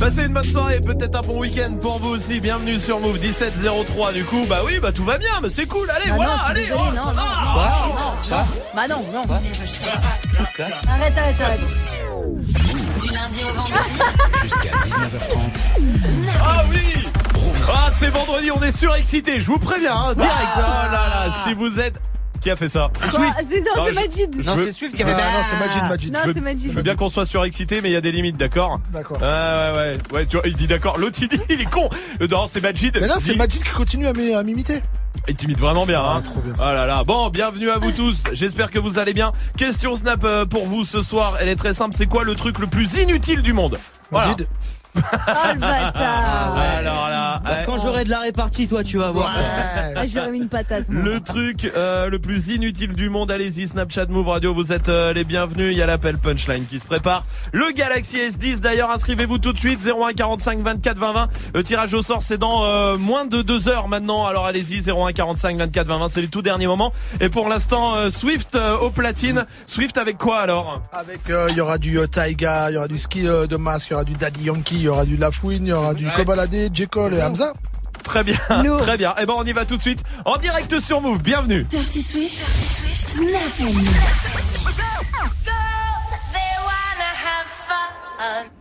Passez une bonne soirée, peut-être un bon week-end pour vous aussi. Bienvenue sur Move 1703. Du coup, bah oui, bah tout va bien, mais c'est cool. Allez, Bah voilà, non, allez. oh, non, non, ça non, va. non, non, non. Bah non, non. Arrête, arrête, arrête. Du lundi au vendredi. Jusqu'à 19h30. Ah oui Ah, c'est vendredi, on est surexcité, je vous préviens, hein, direct. Oh là là, si vous êtes. Qui a fait ça Quoi C'est- Non, Non, c'est je- Majid. Non, veux- c'est Swift qui veux- avait Ah non, c'est Majid, Majid. Non, je veux- c'est Majid. Je veux bien qu'on soit surexcité, mais il y a des limites, d'accord D'accord. Ouais, ouais, ouais. Ouais, tu vois, il dit d'accord. L'autre, il dit, il est con. Euh, Non, c'est Majid. Mais là, c'est dit- Majid qui continue à m'im- à m'imiter. Il t'imite vraiment bien, Ah, hein. trop bien. Ah là là. Bon, bienvenue à vous tous. J'espère que vous allez bien. Question Snap euh, pour vous ce soir. Elle est très simple. C'est quoi le truc le plus inutile du monde? Voilà. Oh le bâtard. Alors là, Bah, quand j'aurai de la répartie, toi, tu vas voir. Ouais. Ah, mis une patate. moi. le truc euh, le plus inutile du monde, allez-y, Snapchat Move Radio, vous êtes euh, les bienvenus, il y a l'appel punchline qui se prépare. Le Galaxy S10 d'ailleurs, inscrivez-vous tout de suite, 01 45 24 20 20. Le tirage au sort c'est dans euh, moins de deux heures maintenant, alors allez-y, 01 45 24 20 20, c'est les tout derniers moments. Et pour l'instant, euh, Swift euh, au platine. Swift avec quoi alors? Avec, euh, il y aura du euh, Taiga, il y aura du ski euh, de masque, il y aura du Daddy Yankee, il y aura du Lafouine, il y aura du Ouais. Kobalade, J. Cole et Hamza. Très bien, très bien. Et ben on y va tout de suite, en direct sur Move, bienvenue. Dirty Swift. Snap Girls,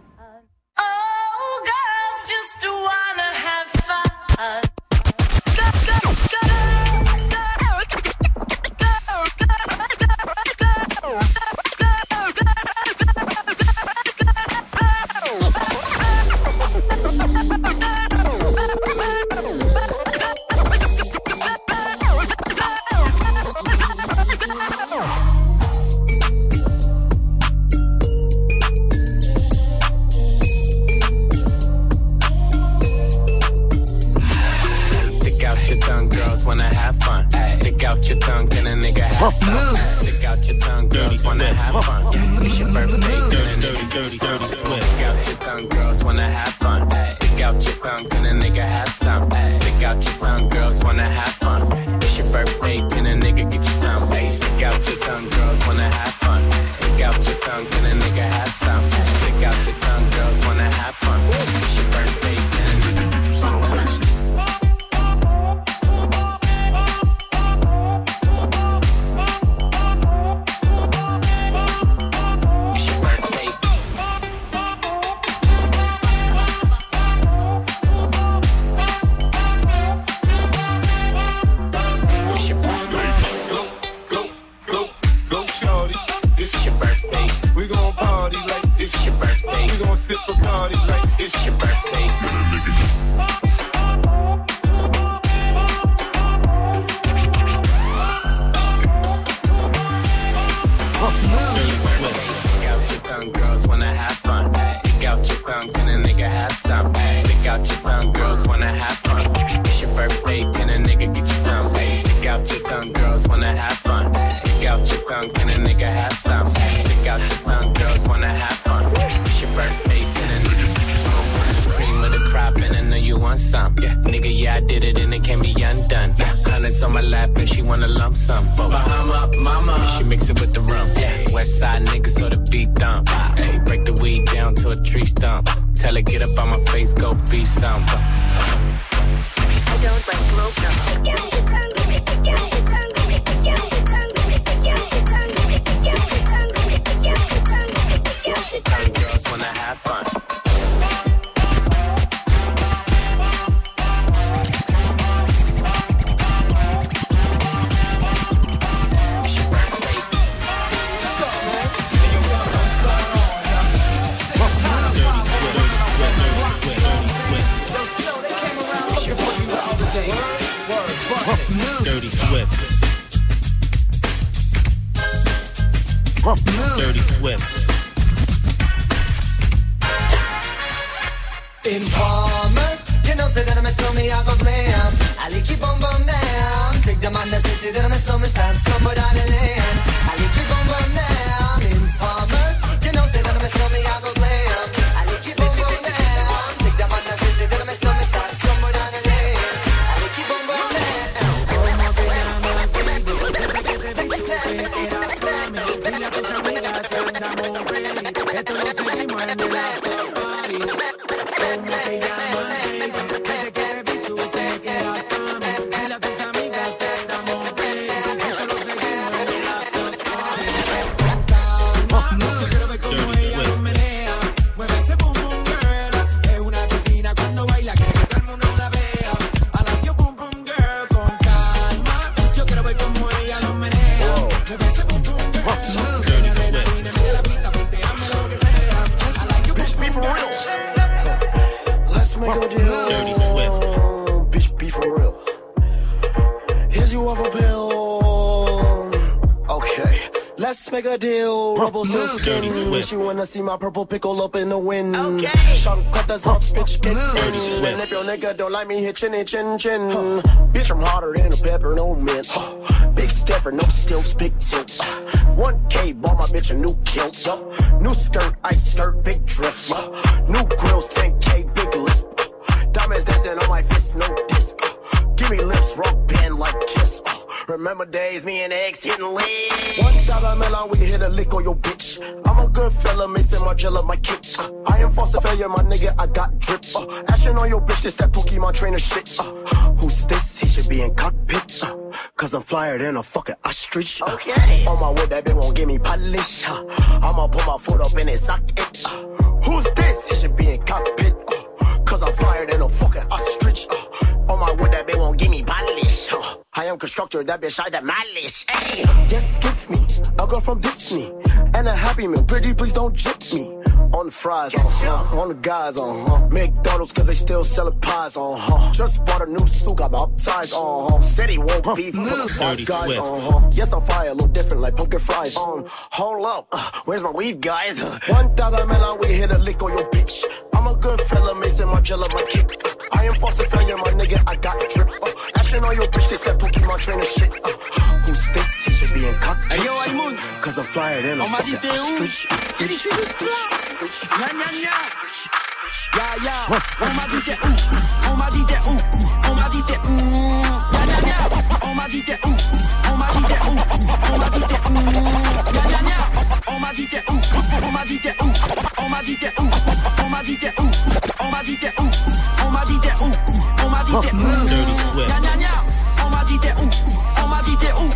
nigga? Stick out your tongue, girls wanna have fun. It's your birthday, a nigga dirty, dirty, Stick out your tongue, girls wanna have fun. Stick out your tongue, say that I'm a slow wanna see my purple pickle up in the wind. Okay. Sean cut the off, bitch, get in. Swift. And if your nigga don't like me, hit chin, hit chin, chin. Bitch, I'm harder than a pepper, no mint. Big stepper, no stilts, big tilt. 1K, bought my bitch a new kilt. Yo. New skirt, ice skirt, big dress. yo. New grills, 10K, big list. Diamonds dancing on my fist, no disc. Uh, Give me lips, rock band like kiss. Uh, Remember days, me and X hitting lean. One side of melon, we hit a lick on your Action on your bitch, this that Pokemon trainer shit. Uh, who's this? He should be in cockpit. Uh, Cause I'm flyer than a fucking ostrich. Uh, okay. On my wood, that bitch won't give me polish. Uh, I'ma put my foot up in his socket. Uh, who's this? He should be in cockpit. Uh, Cause I'm flyer than a fucking ostrich. Uh, on my wood, that bitch won't give me polish. Uh, I am constructor, that bitch I demolish. Hey. Yes, give me a girl from Disney and a happy meal. Pretty, please don't jip me. On fries, uh-huh. On the guys, uh-huh. McDonald's, cause they still selling pies, uh-huh. Just bought a new suit, got my upsize, uh-huh. Said he won't be Dirty guys, Swift. uh-huh. Yes, I'm fire, a little different, like pumpkin fries. Um, hold up, uh, where's my weed, guys? One thousand melon, we hit a lick on your bitch. I'm a good fella, Mason Margiela, my kick. I am false failure, my nigga, I got drip. Uh, action on your bitch, this that Pokemon trainer shit. Uh, who's this? He should be in cockpit. Hey yo, Aïmoun, Cause I'm flyer than a on m'a dit t'es où? dit je suis là. Gna gna gna. Ya ya. On m'a dit t'es où? On m'a dit t'es où? On m'a dit t'es où? Gna gna gna. On m'a dit t'es où? On m'a dit t'es où? On m'a dit t'es où? Gna gna gna. On m'a dit t'es où On m'a dit t'es où On m'a dit t'es où On m'a dit t'es où On m'a dit t'es où On m'a dit t'es où On m'a dit t'es où. Gna gna gna. On m'a dit t'es où On m'a dit t'es où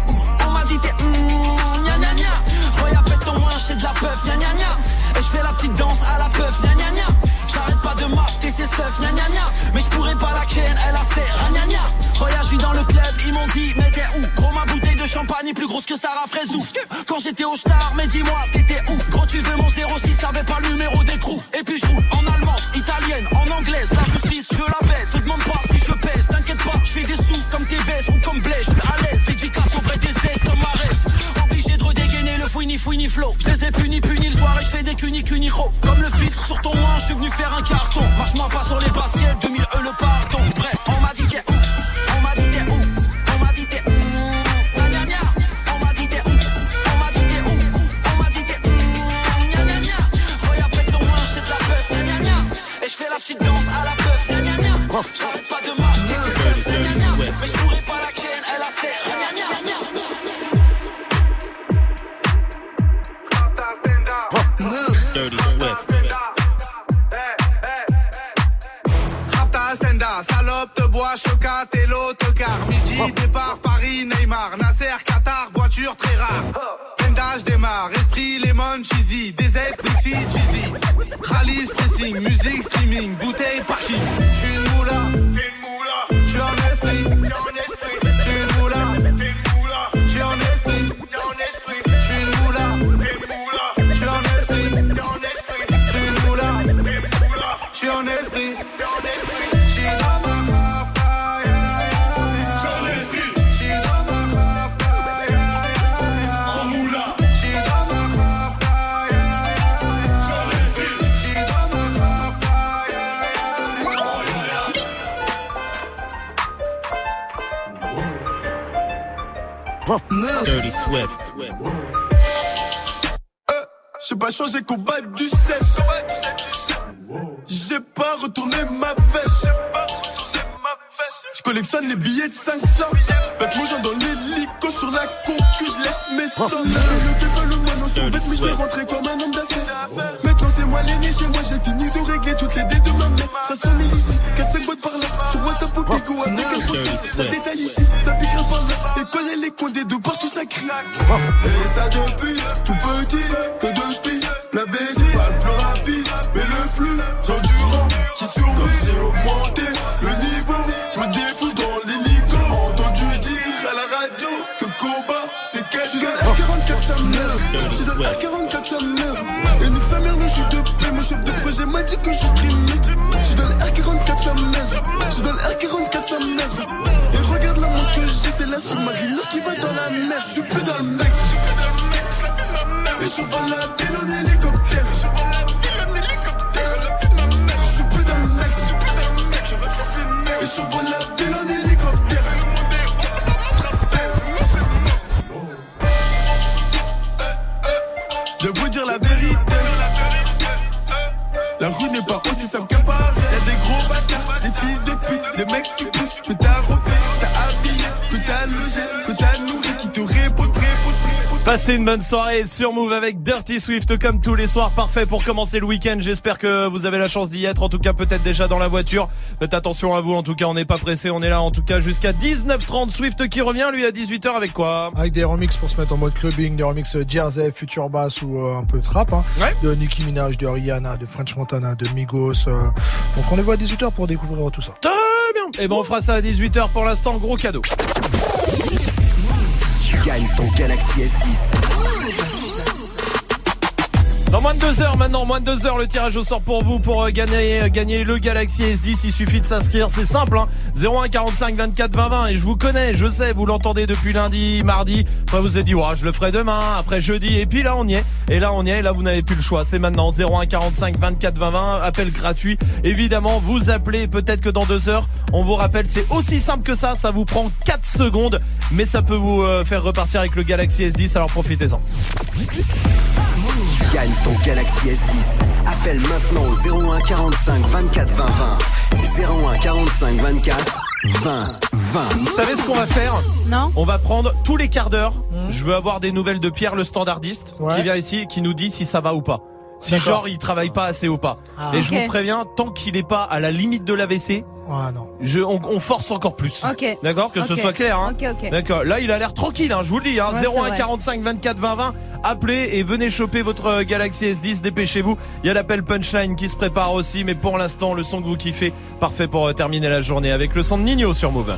On m'a dit t'es où Gna gna gna. Regarde pète ton linge, c'est de la peuf, gna gna gna. Et je fais la petite danse à la peuf, gna gna gna. J'arrête pas de mater ses seufs, gna gna gna. Mais je pourrais pas la ken, elle a ses gna gna. Regarde, je suis dans le club, ils m'ont dit, mais t'es où Gros, ma champagne plus grosse que Sarah Fraisou. Quand j'étais au star, mais dis-moi, t'étais où? Gros, tu veux mon 06, t'avais pas le numéro d'écrou. Et puis je roule en allemande, italienne, en anglaise. La justice, je la baisse. Te demande pas si je pèse, t'inquiète pas, je fais des sous comme tes vestes ou comme Blaise, je à l'aise. Dédicace au vrai des aides comme Marès. Obligé de redégainer le fouini fouini flow. Je les ai punis, punis le soir et je fais des cunis cunico. Comme le filtre sur ton moins, je suis venu faire un carton. Marche-moi pas sur les baskets, 2000 E le pardon. J'arrête pas de gna gna gna. Mais je pourrais pas la ken, elle a ses gna gna gna. Dirty Swift. Rapta Stenda, salope te bois, chocat et l'autocar. Midi, départ, Paris, Neymar, Nasser, Qatar, voiture très rare. Pendage démarre, esprit, lemon, cheesy, DZ, flexi, cheesy. Rallye, pressing, musique, streaming, bouteille, parking. Dirty Swift. J'ai pas changé combat du 7 J'ai pas retourné ma veste. Je collectionne les billets de 500 Faites mon genre dans l'hélico sur la concu Je laisse mes sols Ne fais pas le moineau sur bête Mais je vais rentrer comme un homme d'affaires. Maintenant c'est moi l'aîné chez moi J'ai fini de régler toutes les dettes de ma mère. Ça sonne ici, 4-5 boîtes par là Sur WhatsApp au Bigo avec un process Ça détaille ici, ça s'écrit par là Et connaît les coins des deux ça Et ça depuis tout petit Que de speed La baisse pas le plus rapide Mais le plus endurant Qui survit. J'ai augmenté le niveau Je me défousse dans l'hélico. Entendu dire à la radio Que combat c'est quelqu'un. J'suis dans R44 ça meurt J'suis dans R44 ça Et nique sa mère le jus de paix, mon chef de projet m'a dit que je streamais. Je suis dans le R44 sa mère. Je suis dans le R44 sa mère. Et regarde que j'ai, c'est la sous-marine qui va dans la mer. Je suis plus dans le mec. Et je vole la ville en hélicoptère. Je suis plus dans le mec. Et je vole la ville en hélicoptère. Passez une bonne soirée sur Move avec Dirty Swift comme tous les soirs. Parfait pour commencer le week-end. J'espère que vous avez la chance d'y être. En tout cas, peut-être déjà dans la voiture. Faites attention à vous. En tout cas, on n'est pas pressé. On est là en tout cas jusqu'à 19h30. Swift qui revient, lui, à 18h avec quoi? Avec des remixes pour se mettre en mode clubbing, des remixes Jersey, Future Bass ou euh, un peu trap. Hein. De Nicki Minaj, de Rihanna, de French Montana, de Migos. euh. Donc on les voit à 18h pour découvrir tout ça. Très bien. Et ben, on fera ça à 18h pour l'instant. Gros cadeau. Gagne ton Galaxy S10. Dans moins de deux heures maintenant, moins de deux heures, le tirage au sort pour vous pour euh, gagner, euh, gagner le Galaxy S10. Il suffit de s'inscrire, c'est simple, hein. 01 45 24 20 20. Et je vous connais, je sais, vous l'entendez depuis lundi, mardi. Après vous êtes dit, ouais, je le ferai demain, après jeudi. Et puis là, on y est. Et là, on y est. Et là, vous n'avez plus le choix. C'est maintenant 01 45 24 20 20. Appel gratuit. Évidemment, vous appelez. Peut-être que dans deux heures, on vous rappelle, c'est aussi simple que ça. Ça vous prend 4 secondes, mais ça peut vous euh, faire repartir avec le Galaxy S10. Alors profitez-en. Ton Galaxy S10. Appelle maintenant au 01 45 24 20 20. 01 45 24 20 20. Vous savez ce qu'on va faire Non On va prendre tous les quarts d'heure. Je veux avoir des nouvelles de Pierre le standardiste Ouais. qui vient ici et qui nous dit si ça va ou pas. Si genre il travaille pas assez ou pas. Ah. Et je vous préviens, tant qu'il est pas à la limite de l'AVC, Ah non. je, on, on force encore plus. Ok. D'accord? Que ce soit clair. Hein. D'accord. Là, il a l'air tranquille, hein, je vous le dis. Hein. Ouais, c'est 01 vrai. 45 24 20 20. Appelez et venez choper votre euh, Galaxy S10. Dépêchez-vous. Il y a l'appel punchline qui se prépare aussi. Mais pour l'instant, le son que vous kiffez, parfait pour euh, terminer la journée avec le son de Nino sur Move.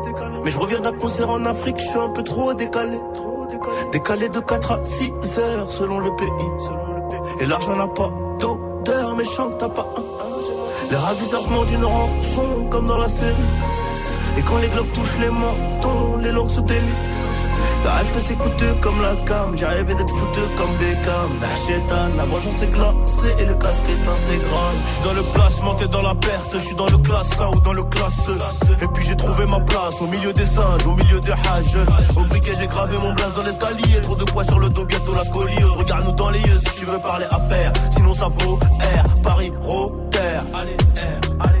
Mais je reviens d'un concert en Afrique, je suis un peu trop décalé. Décalé de 4 à 6 heures selon le pays. Et l'argent n'a pas d'odeur, mais chante t'as pas un. Les ravisseurs demandent une rançon comme dans la série. Et quand les globes touchent les mentons, les langues se délient. Le respect c'est coûteux comme la cam, rêvé d'être foutu comme Beckham. La la vengeance est glacée et le casque est intégral. Je suis dans le placement, t'es dans la perte, je suis dans le classe A ou dans le classe E. Et puis j'ai trouvé ma place au milieu des singes, au milieu des hages. Au briquet j'ai gravé mon blaze dans l'escalier, trop de poids sur le dos, bientôt la scoliose. Regarde-nous dans les yeux si tu veux parler affaires, sinon ça vaut R, Paris, Rotter. Allez, R, allez.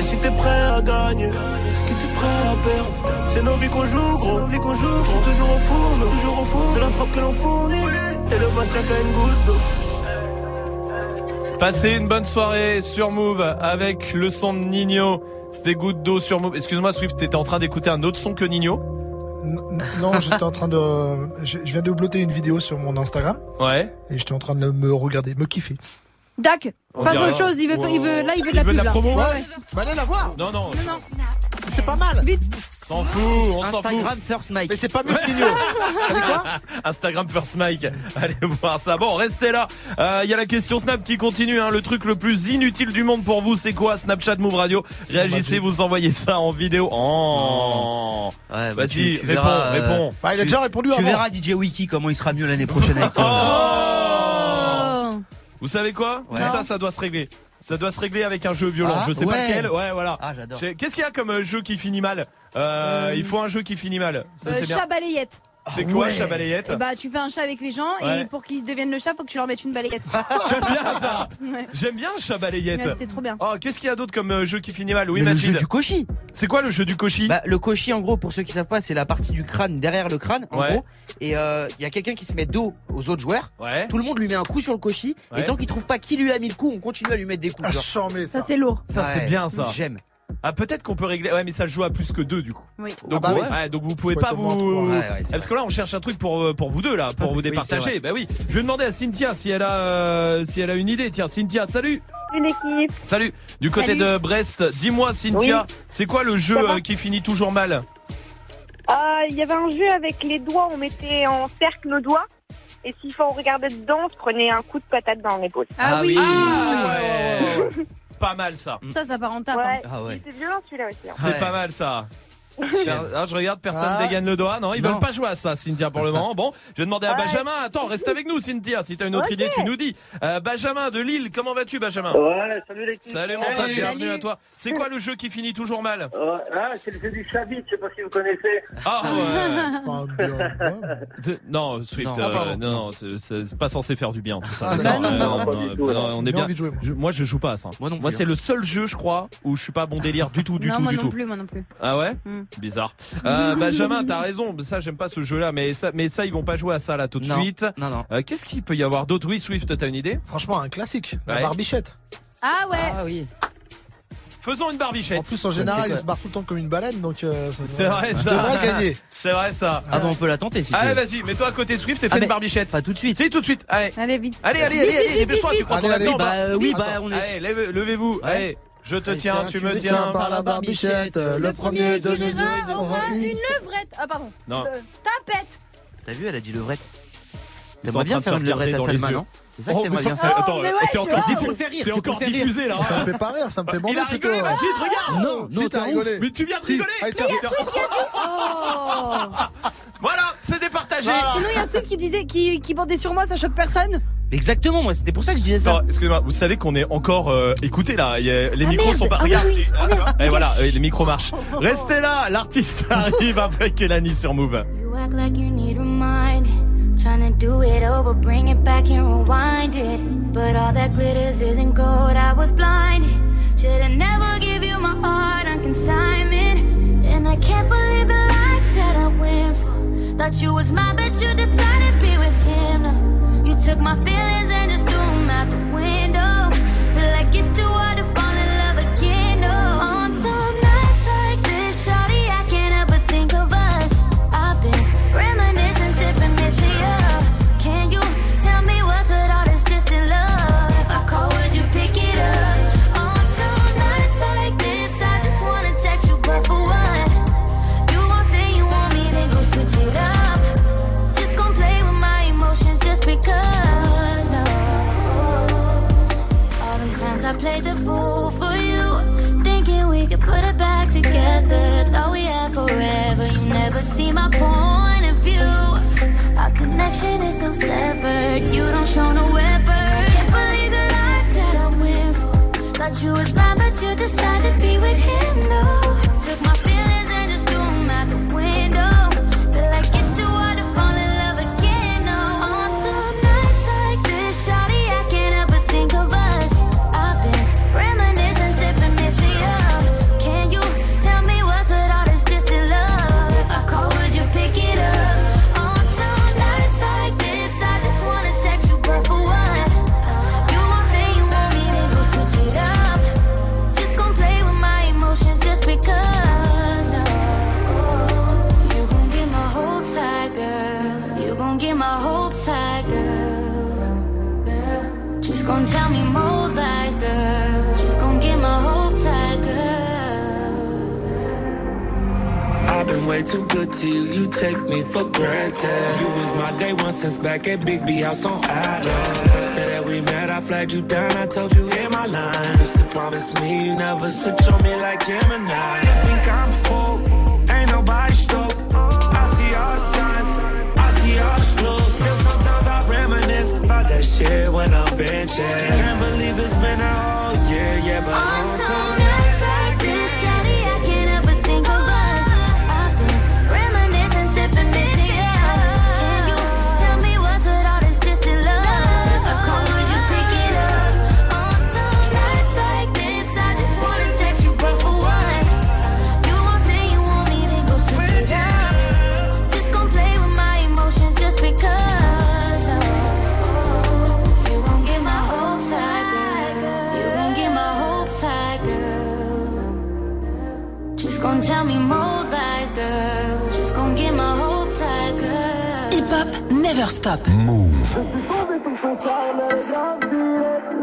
Et si t'es prêt à gagner, c'est que t'es prêt à perdre. C'est nos vies qu'on joue, gros. Nos vies qu'on joue, gros. toujours au four, toujours au four. C'est la frappe que l'on fournit. Et le vase tient qu'à une goutte d'eau. Passez une bonne soirée sur Move avec le son de Nino. C'était goutte d'eau sur Move. Excuse-moi Swift, t'étais en train d'écouter un autre son que Nino Non, j'étais en train de. Je je viens de uploader une vidéo sur mon Instagram. Ouais. Et j'étais en train de me regarder, me kiffer. Dac, On pas dirait- autre chose, il veut, il veut, là il veut de la Il veut de la là. promo Ouais, ouais. Bah allez la voir Non, non. Non, non. C'est pas mal Vite S'en fout, on s'en fout. Instagram First Mike. Mais c'est pas mieux que Nino Instagram First Mike. Allez voir ça. Bon, restez là. Il y a la question Snap qui continue. hein. Le truc le plus inutile du monde pour vous, c'est quoi Snapchat Move Radio? Réagissez, vous envoyez ça en vidéo. Oh. Ouais, bah, Vas-y, tu- tu réponds, verras, euh, réponds. Bah, il a tu- déjà répondu Tu avant. verras DJ Wiki comment il sera mieux l'année prochaine avec toi. Oh Vous savez quoi Ouais. Tout ça, ça doit se régler. Ça doit se régler avec un jeu violent. Ah, je sais pas lequel. Ouais, voilà. Ah, j'adore. Qu'est-ce qu'il y a comme euh, jeu qui finit mal? Euh, Il faut un jeu qui finit mal. Ça, Euh, bien. chat balayette. C'est quoi, chat balayette Et bah tu fais un chat avec les gens Ouais. et pour qu'ils deviennent le chat, faut que tu leur mettes une balayette. J'aime bien ça. Ouais. J'aime bien chat balayette. Ouais, C'était trop bien. Oh, qu'est-ce qu'il y a d'autre comme euh, jeu qui finit mal Oui, Mais le jeu du koshi. C'est quoi le jeu du koshi Bah, le koshi, en gros, pour ceux qui savent pas, c'est la partie du crâne derrière le crâne, en Ouais. gros. Et euh, il y a quelqu'un qui se met dos aux autres joueurs. Ouais. Tout le monde lui met un coup sur le. Ouais. Et tant qu'il trouve pas qui lui a mis le coup, on continue à lui mettre des coups. Ah, genre. Ça c'est lourd. Ça, c'est Ouais, bien ça. J'aime. Ah, peut-être qu'on peut régler. Ouais, mais ça se joue à plus que deux du coup. Oui. Donc, Ah bah vous, ouais, donc vous pouvez pas vous. Ouais, Parce que là, on cherche un truc pour euh, pour vous deux là, pour vous départager. bah oui. Je vais demander à Cynthia si elle a euh, si elle a une idée. Tiens, Cynthia, salut. Une équipe. Salut. Du côté Salut. de Brest, dis-moi Cynthia, c'est quoi le jeu euh, qui finit toujours mal Ah, Il y avait un jeu avec les doigts, on mettait en cercle nos doigts. Et s'il faut regarder dedans, on se prenait un coup de patate dans l'épaule. Ah, Ah oui. oui. Pas mal ça. Ça, ça part en tape. hein. Ouais, Ah ouais. c'était violent celui-là aussi. hein. C'est Ouais. pas mal ça. Ah, je regarde, personne Ah. dégaine le doigt. Non, ils Non. veulent pas jouer à ça, Cynthia, pour le moment. Bon, je vais demander à Ouais. Benjamin. Attends, reste avec nous, Cynthia. Si t'as une autre Ok. idée, tu nous dis. Euh, Benjamin de Lille, comment vas-tu, Benjamin Ouais, salut l'équipe. Salut, mon Salut. salut, bienvenue Salut. à toi. C'est quoi le jeu qui finit toujours mal Ouais, ah, c'est le jeu du Chavit, je sais pas si vous connaissez. Ah ouais. Bien, ouais. De- Non, Swift, Non. euh, Ah, non, non, c'est- c'est pas censé faire du bien tout ça. Ah, Euh, alors. on est bien. jouer, moi. Je- moi, je joue pas à ça. Moi non plus, Moi, c'est hein. le seul jeu, je crois, où je suis pas bon délire du tout, du non, tout, moi du non tout. plus, moi non plus. Ah ouais Hmm. Bizarre. Euh, Benjamin, t'as raison. Ça, j'aime pas ce jeu-là, mais ça, mais ça, ils vont pas jouer à ça là tout de Non. suite. Non, non. Euh, Qu'est-ce qu'il peut y avoir d'autre? Oui, Swift, t'as une idée? Franchement, un classique. La Ouais. barbichette. Ah ouais. Ah oui. Faisons une En barbichette. plus, en général, il se barre tout le temps comme une baleine, donc euh, ça C'est vrai ça gagner. C'est vrai ça. Ah bah on peut la tenter si Allez, vas-y, mets-toi à côté de Swift et fais Ah, une barbichette. Pas tout de suite. Si, tout de suite. Allez. Allez vite. Allez, allez, Vite, allez, vite, allez, dépêche-toi, tu crois qu'on a le Allez, temps Bah bah oui, bah on est. Allez, levez-vous. Allez, je te tiens, tu me tiens. par la barbichette. Le premier qui rira aura une levrette. Ah pardon. Non. Euh, tapette. T'as vu, elle a dit levrette. Ils sont en T'aimerais bien train de faire se une levrette regarder à dans les Salma, yeux. non C'est ça que Oh, t'aimerais bien faire. Attends, ouais, t'es encore, vois. C'est pour le faire rire, t'es encore diffusé là. Ça me fait pas rire, ça me fait bander Il a plutôt. rigolé, Majid, regarde. Non, Si, non, t'as rigolé. Mais tu viens de rigoler. Oh. Voilà, c'est départagé. Sinon, il y a Swift qui disait, qui, qui bandait sur moi, ça choque personne. Exactement, moi, c'était pour ça que je disais ça. Attends, excusez-moi, vous savez qu'on est encore euh, écoutez là, a- les Ah, micros merde. sont pas Ah, oui, regardez. oui. Ah, merde. Et voilà, les micros marchent. Restez là, l'artiste arrive après Kelani sur Move. You act like you need reminding. Trying to do it over, bring it back and rewind it. But all that glitters isn't gold, I was blinded. Should've never give you my heart on consignment. And I can't believe the lies that I went for. Thought you was mine, but you decided to be with him. No. You took my feelings you, you take me for granted. You was my day one since back at Big B House on Adams. First day that we met, I flagged you down, I told you in my line. Used to promise me you never switch on me like Gemini. You think I'm full, ain't nobody stoked. I see all signs, I see all the clues. Still sometimes I reminisce about that shit when I'm benching. Can't believe it's been a whole year, yeah, but I'm so stop. Move.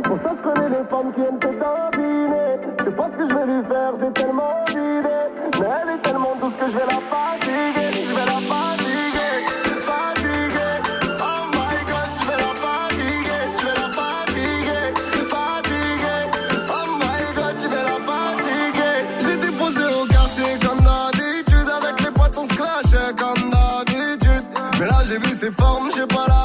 Pour ça, je connais les femmes qui aiment se tapiner. Je sais pas ce que je vais lui faire, j'ai tellement vidé. Mais elle est tellement douce que. Je vais la fatiguer. Ces formes, j'ai pas la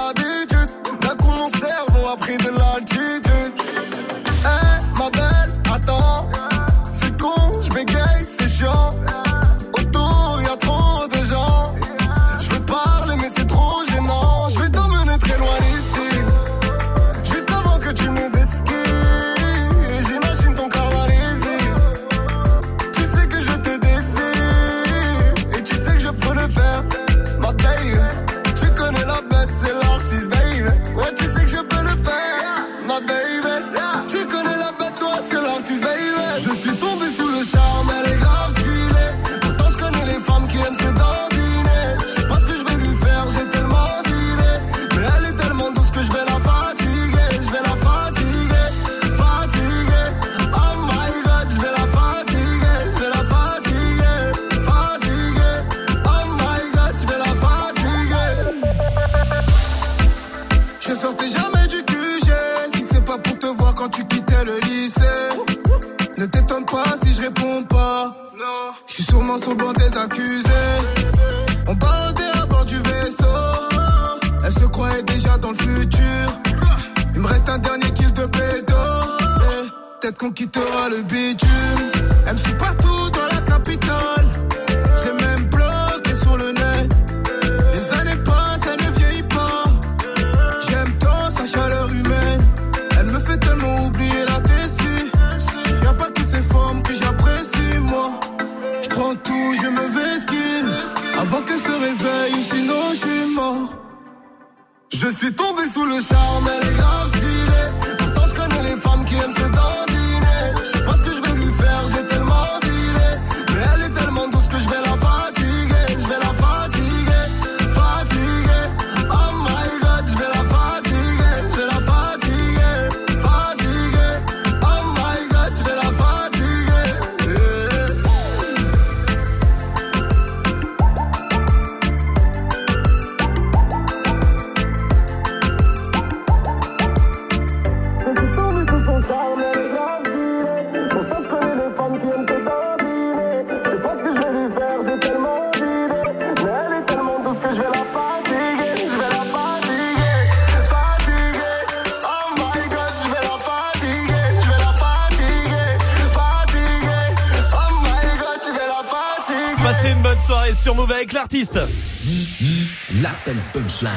artistes.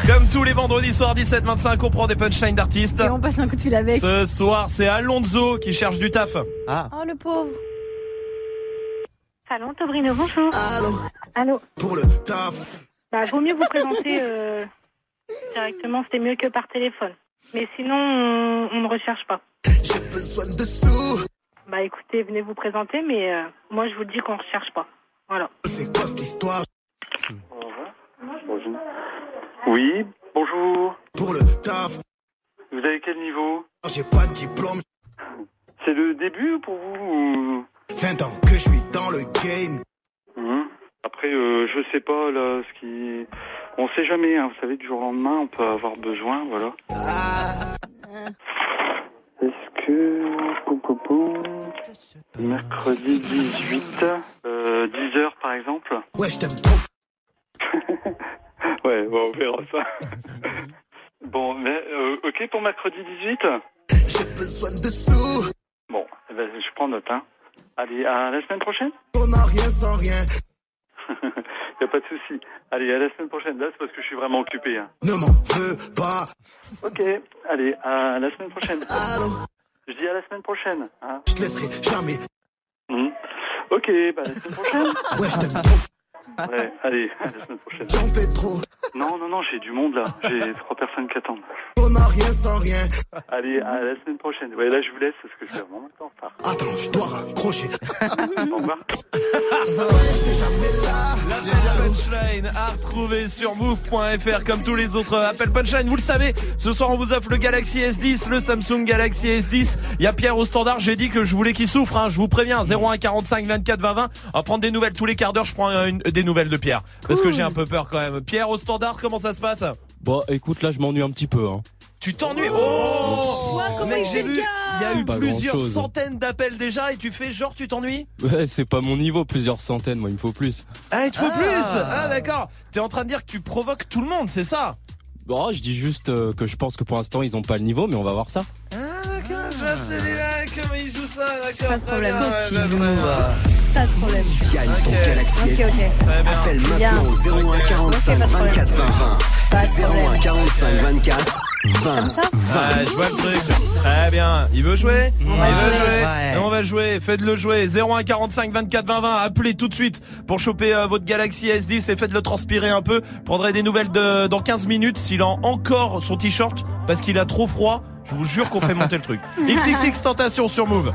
Comme tous les vendredis soirs 17-25, on prend des punchlines d'artistes. Et on passe un coup de fil avec. Ce soir, c'est Alonso qui cherche du taf. Ah. Oh, le pauvre. Allô, Tobrino, bonjour. Allô. Pour le taf. Bah, vaut mieux vous présenter euh, directement, c'était mieux que par téléphone. Mais sinon, on ne recherche pas. J'ai besoin de sous. Bah écoutez, venez vous présenter, mais euh, moi je vous dis qu'on ne recherche pas. Voilà. C'est quoi cette histoire? Oui, bonjour. Pour le taf. Vous avez quel niveau oh, J'ai pas de diplôme. C'est le début pour vous 20 ans que je suis dans le game. Hum. Après, euh, je sais pas là ce qui. On sait jamais, hein, vous savez, du jour au lendemain, on peut avoir besoin, voilà. Ah. Est-ce que. Mercredi 18, euh, 10h par exemple? Ouais, je t'aime trop. ouais, bon, on verra ça. bon, mais, euh, ok pour mercredi 18 J'ai besoin de sous. Bon, eh ben, je prends note. Hein. Allez, à la semaine prochaine? On n'a rien sans rien. y a pas de souci. Allez, à la semaine prochaine. Là, c'est parce que je suis vraiment occupé. Hein. Ne m'en veux pas. Ok, allez, à la semaine prochaine. Je dis à la semaine prochaine. Hein. Je te laisserai jamais. Hmm. Ok, bah à la semaine prochaine. Ouais, allez, à la semaine prochaine. J'en fais trop. Non, non, non, j'ai du monde là. J'ai trois personnes qui attendent. On n'a rien sans rien. Allez, à la semaine prochaine. Ouais, là, je vous laisse parce que je vais vraiment le temps retard. Attends, je dois raccrocher. Au revoir. La punchline à retrouver sur move.fr comme tous les autres Apple Punchline. Vous le savez, ce soir on vous offre le Galaxy S10, le Samsung Galaxy S10. Il y a Pierre au standard. J'ai dit que je voulais qu'il souffre. hein. Je vous préviens. 01 45 24 20 20. On va prendre des nouvelles tous les quarts d'heure. Je prends une- des nouvelles de Pierre parce que j'ai un peu peur quand même. Pierre au standard. Comment ça se passe Bon, écoute, là, je m'ennuie un petit peu. Hein. Tu t'ennuies Oh Mec, il j'ai vu. Il y a eu Pas plusieurs centaines d'appels déjà et tu fais genre tu t'ennuies Ouais, c'est pas mon niveau, plusieurs centaines, moi, il me faut plus. Ah, il te faut plus Ah, d'accord. T'es en train de dire que tu provoques tout le monde, c'est ça Bon, je dis juste euh, que je pense que pour l'instant, ils ont pas le niveau, mais on va voir ça. Ah, d'accord, je vois celui-là, comment il joue ça, d'accord. Pas de problème. Très bien, ouais, bah, très bien. Pas de problème. Gagne ton Ok. Galaxy Ok, ok. S10. Très bien. Appelle maintenant au 01 45 Ok, pas de problème. 24 20 20. Pas de 01 problème. 45 24 20 Comme ça 20. Ah, je vois le truc. Très bien. Il veut jouer Il va veut jouer. jouer. Ouais. Et on va jouer. Faites-le jouer. 01 45 24 20 20. Appelez tout de suite pour choper euh, votre Galaxy S10 et faites-le transpirer un peu. Prendrez des nouvelles de, dans 15 minutes s'il a encore son t-shirt parce qu'il a trop froid. Je vous jure qu'on fait monter le truc. XXX Tentation sur Move.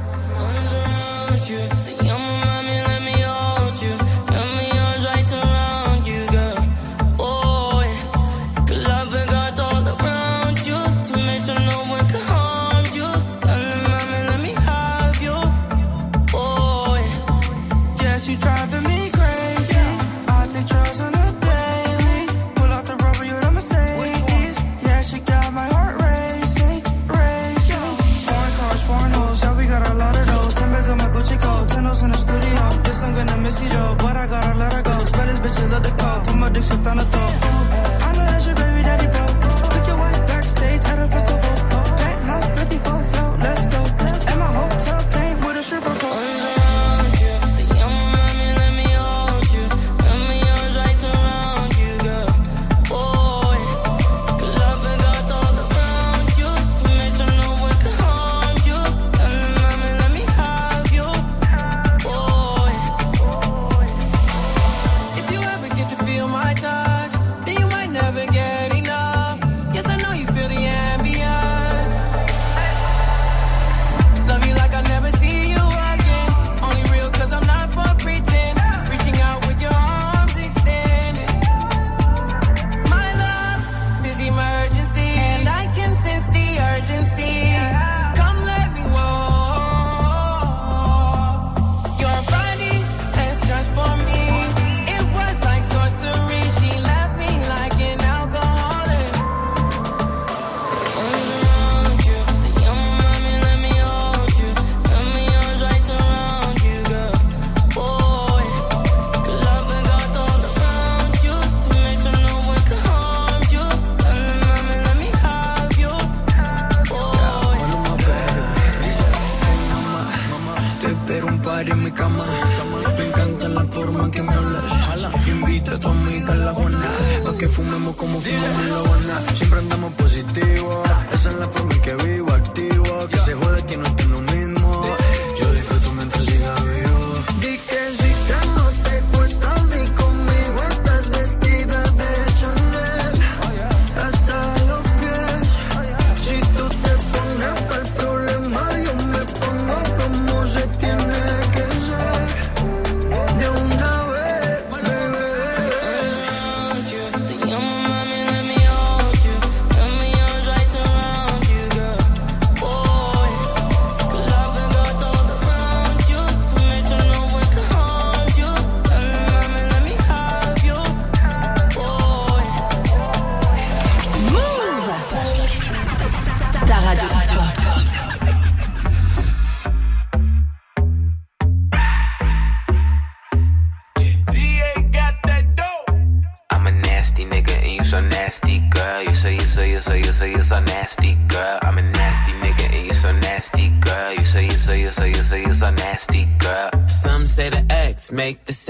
Heart racing, racing. Foreign cars, foreign hoes, yeah, we got a lot of those. Ten beds my Gucci coat, in the studio. I'm gonna miss you, but I gotta let her go. The. Put my dick the. I know that's your baby daddy, bro. Took your wife backstage at a festival. Penthouse 54 float, let's go.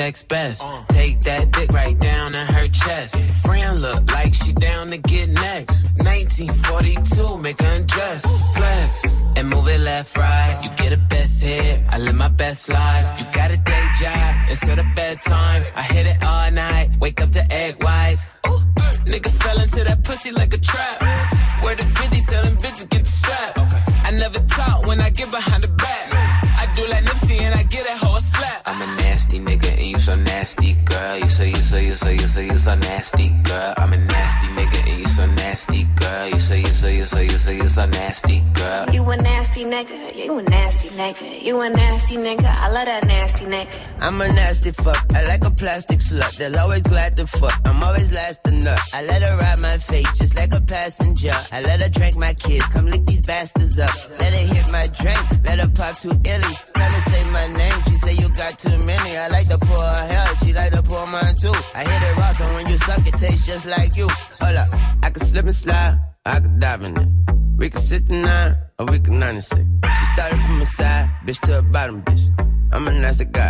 sex. Plastic slut. They'll always glad to fuck. I'm always last nut. I let her ride my face just like a passenger. I let her drink my kids. Come lick these bastards up. Let her hit my drink. Let her pop two illies. Tell her say my name. She say you got too many. I like to pour her hair. She like to pour mine too. I hit it raw, so when you suck, it tastes just like you. Hold up. I can slip and slide. I can dive in it. We can 69 or we can 96. She started from a side, bitch to a bottom, bitch. I'm a nasty guy,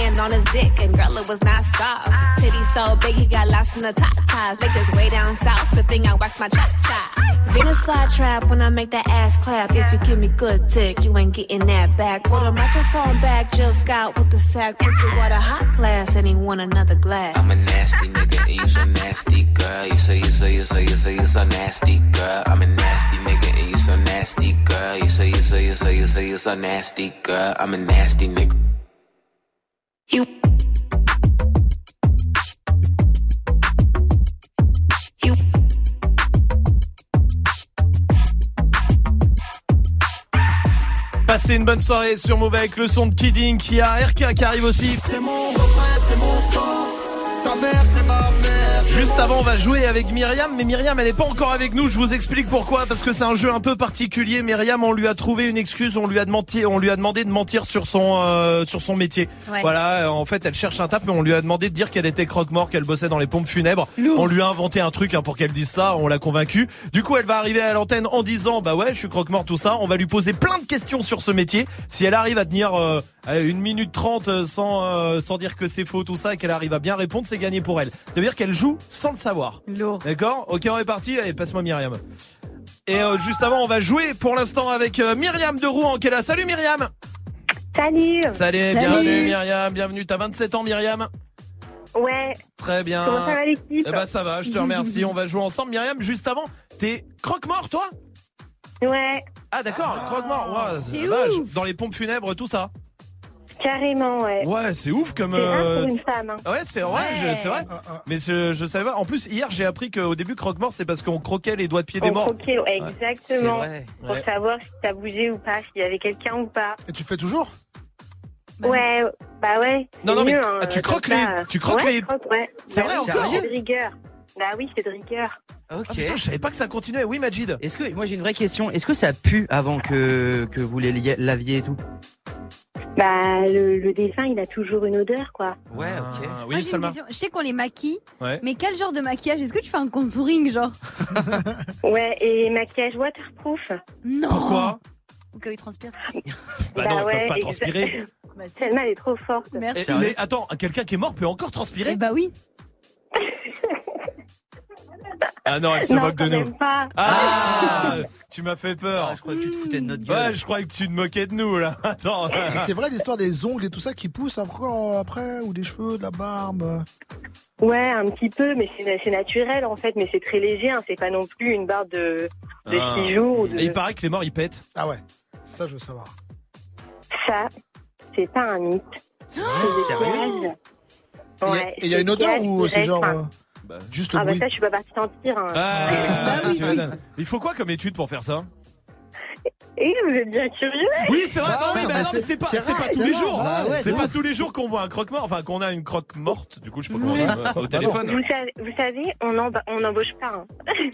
hand on his dick and girl it was not soft. Titty so big he got lost in the top ties. Like this way down south, the thing I wax my chop chop. Venus fly trap when I make that ass clap. If you give me good dick, you ain't getting that back. Put a microphone back, Jill Scott with the sack. Pussy water hot glass and he want another glass. I'm a nasty nigga and you so nasty, girl. You say you say you say you say you so nasty, girl. I'm a nasty nigga and you so nasty, girl. You say you say you say you say you so nasty, girl. I'm a nasty nigga. You. Passez une bonne soirée sur Move avec le son de Kidding qui a RK qui arrive aussi. C'est mon refrain, c'est mon sang. Sa mère, c'est ma mère. Juste avant, on va jouer avec Myriam, mais Myriam, elle n'est pas encore avec nous. Je vous explique pourquoi, parce que c'est un jeu un peu particulier. Myriam, on lui a trouvé une excuse, on lui a demandé, on lui a demandé de mentir sur son euh, sur son métier. Ouais. Voilà, euh, en fait, elle cherche un taf, mais on lui a demandé de dire qu'elle était croque-mort, qu'elle bossait dans les pompes funèbres. On lui a inventé un truc hein, pour qu'elle dise ça. On l'a convaincue. Du coup, elle va arriver à l'antenne en disant, bah ouais, je suis croque-mort, tout ça. On va lui poser plein de questions sur ce métier. Si elle arrive à tenir euh, une minute trente sans euh, sans dire que c'est faux, tout ça, et qu'elle arrive à bien répondre, c'est gagné pour elle. Ça veut dire qu'elle joue sans le savoir. Lourd. D'accord Ok, on est parti. Allez, passe-moi Myriam. Et euh, juste avant, on va jouer pour l'instant avec euh, Myriam de Rouen qui est là. Salut Myriam Salut Salut, bienvenue Myriam, bienvenue. T'as 27 ans Myriam Ouais. Très bien. Comment ça va l'équipe Eh ben ça va, je te remercie. On va jouer ensemble Myriam. Juste avant, t'es croque-mort toi Ouais. Ah d'accord, croque-mort. Ouais, C'est. Dans les pompes funèbres, tout ça. Carrément, ouais. Ouais, c'est ouf comme. Euh, pour une femme. hein. Ouais, c'est vrai, c'est vrai. Mais je, je savais pas. En plus, hier, j'ai appris qu'au début, croque-mort, c'est parce qu'on croquait les doigts de pied des On morts. croquait, ouais, exactement. C'est vrai. Pour Ouais. savoir si ça bougeait ou pas, s'il y avait quelqu'un ou pas. Et tu fais toujours? Ouais, bah ouais. Non, non, mais hein, tu croques les- tu croques Ouais, les- je croque, ouais. C'est Bah vrai, oui, encore C'est de rigueur. Bah oui, c'est de rigueur. Ok. Ah, putain, je savais pas que ça continuait. Oui, Majid. Est-ce que moi j'ai une vraie question Est-ce que ça pue avant que que vous laviez et tout? Bah, le, le dessin, il a toujours une odeur, quoi. Ouais, ok. Ah, Moi, j'ai une question. Je sais qu'on les maquille, Ouais. mais quel genre de maquillage? Est-ce que tu fais un contouring, genre? Ouais, et maquillage waterproof. Non Pourquoi? Au cas où il transpire. Bah non, ils peuvent pas transpirer. Tellement elle est trop forte. Merci. Eh, mais attends, quelqu'un qui est mort peut encore transpirer? Bah oui. Ah non, elle se Non, moque de nous. pas. Ah, tu m'as fait peur. je crois que tu te foutais de notre gueule. Ouais, je croyais que tu te moquais de nous là. Attends. C'est vrai l'histoire des ongles et tout ça qui poussent après, après ou des cheveux, de la barbe. Ouais, un petit peu, mais c'est c'est naturel en fait, mais c'est très léger, hein, c'est pas non plus une barre de, de Ah. 6 jours ou de... Et il paraît que les morts ils pètent. Ah ouais, ça je veux savoir. Ça, c'est pas un mythe. C'est sérieux? Et Ouais, il y a une odeur ou c'est genre. restent, Juste Ah bah ça, je suis pas partie sentir. Hein. Ah, Bah oui, oui. Il faut quoi comme étude pour faire ça? Et vous êtes bien curieux Oui, c'est vrai. Bah non, mais, ouais, bah mais non, mais c'est- c'est pas, c'est tous les jours. Bah ouais, c'est pas tous les jours qu'on voit un croque mort. Enfin, qu'on a une croque morte. Du coup, je sais pas comment on euh, au téléphone. Vous savez, vous savez on n'emba- on n'embauche pas. hein.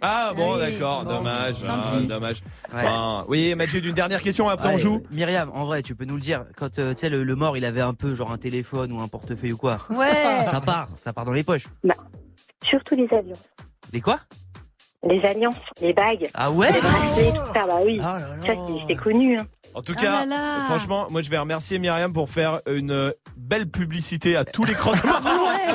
Ah bon, Oui, d'accord. bon, Dommage. hein, dommage. Ouais. Enfin, oui, Majid, une dernière question. Après, on joue. Myriam, en vrai, tu peux nous le dire. Quand euh, tu sais le, le mort, il avait un peu genre un téléphone ou un portefeuille ou quoi. Ouais. Ça part, ça part dans les poches. Surtout les alliances. Les quoi? Les alliances, les bagues. Ah ouais Les bracelets, tout ça, bah oui. Ah Ça, c'est- c'est connu. hein. En tout Ah cas, là là. franchement, moi je vais remercier Myriam pour faire une euh, belle publicité à tous les croque-morts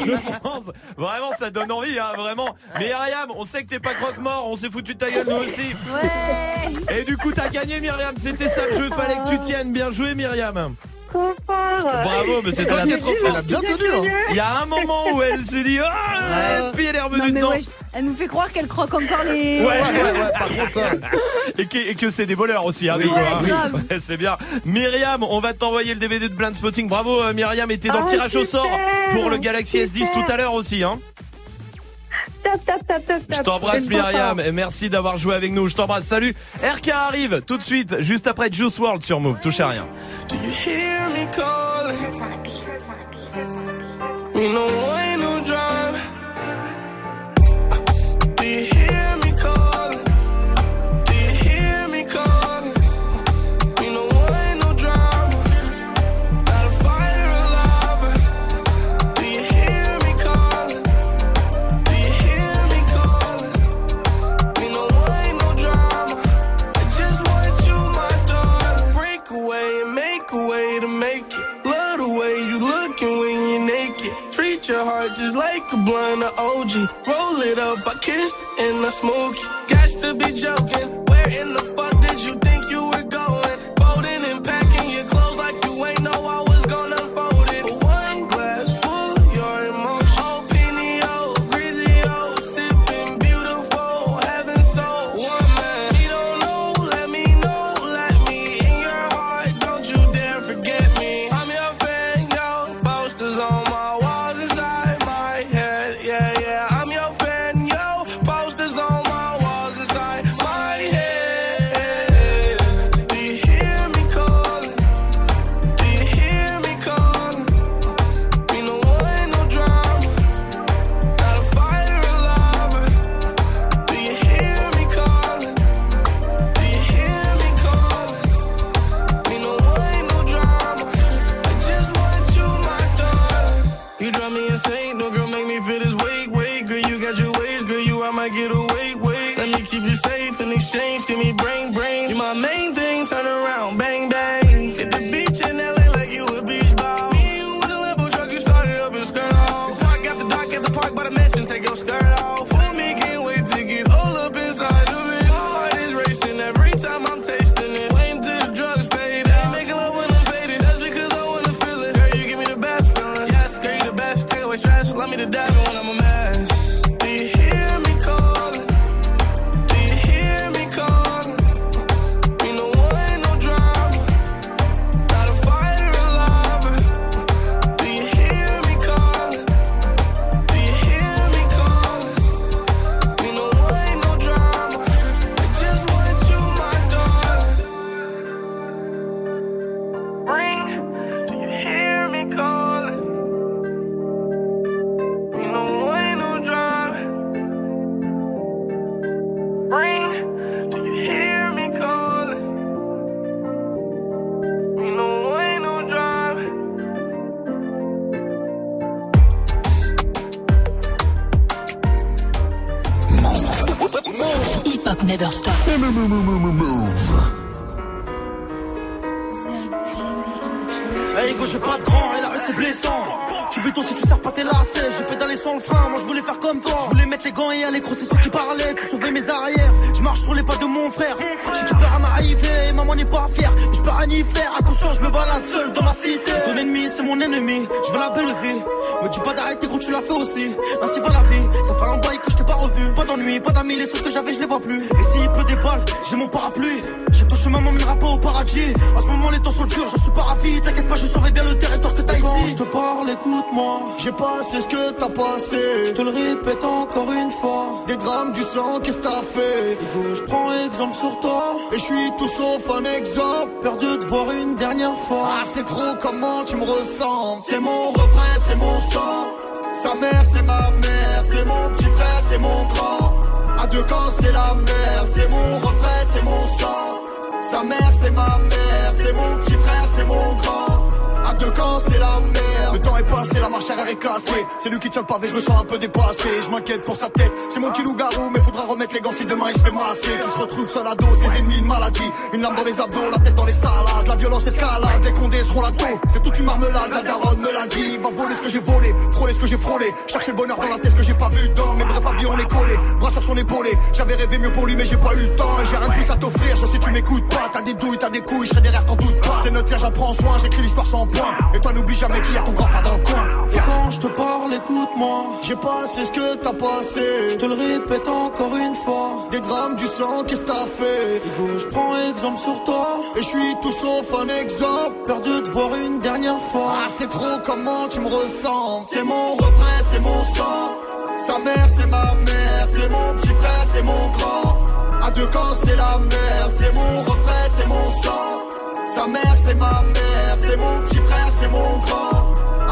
de France. Vraiment, ça donne envie, hein, vraiment. Mais Myriam, on sait que t'es pas croque-mort, on s'est foutu de ta gueule nous aussi. Ouais. Et du coup, t'as gagné Myriam, c'était ça le jeu, fallait que tu tiennes. Bien joué Myriam. Trop fort. Bravo, mais c'est toi qui a- es trop elle a fort. bien tenu. Hein. Il y a un moment où elle s'est dit, ah, et puis elle est Non revenue mais dedans. ouais, elle nous fait croire qu'elle croque encore les. Ouais, Ouais, ouais, ouais, par contre, ça. Et que, et que c'est des voleurs aussi, hein, hein. c'est bien. Myriam, on va t'envoyer le DVD de Blind Spotting. Bravo, euh, Myriam, et t'es dans le Ah, tirage au sort pour le Galaxy S10 super. tout à l'heure aussi, hein. Top, top, top, top, Je t'embrasse, Myriam, et merci d'avoir joué avec nous. Je t'embrasse. Salut. RK arrive tout de suite, juste après Juice World sur Move. Touche à rien. Do you hear me calling? You know ain't no drama. Do you hear smoke. Got to be joking. Me. C'est mon refrain, c'est mon sang. Sa mère, c'est ma mère. C'est mon petit frère, c'est mon grand. À deux camps, c'est la merde. C'est mon refrain, c'est mon sang. Sa mère, c'est ma mère. C'est mon petit frère, c'est mon grand. À deux camps, c'est la merde. Le temps est passé, la marche arrière est cassée. C'est lui qui tient le pavé, je me sens un peu dépassé. Je m'inquiète pour sa tête. C'est mon petit loup-garou, mais faudra les gants si demain il se fait masser. Qui se retrouve seul à dos, ses ennemis, une maladie. Une lame dans les abdos, la tête dans les salades. La violence escalade, les condés seront la taux. C'est toute une marmelade, la daronne me l'a dit. Va voler ce que j'ai volé, frôler ce que j'ai frôlé. Chercher le bonheur dans la tête, ce que j'ai pas vu dans mes brefs avions, on est collé. Bras sur son épaulé. J'avais rêvé mieux pour lui, mais j'ai pas eu le temps. J'ai rien de plus à t'offrir, sauf si tu m'écoutes pas. T'as des douilles, t'as des couilles, je serai derrière, t'en doute pas. C'est notre terre, j'en prends soin, j'écris l'histoire sans point. Et toi, n'oublie jamais qu'il y a ton grand frère écoute-moi. J'ai passé ce que t'as passé. Je te le répète encore une fois. Des drames du sang, qu'est-ce que t'as fait? Écoute, je prends exemple sur toi. Et je suis tout sauf un exemple. Perdu de voir une dernière fois. Ah, c'est trop comment tu me ressens? C'est mon refrain, c'est mon sang. Sa mère, c'est ma mère. C'est mon petit frère, c'est mon grand. À deux camps, c'est la merde. C'est mon refrain, c'est mon sang. Sa mère, c'est ma mère. C'est mon petit frère, c'est mon grand.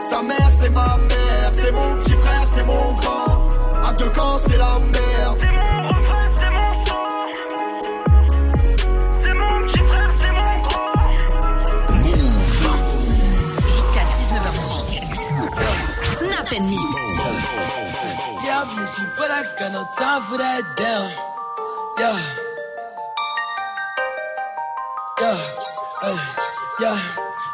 Sa mère, c'est ma mère. C'est mon petit frère, c'est mon grand. À deux camps, c'est la merde. C'est mon refrain, c'est mon sang. C'est mon petit frère, c'est mon grand. Jusqu'à 19h30. Snap and mix. Yeah, I miss you, but I got no time for that damn. Yeah. Yeah. Uh, yeah.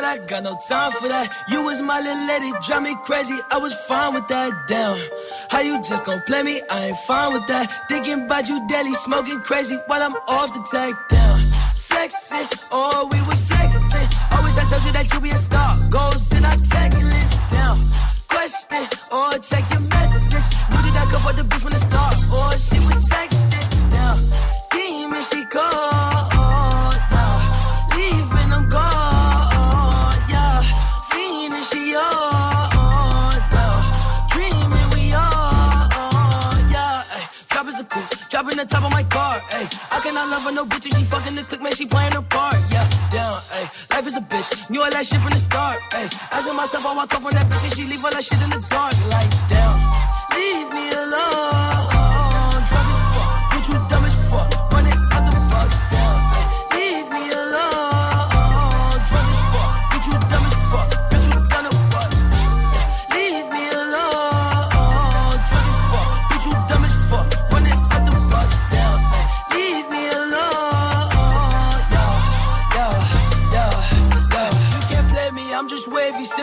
But I got no time for that. You was my little lady, drive me crazy. I was fine with that. Damn, how you just gon' play me? I ain't fine with that. Thinking about you daily, smoking crazy while I'm off the tag. Down, flexing, oh we was flexing. Always I told you that you be a star. Goals in our checklist. Down, question, or check your message. Knew that I could afford the beef from the start, or she was texting. Down, demon she called. The top of my car, ay. I cannot love her, no bitch, she fucking the click, man, she playing her part, yeah. Down, ay. Life is a bitch, knew all that shit from the start, ay. Asking myself I I off from that bitch, and she leave all that shit in the dark, like, damn. Leave me alone,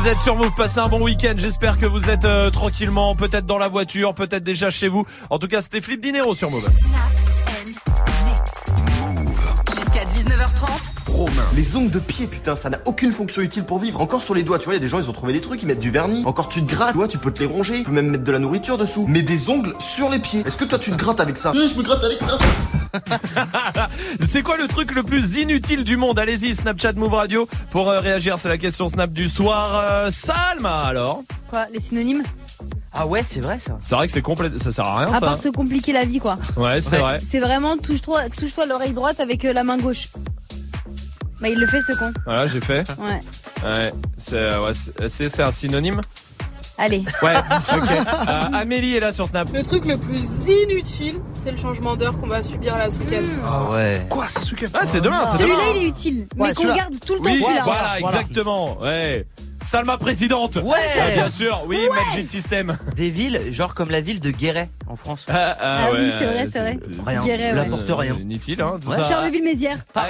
Vous êtes sur Move, passez un bon week-end. J'espère que vous êtes euh, tranquillement, peut-être dans la voiture, peut-être déjà chez vous. En tout cas, c'était Flip Dinero sur Move. Romain. Les ongles de pied, putain, ça n'a aucune fonction utile pour vivre. Encore sur les doigts, tu vois, il y a des gens, ils ont trouvé des trucs, ils mettent du vernis. Encore tu te grattes, tu vois, tu peux te les ronger. Tu peux même mettre de la nourriture dessous. Mais des ongles sur les pieds. Est-ce que toi tu te grattes avec ça Oui, je me gratte avec ça. C'est quoi le truc le plus inutile du monde? Allez-y, Snapchat Move Radio pour euh, réagir. C'est la question Snap du soir. Euh, Salma, alors Quoi, les synonymes? Ah ouais, c'est vrai ça. C'est vrai que c'est complet, ça sert à rien À ça. part se compliquer la vie, quoi. Ouais, c'est vrai. C'est vraiment touche-toi touche-toi l'oreille droite avec euh, la main gauche. Bah, il le fait ce con. Voilà, j'ai fait. Ouais. Ouais, c'est euh, ouais, c'est- c'est c'est un synonyme. Allez. Ouais, ok. Euh, Amélie est là sur Snap. Le truc le plus inutile, c'est le changement d'heure qu'on va subir là ce week-end. Ah ouais. Quoi, c'est ce week-end Ah, c'est demain, c'est demain. Celui-là, il est utile. mais qu'on celui-là. garde tout le temps Oui, celui-là. voilà, exactement. Ouais. Salma présidente. Ouais. bien sûr. Oui, Magic System. Des villes, genre comme la ville de Guéret en France. Ah, Ah oui, c'est vrai, c'est vrai. Rien. Guéret, ouais. N'importe rien. Euh, Inutile, hein. tout Ouais. ça. Charleville-Mézières. On vous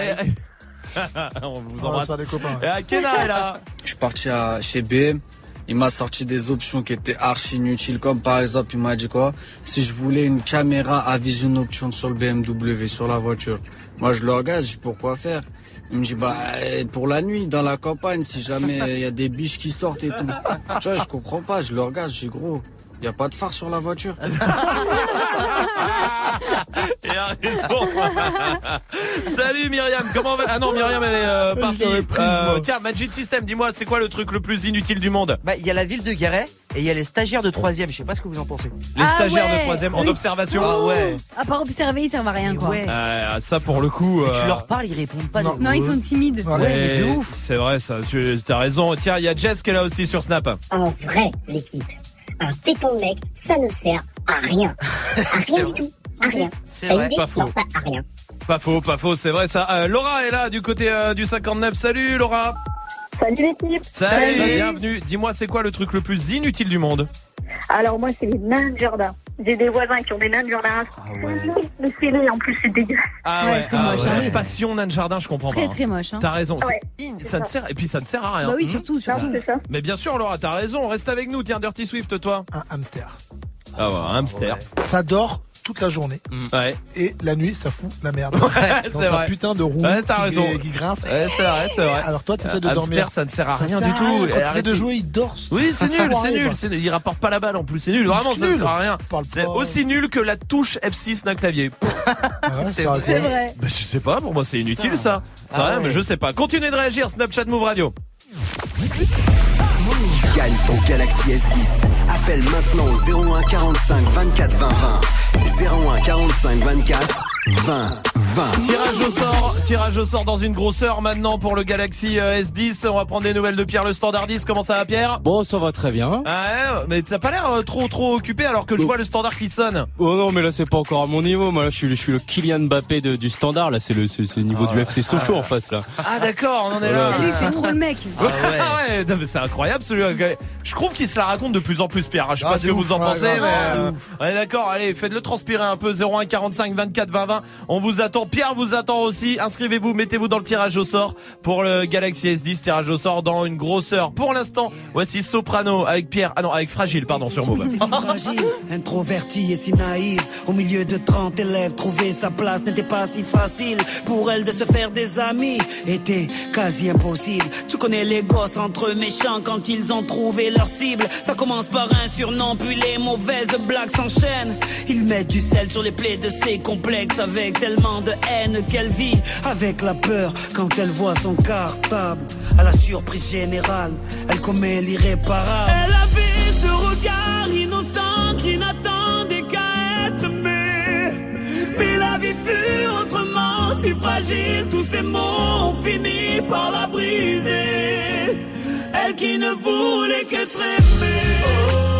On va embrasse. des copains. Et à Kena est là. Je suis parti à, chez BM. Il m'a sorti des options qui étaient archi inutiles, comme par exemple, il m'a dit quoi? Si je voulais une caméra à vision nocturne sur le BMW, sur la voiture. Moi, je le regarde, je dis pourquoi faire? Il me dit, bah, euh, pour la nuit, dans la campagne, si jamais il y a des biches qui sortent et tout. Tu vois, je comprends pas, je le regarde, je dis, gros, il y a pas de phare sur la voiture. Et a raison. Salut Myriam, comment va Ah non, Myriam elle est euh, partie. Euh, tiens, Magic System, dis-moi, c'est quoi le truc le plus inutile du monde? Bah, il y a la ville de Guéret et il y a les stagiaires de troisième. Je sais pas ce que vous en pensez. Les Ah stagiaires ouais. de troisième en Oui. observation. Ah ouais. À part observer, ils servent à rien, quoi. Ouais. Euh, ça pour le coup. Tu euh, leur parles, ils répondent pas. Non. Non, ils sont timides. Ouais. Ouais, mais de ouf. C'est vrai, ça. Tu as raison. Tiens, il y a Jess qui est là aussi sur Snap. En vrai, l'équipe. Un téton de mec, ça ne sert à rien. À rien du tout. À rien. C'est vrai, pas faux. Non, pas à rien. Pas faux, pas faux, c'est vrai ça. Euh, Laura est là du côté euh, du 59. Salut Laura. Salut l'équipe. Salut, bienvenue. Dis-moi, c'est quoi le truc le plus inutile du monde Alors moi, c'est les nains de jardin. J'ai des voisins qui ont des nains de jardin. Mais c'est laid, en plus, c'est dégueulasse. Ah Ouais, c'est moche, ouais. hein. Passion nain de jardin, je comprends Très pas. très moche. Hein. T'as raison. c'est Ouais, in- c'est ça ne sert et puis ça ne sert à rien. Bah oui, Hmm. surtout, c'est ça. Mais bien sûr, Laura, t'as raison. Reste avec nous. Tiens, Dirty Swift, toi. Un hamster. Ah ouais, un hamster. Ça dort toute la journée Ouais. et la nuit, ça fout la merde. Ouais, Dans c'est sa vrai. putain de roue Ouais, t'as qui, raison. qui grince. Ouais, c'est vrai, c'est vrai. Alors toi, t'essaies de Euh, dormir. hamster, ça ne sert à Ça rien sert du tout. Quand t'essaies arrête- de jouer, il dort. Oui, c'est nul, c'est nul, c'est nul. Il rapporte pas la balle en plus, c'est nul. Vraiment, ça ne sert à rien. C'est aussi nul que la touche F6 d'un clavier. Ah C'est vrai. Bah, je sais pas, pour moi c'est inutile ça. Ah mais je sais pas. Continuez de réagir, Snapchat Move Radio. Gagne ton Galaxy S10. Appelle maintenant au 01 45 24 20 20. 01 45 24 20 20. Tirage au sort, tirage au sort dans une grosse heure maintenant pour le Galaxy euh, S10. On va prendre des nouvelles de Pierre le standardiste. Comment ça va Pierre? Bon, ça va très bien. Ah ouais, mais t'as pas l'air euh, trop trop occupé alors que je vois le standard qui sonne. Oh non, mais là, c'est pas encore à mon niveau. Moi, là, je suis, je suis le Kylian Mbappé de- du standard. Là, c'est le, c'est, c'est le niveau Ah du ouais. FC Sochaux en face, là. Ah d'accord, on en est là. Lui, il fait trop le mec. Ah ouais, non, mais c'est incroyable celui-là. Je trouve qu'il se la raconte de plus en plus Pierre. Je sais Ah, pas ce que ouf, vous en ouais, pensez, mais Ah, euh, on est d'accord. Allez, faites-le transpirer un peu. 01 45 24 20 20. On vous attend. Pierre vous attend aussi. Inscrivez-vous, mettez-vous dans le tirage au sort pour le Galaxy S10. Tirage au sort dans une grosse heure. Pour l'instant, voici Soprano avec Pierre. Ah non, avec Fragile, pardon, sur Move. fragile, introverti et si naïve. Au milieu de 30 élèves, trouver sa place n'était pas si facile. Pour elle de se faire des amis était quasi impossible. Tu connais les gosses entre méchants quand ils ont trouvé leur cible. Ça commence par un surnom, puis les mauvaises blagues s'enchaînent. Ils mettent du sel sur les plaies de ses complexes avec tellement de haine qu'elle vit avec la peur quand elle voit son cartable. À la surprise générale, elle commet l'irréparable. Elle avait ce regard innocent qui n'attendait qu'à être aimé. Mais la vie fut autrement si fragile, tous ces mots ont fini par la briser. Elle qui ne voulait qu'être aimée. Oh,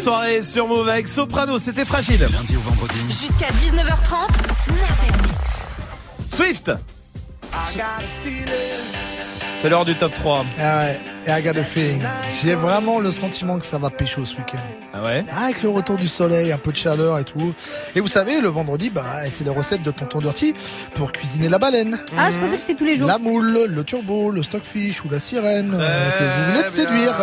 Soirée sur Move avec Soprano, c'était fragile. Lundi au vendredi. Jusqu'à 19h30, Snap Mix. Swift C'est l'heure du top 3. Ah ouais, et I got a feeling. J'ai vraiment le sentiment que ça va pécho ce week-end. Ah ouais Ah, Avec le retour du soleil, un peu de chaleur et tout. Et vous savez, le vendredi, bah, c'est les recettes de Tonton Dirty pour cuisiner la baleine. Ah, je pensais que c'était tous les jours. La moule, le turbo, le stockfish ou la sirène euh, que vous venez de séduire.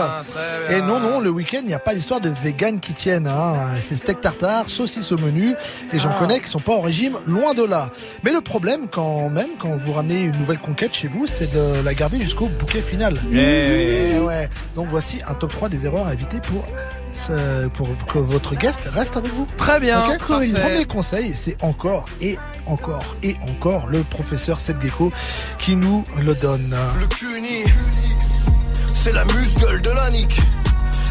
Et non, non, le week-end, il n'y a pas d'histoire de vegan qui tienne. Hein. C'est steak tartare, saucisse au menu. Et j'en Ah. connais qui sont pas en régime, loin de là. Mais le problème, quand même, quand vous ramenez une nouvelle conquête chez vous, c'est de la garder jusqu'au bouquet final. Eh Eh ouais. Donc voici un top 3 des erreurs à éviter pour, pour que votre guest reste avec vous. Très bien, Ok parfait. Premier conseil, c'est encore et encore et encore le professeur Seth Gecko qui nous le donne. Le cuni, c'est la muscle de la nique.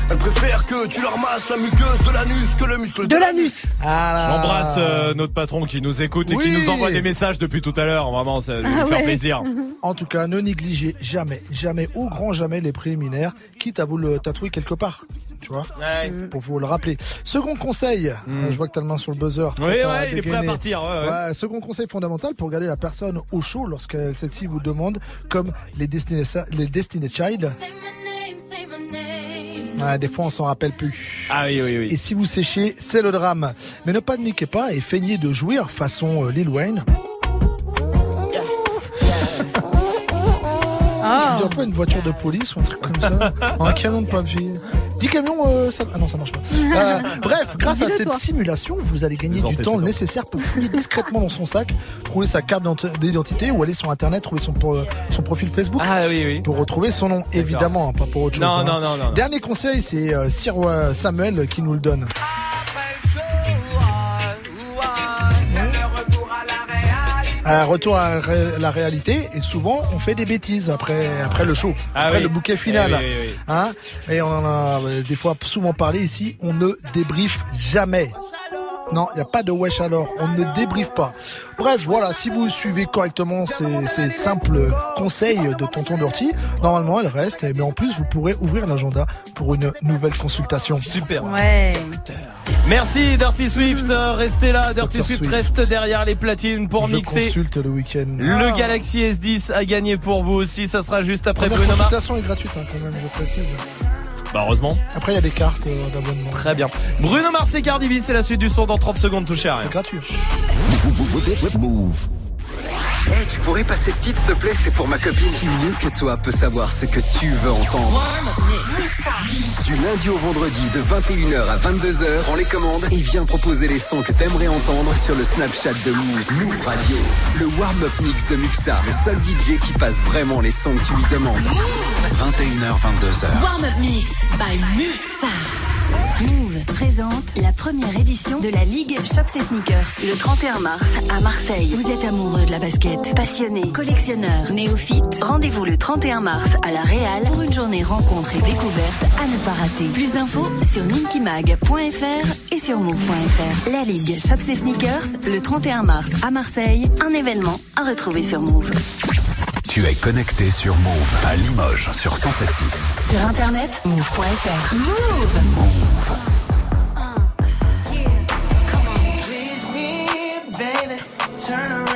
Elle préfère que tu leur masses la muqueuse de l'anus que le muscle de, l'anus. J'embrasse euh, notre patron qui nous écoute et qui nous envoie des messages depuis tout à l'heure. Vraiment, ça va Ah nous faire ouais. plaisir. En tout cas, ne négligez jamais, jamais, au grand jamais les préliminaires, quitte à vous le tatouer quelque part. Tu vois Pour vous le rappeler. Second conseil, euh, je vois que t'as le main sur le buzzer. Oui, ouais, il est prêt à partir, ouais, ouais. second conseil fondamental pour garder la personne au chaud lorsque celle-ci vous demande, comme les Destiny, les Destiny Child. Ouais, des fois, on s'en rappelle plus. Ah oui, oui, oui. Et si vous séchez, c'est le drame. Mais ne paniquez pas et feignez de jouir façon euh, Lil Wayne. Ah. Tu dirais pas une voiture de police ou un truc comme ça Un camion de papier 10 camions, euh, ça... Ah non, ça marche pas. Euh, bref, grâce à cette toi. simulation, vous allez gagner du temps nécessaire pour fouiller discrètement dans son sac, trouver sa carte d'ident- d'identité ou aller sur Internet, trouver son, pro- son profil Facebook Ah oui, oui. pour retrouver son nom, évidemment, hein, pas pour autre chose. Non, hein. non, non, non, non. Dernier conseil, c'est euh, Sir Samuel qui nous le donne. Un retour à la réalité et souvent on fait des bêtises après après le show, Ah après oui. le bouquet final. Eh oui, oui, oui. Hein? Et on en a euh, des fois souvent parlé ici, on ne débriefe jamais. Non, il n'y a pas de wesh alors, on ne débriefe pas. Bref, voilà, si vous suivez correctement ces, ces simples conseils de Tonton Dirty, normalement elle reste, mais en plus vous pourrez ouvrir l'agenda pour une nouvelle consultation. Super. Ouais. Merci Dirty Swift, restez là. Dirty. Swift, Swift. reste derrière les platines pour Je mixer. consulte le week-end. Le Galaxy S10 a gagné pour vous aussi. Ça sera juste après Bruno Mars. consultation est gratuite hein, quand même, je précise. Bah heureusement. Après il y a des cartes euh, d'abonnement. Très bien. Bruno Mars et Cardi B, c'est la suite du son dans 30 secondes, touché à rien. C'est gratuit. Move. Hey, tu pourrais passer ce titre, s'il te plaît? C'est pour ma copine. Qui mieux que toi peut savoir ce que tu veux entendre? Du lundi au vendredi, de 21h à 22h, prends les commandes et viens proposer les sons que t'aimerais entendre sur le Snapchat de Move. Move Radio. Le warm-up mix de Muxa, le seul DJ qui passe vraiment les sons que tu lui demandes. 21h, 22h. Warm-up mix by Muxa. Move présente la première édition de la Ligue Shops et Sneakers le 31 mars à Marseille. Vous êtes amoureux de la basket, passionné, collectionneur, néophyte Rendez-vous le 31 mars à la Réal pour une journée rencontre et découverte à ne pas rater. Plus d'infos sur ninkimag.fr et sur move.fr. La Ligue Shops et Sneakers le 31 mars à Marseille, un événement à retrouver sur Move. Tu es connecté sur Move à Limoges sur 107.6. Sur internet, move.fr. Move. Please me, baby. Turn around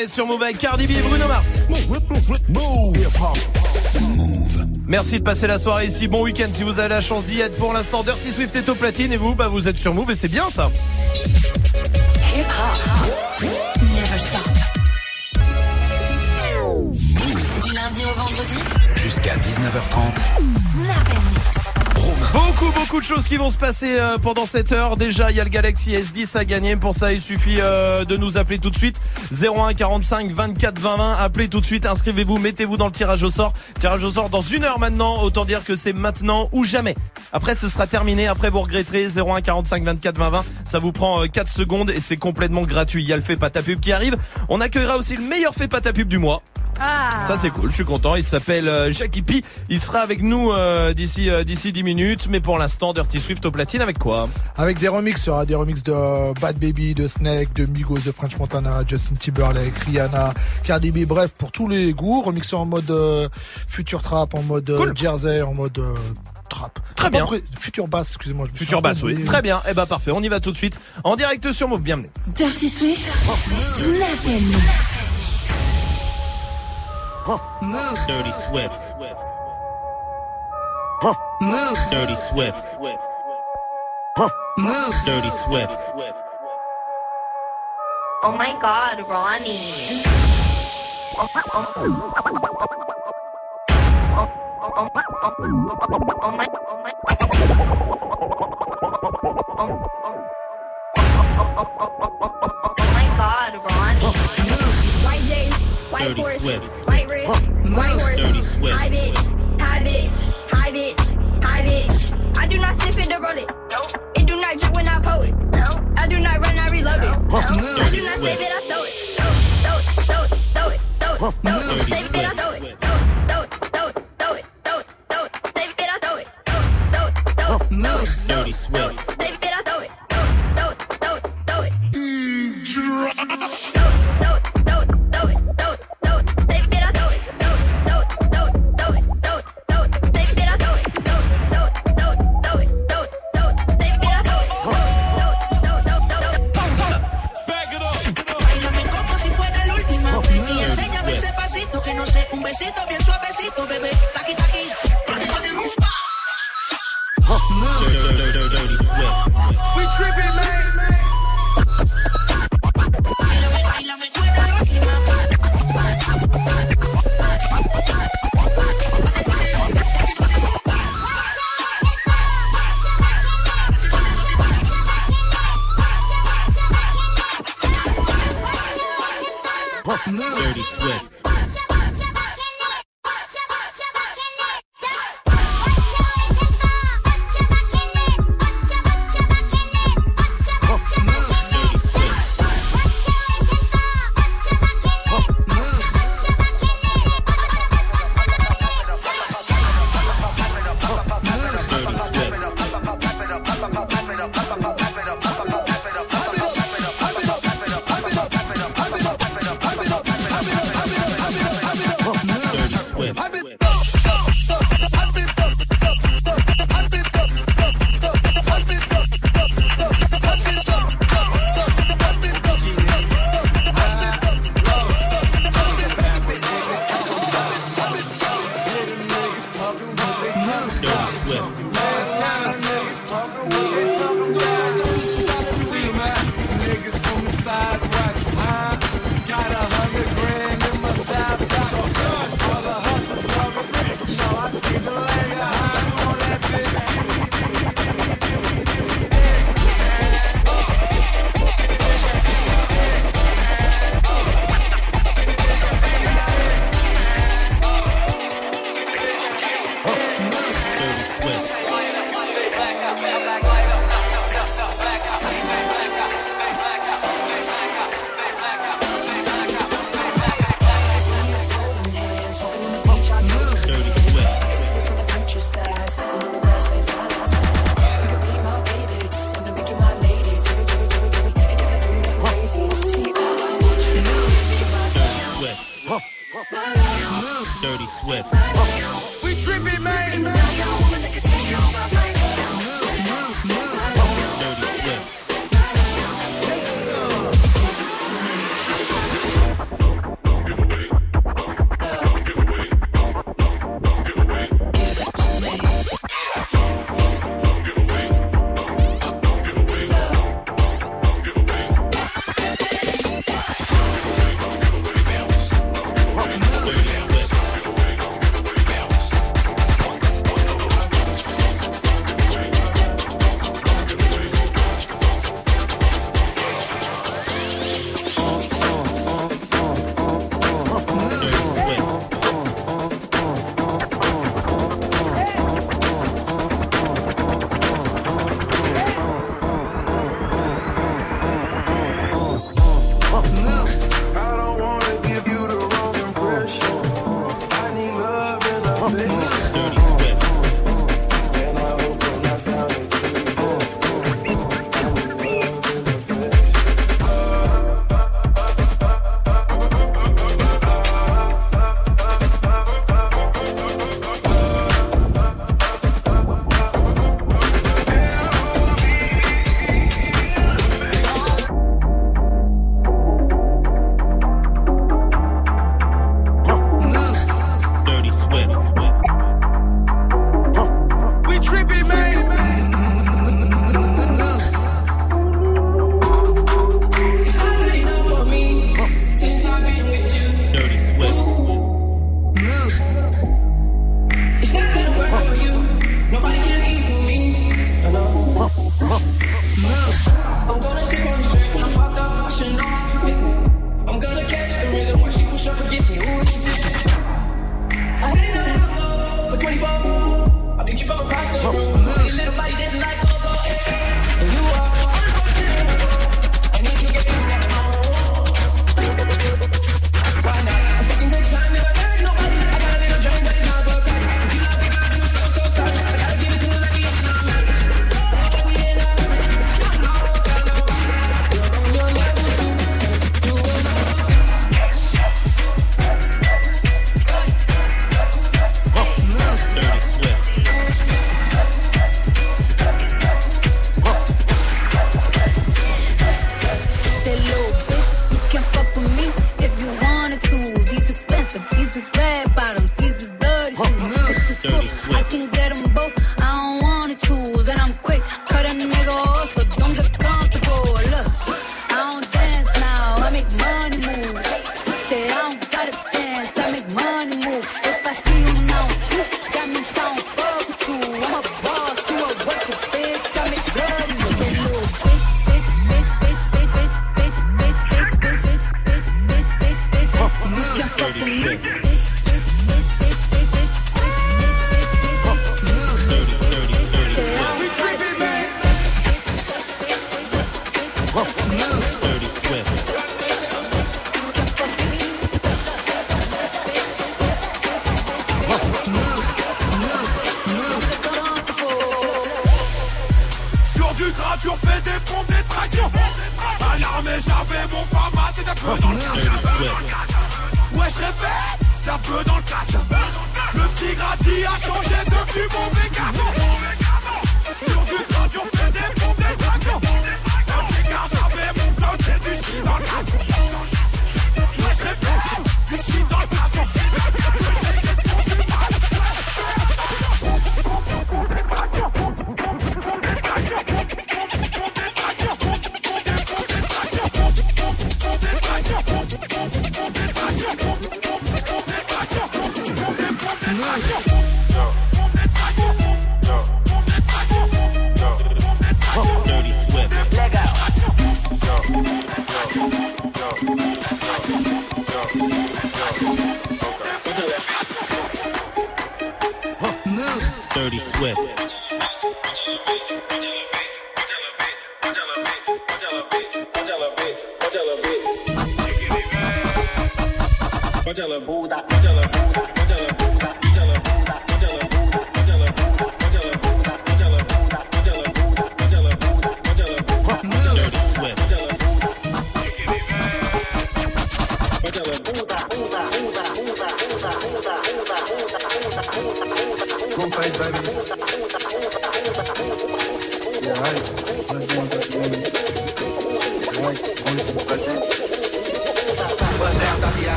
soirée sur Move avec Cardi B et Bruno Mars. Merci de passer la soirée ici. Bon week-end si vous avez la chance d'y être. Pour l'instant, Dirty Swift est au platine et vous, bah, vous êtes sur Move et c'est bien ça. Hip hop. Never stop. Du lundi au vendredi. Jusqu'à 19h30. Snap and mix. Beaucoup, beaucoup de choses qui vont se passer euh, pendant cette heure. Déjà, il y a le Galaxy S10 à gagner. Pour ça, il suffit euh, de nous appeler tout de suite. 01 45 24 20 20. Appelez tout de suite, inscrivez-vous, mettez-vous dans le tirage au sort. Tirage au sort dans une heure maintenant. Autant dire que c'est maintenant ou jamais. Après, ce sera terminé. Après, vous regretterez. 01 45 24 20 20. Ça vous prend euh, 4 secondes et c'est complètement gratuit. Il y a le fait pas ta pub qui arrive. On accueillera aussi le meilleur fait pas ta pub du mois. Ah. Ça c'est cool, je suis content. Il s'appelle euh, Jackie P. Il sera avec nous euh, d'ici euh, d'ici 10 minutes. Mais pour l'instant, Dirty Swift au platine avec quoi? Avec des remixes, il y aura des remixes de euh, Bad Baby, de Snake, de Migos, de French Montana, Justin Timberlake, Rihanna, Cardi B, bref, pour tous les goûts, remixés en mode euh, future trap, en mode euh, Cool. jersey, en mode euh, trap. Très bien. Future basse, excusez-moi. je me suis Futur un peu basse, oui. Très bien. Eh ben parfait. On y va tout de suite en direct sur Move. Bienvenue. Dirty Swift. Snap and mix. Move. Dirty Swift. Move. Dirty Swift. Move. Dirty Swift. Oh my god, Ronnie. Oh white Dirty horse, Swift. white wrist, white horse, Dirty Swift. high bitch, high bitch, high bitch, high bitch. I do not sniff it or roll it. It do not drip when I pull it. I do not run, I reload it. I do not save it, I throw it. Throw it, throw it, throw it, throw it, throw it. Save it, I throw it. Throw it, throw it, throw it, throw it, throw it. Save it, I throw it. Throw it, throw it, throw it. Dirty Swift. Save it, I throw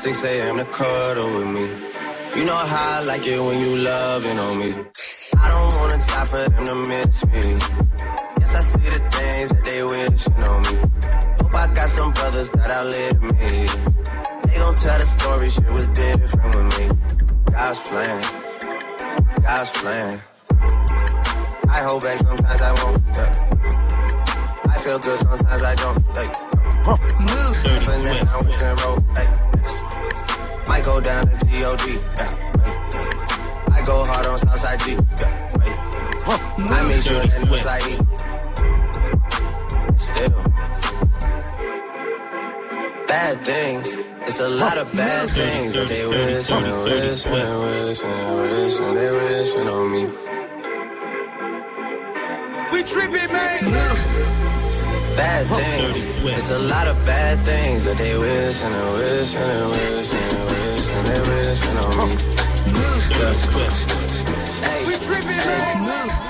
6 a.m. to cuddle with me. You know how I like it when you loving on me. I don't wanna die for them to miss me. Bad things. It's a lot of bad things that they wish and they wish and they wish and they wish and they wishing on me. We tripping, man. bad things. It's a lot of bad things that they wish and they wish and they wish and they wish and they wish on me. Hey, hey.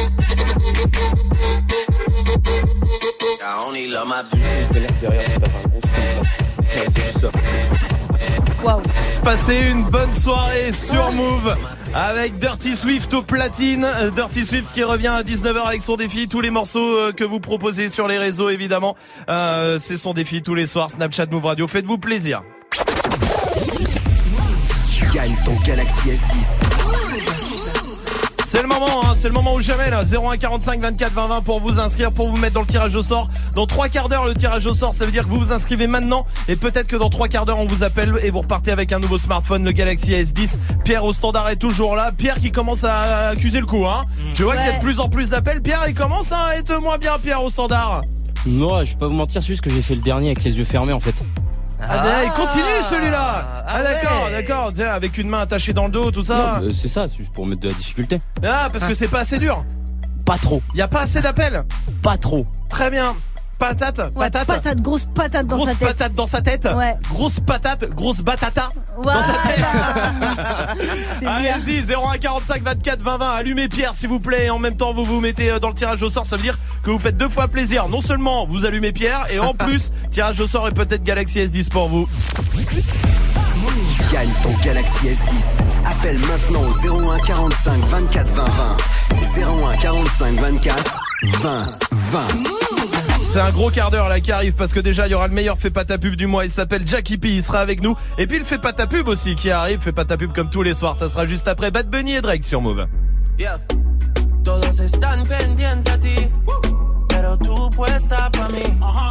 Passez une bonne soirée sur Move avec Dirty Swift au platine. Euh, Dirty Swift qui revient à 19h avec son défi. Tous les morceaux euh, que vous proposez sur les réseaux évidemment. Euh, C'est son défi tous les soirs. Snapchat Move Radio. Faites-vous plaisir. Gagne ton Galaxy S10. C'est le moment, hein, c'est le moment ou jamais là. 01 45 24 20 20 pour vous inscrire, pour vous mettre dans le tirage au sort. Dans trois quarts d'heure, le tirage au sort, ça veut dire que vous vous inscrivez maintenant et peut-être que dans trois quarts d'heure, on vous appelle et vous repartez avec un nouveau smartphone, le Galaxy S10. Pierre au standard est toujours là. Pierre qui commence à accuser le coup, hein. Je vois qu'il y a de plus en plus d'appels. Pierre, il commence à être moins bien, Pierre au standard. Non, je vais pas vous mentir, c'est juste que j'ai fait le dernier avec les yeux fermés en fait. Ah, il continue celui-là. Ah, d'accord, d'accord. Tiens, Avec une main attachée dans le dos, tout ça. Non, euh, c'est ça, c'est juste pour mettre de la difficulté. Ah, parce que c'est pas assez dur. Pas trop. Y a pas assez d'appels. Pas trop. Très bien. Patate Ouais, Patate patate, grosse patate dans Grosse sa tête. patate dans sa tête Ouais. Grosse patate, grosse batata dans sa tête Allez-y, 0145 24 20 20, allumez Pierre s'il vous plaît et en même temps vous vous mettez euh, dans le tirage au sort, ça veut dire que vous faites deux fois plaisir. Non seulement vous allumez Pierre et en plus tirage au sort et peut-être Galaxy S10 pour vous. Gagne ton Galaxy S10. Appelle maintenant au 01 45 24 20 20. 01 45 24 20 20. C'est un gros quart d'heure là qui arrive parce que déjà il y aura le meilleur fait pas ta pub du mois, il s'appelle Jackie P, il sera avec nous. Et puis le fait pas ta pub aussi qui arrive, fait pas ta pub comme tous les soirs, ça sera juste après Bad Bunny et Drake sur Move. Yeah. Todos están pendientes a ti, pero tú puesta pa' mí. Haciendo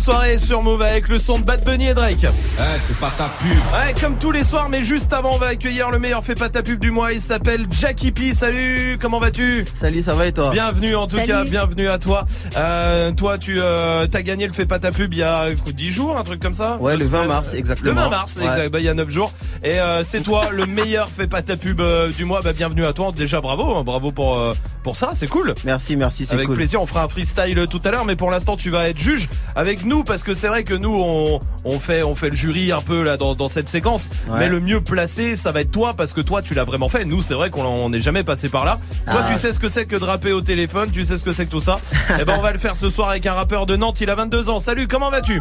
Soirée sur Move avec le son de Bad Bunny et Drake. Eh, c'est pas ta pub. Ouais, comme tous les soirs, mais juste avant, on va accueillir le meilleur fait pas ta pub du mois. Il s'appelle Jackie P. Salut, comment vas-tu? Salut, ça va et toi? Bienvenue en tout Salut. cas, bienvenue à toi. Euh, toi, tu euh, as gagné le fait pas ta pub il y a euh, 10 jours, un truc comme ça? Ouais, le 20 semaines mars, exactement. Le 20 mars, Ouais. exact, bah, il y a 9 jours. Et euh, c'est toi le meilleur fait pas ta pub euh, du mois. Bah, bienvenue à toi. Déjà bravo, hein, bravo pour euh, pour ça, c'est cool. Merci, merci, c'est Avec cool. plaisir, on fera un freestyle tout à l'heure, mais pour l'instant tu vas être juge avec nous parce que c'est vrai que nous on, on fait on fait le jury un peu là dans, dans cette séquence, Ouais. mais le mieux placé ça va être toi parce que toi tu l'as vraiment fait. Nous c'est vrai qu'on on n'est jamais passé par là. Toi Ah. tu sais ce que c'est que de rapper au téléphone, tu sais ce que c'est que tout ça. Et ben on va le faire ce soir avec un rappeur de Nantes. Il a 22 ans. Salut, comment vas-tu?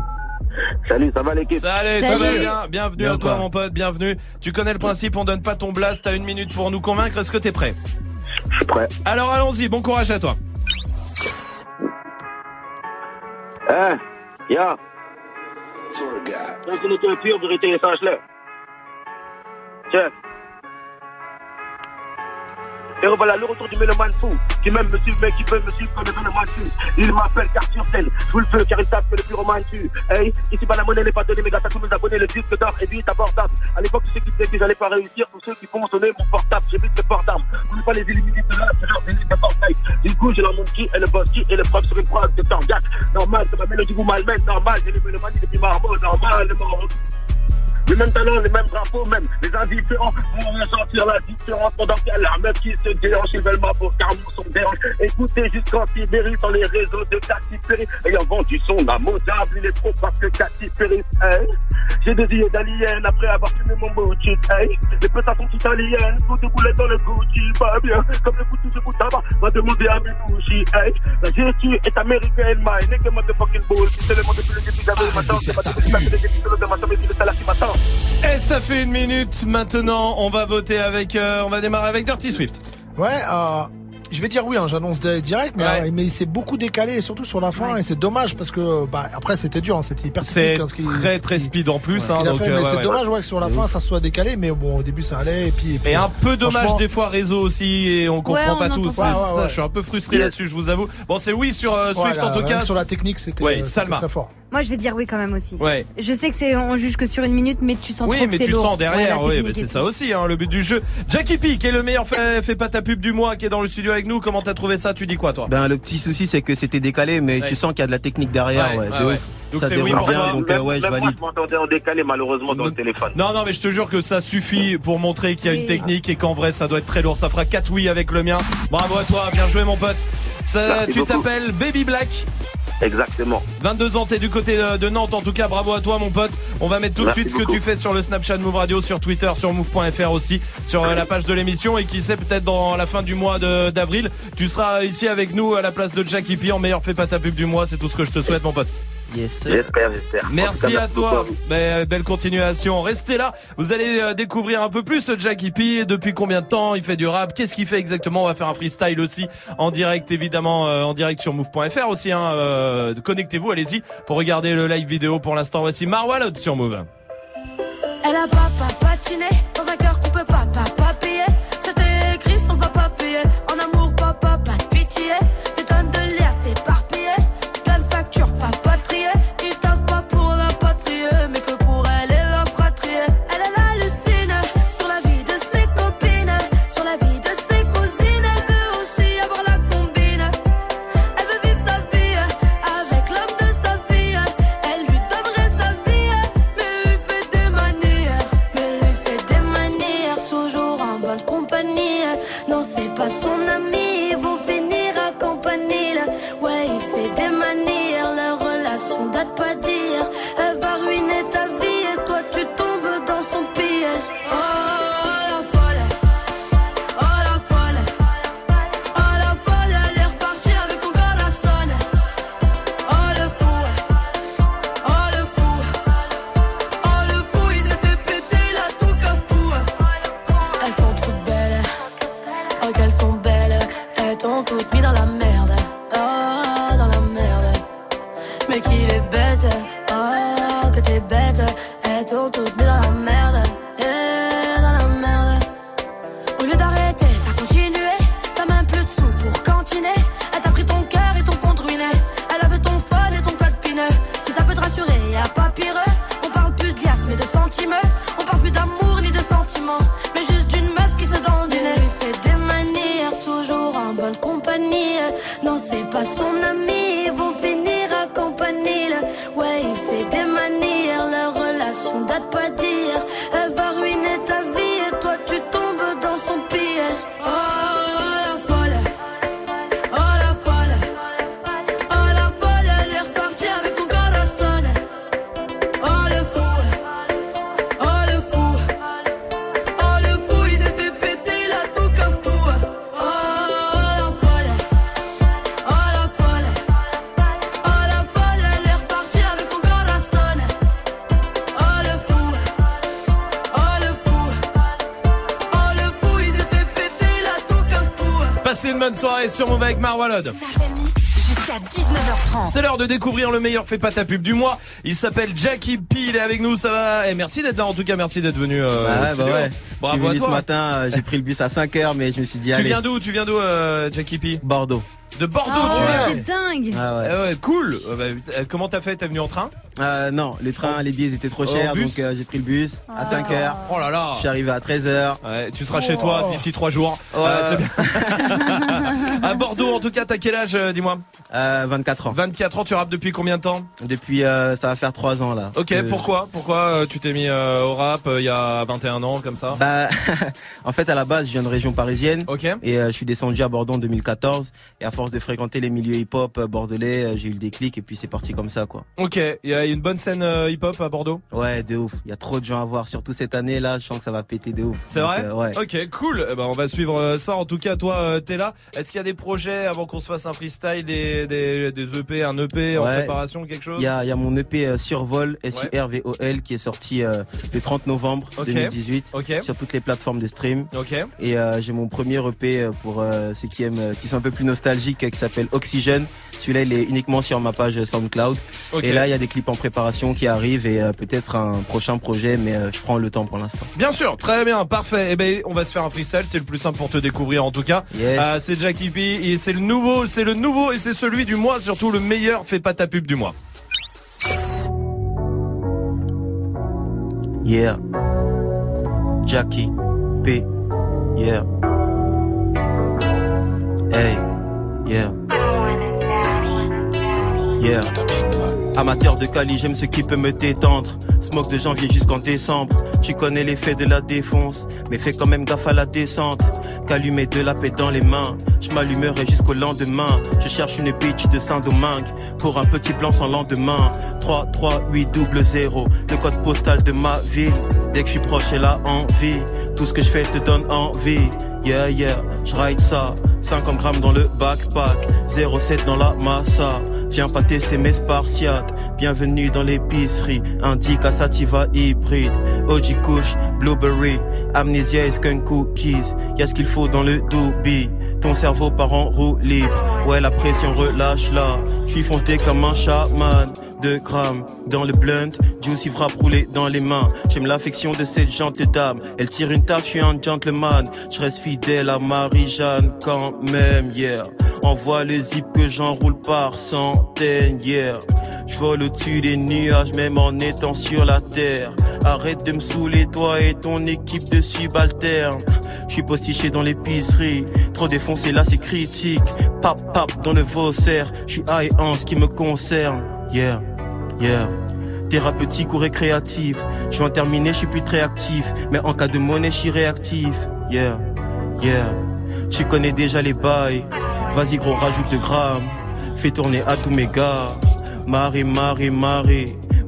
Salut, ça va l'équipe? Salut, ça va bien Bienvenue Bien à toi quoi mon pote, bienvenue. Tu connais le principe, on donne pas ton blast, t'as une minute pour nous convaincre. Est-ce que t'es prêt? Je suis prêt. Alors allons-y, bon courage à toi. Eh, ya? Quand tu n'es un pur vérité, sache-le. Tiens. Et revoilà le retour du mélomane fou qui m'aime me suivent, mais qui peut me suivre comme le moi dessus. Il m'appelle car sur scène, sous le feu, car il tape que le pyromane tue. Hey, ici bas la monnaie n'est pas donnée, mais grâce à tous mes abonnés, le disque d'or est vite abordable. À l'époque, tu sais qui disait que j'allais pas réussir, tous ceux qui font sonner mon portable, j'ai vite le port d'armes. Voulez pas les éliminer de là, c'est des lignes de Fortnite. Du coup, je leur montre qui est le boss, qui est le prof sur une phrase de Tangat. Normal, que ma mélodie vous malmène, normal, j'ai les mélomanies depuis Marmot, normal, le mort. Les mêmes talents, les mêmes drapeaux, même les indifférents vont ressentir la différence pendant qu'il y a la meuf qui se déhanche, ils veulent ma car mon son dérange. Écoutez jusqu'en Sibérie sur les réseaux de Katy Perry. Ayant vendu son amourable, il est trop parce que Katy Perry, hey. J'ai des idées d'alien après avoir fumé mon bullshit, hey. Les pétas sont italiennes, tout déboulait dans le Gucci, pas bien. Comme le couteau de bout de va demander à hey. La gestion est américaine, my nigga motherfucking bull. C'est le monde depuis le début, le matin, c'est pas depuis le début, c'est le matin, mais c'est le salaire qui. Et ça fait une minute maintenant. On va voter avec. euh, on va démarrer avec Dirty Swift. Ouais, euh, je vais dire oui, hein, j'annonce di- direct, mais, Ouais. mais il s'est beaucoup décalé, et surtout sur la fin, et c'est dommage parce que bah, après c'était dur, hein, c'était hyper C'est technique, hein, très ce très speed en plus. hein, donc, fait, euh, mais c'est ouais. dommage ouais, que sur la fin ça soit décalé, mais bon au début ça allait et puis. puis, Et un peu dommage des fois réseau aussi et on comprend on pas tout. ça. C'est Ouais, ouais, ça, ouais. Je suis un peu frustré là-dessus, je vous avoue. Bon, c'est oui sur euh, Swift Voilà, en tout cas. sur la technique c'était très fort. Moi, je vais dire oui quand même aussi. Ouais. Je sais que c'est, on juge que sur une minute, mais tu sens Oui, trop mais tu lourd. sens derrière, Ouais, oui, mais c'est ça aussi, hein, le but du jeu. Jackie P, qui est le meilleur fait, fait pas ta pub du mois, qui est dans le studio avec nous. Comment t'as trouvé ça? Tu dis quoi, toi? Ben le petit souci c'est que c'était décalé mais Ouais. tu sens qu'il y a de la technique derrière Ouais, ouais, ouais, de ouais. ouf. Donc ça oui déroule pour bien toi. donc euh, ouais je moi, valide. je m'entendais en décalé, malheureusement, dans le téléphone. Non, non, mais je te jure que ça suffit pour montrer qu'il y a une Oui. technique et qu'en vrai ça doit être très lourd. Ça fera 4 oui avec le mien. Bravo à toi, bien joué mon pote. Ça, tu t'appelles Baby Black. Exactement. 22 ans, t'es du côté de, Nantes. En tout cas, bravo à toi, mon pote. On va mettre tout de suite ce que tu fais sur le Snapchat Move Radio, sur Twitter, sur move.fr aussi, sur euh, la page de l'émission. Et qui sait, peut-être dans la fin du mois d'avril, tu seras ici avec nous à la place de Jackie P en meilleur fait pas ta pub du mois. C'est tout ce que je te souhaite, mon pote. Yes. J'espère, j'espère. En tout Merci cas, à toi. Ben, belle continuation. Restez là. Vous allez euh, découvrir un peu plus ce Jackie P. Depuis combien de temps il fait du rap? Qu'est-ce qu'il fait exactement? On va faire un freestyle aussi en direct, évidemment, euh, en direct sur move.fr aussi. Hein, euh, Connectez-vous, allez-y pour regarder le live vidéo. Pour l'instant, voici Marwalod sur Move. Elle a papa patiné dans un cœur qu'on peut pas sur Move avec Marwalod. Jusqu'à jusqu'à 19h30. C'est l'heure de découvrir le meilleur fait pas ta pub du mois. Il s'appelle Jackie P. Il est avec nous, ça va? Et merci d'être là. En tout cas, merci d'être venu. euh, Bah bah ouais. Bravo je suis à venu toi. ce matin, euh, j'ai pris le bus à 5h, mais je me suis dit, Tu allez. viens d'où Tu viens d'où, euh, Jackie P? Bordeaux. De Bordeaux, Ah tu ouais, viens. c'est dingue. Ah ouais. Ouais, cool. Euh, bah, comment t'as fait? T'es venu en train? Euh, non, les trains, les billets étaient trop Oh, chers, donc euh, j'ai pris le bus à Ah. 5h. Oh là là. Je suis arrivé à 13h. Ouais, tu seras chez toi d'ici trois jours. Ouais. Euh, c'est bien. à Bordeaux, en tout cas, t'as quel âge, euh, dis-moi Euh, 24 ans. 24 ans, tu rappes depuis combien de temps Depuis, euh, ça va faire 3 ans là. Ok, que- pourquoi? Pourquoi euh, tu t'es mis euh, au rap euh, il y a 21 ans, comme ça? Bah, en fait, à la base, je viens de région parisienne. Et euh, je suis descendu à Bordeaux en 2014. Et à force de fréquenter les milieux hip-hop euh, bordelais, euh, j'ai eu le déclic et puis c'est parti comme ça, quoi. Ok, il y a une bonne scène euh, hip-hop à Bordeaux? Ouais, de ouf. Il y a trop de gens à voir, surtout cette année là. Je sens que ça va péter de ouf. C'est vrai? Ouais. Ok, cool. Eh ben, on va suivre ça. En tout cas, toi, t'es là. Est-ce qu'il y a des projets avant qu'on se fasse un freestyle, des, des, des EP, un EP en préparation, quelque chose? Il y a, il y a mon EP Survol, S-U-R-V-O-L, qui est sorti euh, le 30 novembre Ok. 2018 Ok. sur toutes les plateformes de Ok. Et euh, j'ai mon premier EP euh, pour euh, ceux qui aiment, qui sont un peu plus nostalgiques, qui s'appelle Oxygène. Celui-là, il est uniquement sur ma page SoundCloud. Et là, il y a des clips en préparation qui arrivent et euh, peut-être un prochain projet, mais je prends le temps pour l'instant. Bien sûr, très bien, parfait. Eh ben, on va se faire un freestyle, c'est le plus simple pour te découvrir en tout cas. Yes. C'est Jackie P, et c'est le nouveau, c'est le nouveau et c'est celui du mois, surtout le meilleur. Fais pas ta pub du mois. Yeah. Jackie P. Yeah. Hey. Yeah. Yeah. Amateur de Cali, j'aime ce qui peut me détendre. Smoke de janvier jusqu'en décembre. Tu connais l'effet de la défonce, mais fais quand même gaffe à la descente. Calumet de la paix dans les mains. Je m'allumerai jusqu'au lendemain. Je cherche une bitch de Saint-Domingue pour un petit blanc sans lendemain. 3 3 8 double 0, le code postal de ma ville. Dès que je suis proche, j'ai la envie. Tout ce que je fais te donne envie. Yeah, yeah, je ride ça. 50 grammes dans le backpack, 0,7 dans la massa. Viens pas tester mes spartiates. Bienvenue dans l'épicerie. Indique à sativa hybride. OG Kush, Blueberry, Amnesia et Skunk Cookies? Y'a ce qu'il faut dans le doobie. Ton cerveau part en roue libre. Ouais, la pression relâche là. J'suis foncé comme un chaman. 2 grammes dans le blunt, juicy frappe roulé dans les mains. J'aime l'affection de cette gentille dame. Elle tire une tarte, je suis un gentleman. Je reste fidèle à Marie-Jeanne quand même, yeah. Envoie le zip que j'enroule par centaines, yeah. Je vole au-dessus des nuages, même en étant sur la terre. Arrête de me saouler, toi et ton équipe de subalternes. Je suis postiché dans l'épicerie, trop défoncé là c'est critique. Pap pap dans le Vaussaire, je suis high en ce qui me concerne. Yeah, yeah. Thérapeutique ou récréatif, je vais en terminer, je suis plus très actif. Mais en cas de monnaie, je suis réactif. Yeah, yeah. Tu connais déjà les bails. Vas-y gros, rajoute de grammes. Fais tourner à tous mes gars. Marie, Marie, Marie.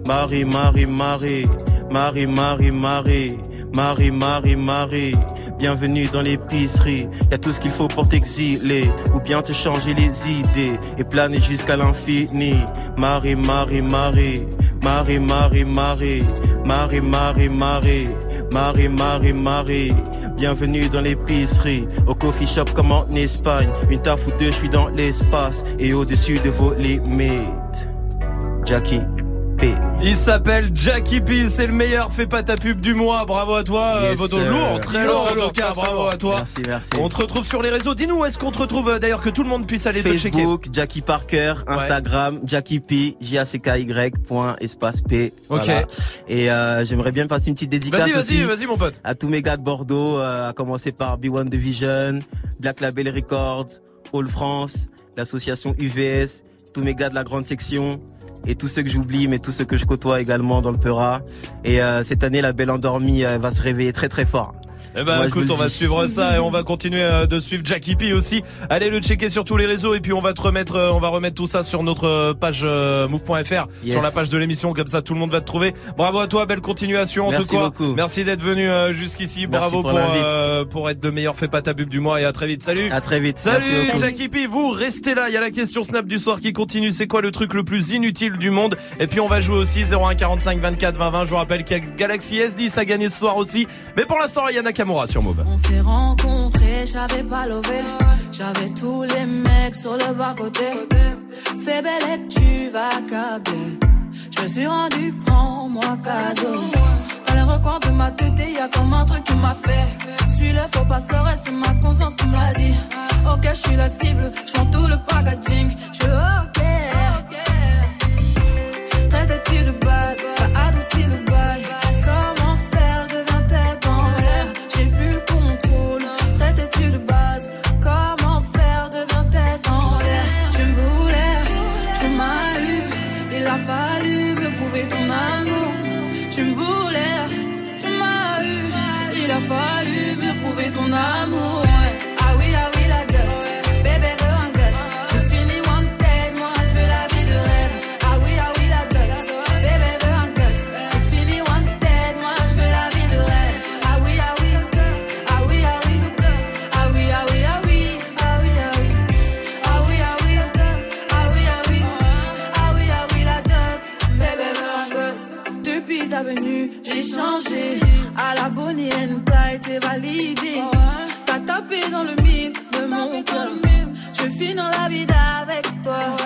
Marie, Marie, Marie. Marie, Marie, Marie. Marie, Marie, Marie. Bienvenue dans l'épicerie. Y a tout ce qu'il faut pour t'exiler. Ou bien te changer les idées. Et planer jusqu'à l'infini. Marie, Marie, Marie. Marie, Marie, Marie. Marie, Marie, Marie. Marie, Marie, Marie. Bienvenue dans l'épicerie, au coffee shop comme en Espagne. Une taf ou deux, je suis dans l'espace et au-dessus de vos limites. Jackie P. Il s'appelle Jackie P, c'est le meilleur, fais pas ta pub du mois, bravo à toi, Yes, sir. lourd, très lourd en tout cas, bravo à toi. Merci, merci. On te retrouve sur les réseaux, dis-nous où est-ce qu'on te retrouve euh, d'ailleurs que tout le monde puisse aller te checker. Facebook, Jackie Parker, Instagram, Jackie P, j a c k y point espace P. Ok. Voilà. Et euh, j'aimerais bien passer une petite dédicace Vas-y, vas-y, vas-y mon pote. à tous mes gars de Bordeaux, euh, à commencer par B1 Division, Black Label Records, All France, l'association UVS, tous mes gars de la grande section et tous ceux que j'oublie, mais tous ceux que je côtoie également dans le Peura. Et euh, cette année, la belle endormie euh, va se réveiller très très fort. Eh ben Moi, écoute, on va suivre ça et on va continuer euh, de suivre Jackie P aussi. Allez le checker sur tous les réseaux et puis on va te remettre, euh, on va remettre tout ça sur notre euh, page move.fr, Yes. sur la page de l'émission comme ça tout le monde va te trouver. Bravo à toi, belle continuation en Merci tout cas. beaucoup. Merci d'être venu jusqu'ici. Bravo pour pour euh, pour être le meilleur fait pas ta pub du mois et à très vite. Salut. À très vite. Salut. Jackie P, vous restez là, il y a la question Snap du soir qui continue, c'est quoi le truc le plus inutile du monde? Et puis on va jouer aussi 01 45 24 20 20, je vous rappelle qu'il y a Galaxy S10 à gagner ce soir aussi, mais pour l'instant il y en a On s'est rencontrés, j'avais pas levé. J'avais tous les mecs sur le bas-côté. Fais belle et tu vas câbler. Je me suis rendu, prends-moi cadeau. Dans les recoins de ma tête, y a comme un truc qui m'a fait. Suis le faux pas c'est ma conscience qui me l'a dit. Ok, je suis la cible, je tout le packaging. Je ok. J'ai changé. À la Bonnie and Clyde, t'es validé. T'as tapé dans le mille de mon cœur. Je veux finir la vie avec toi.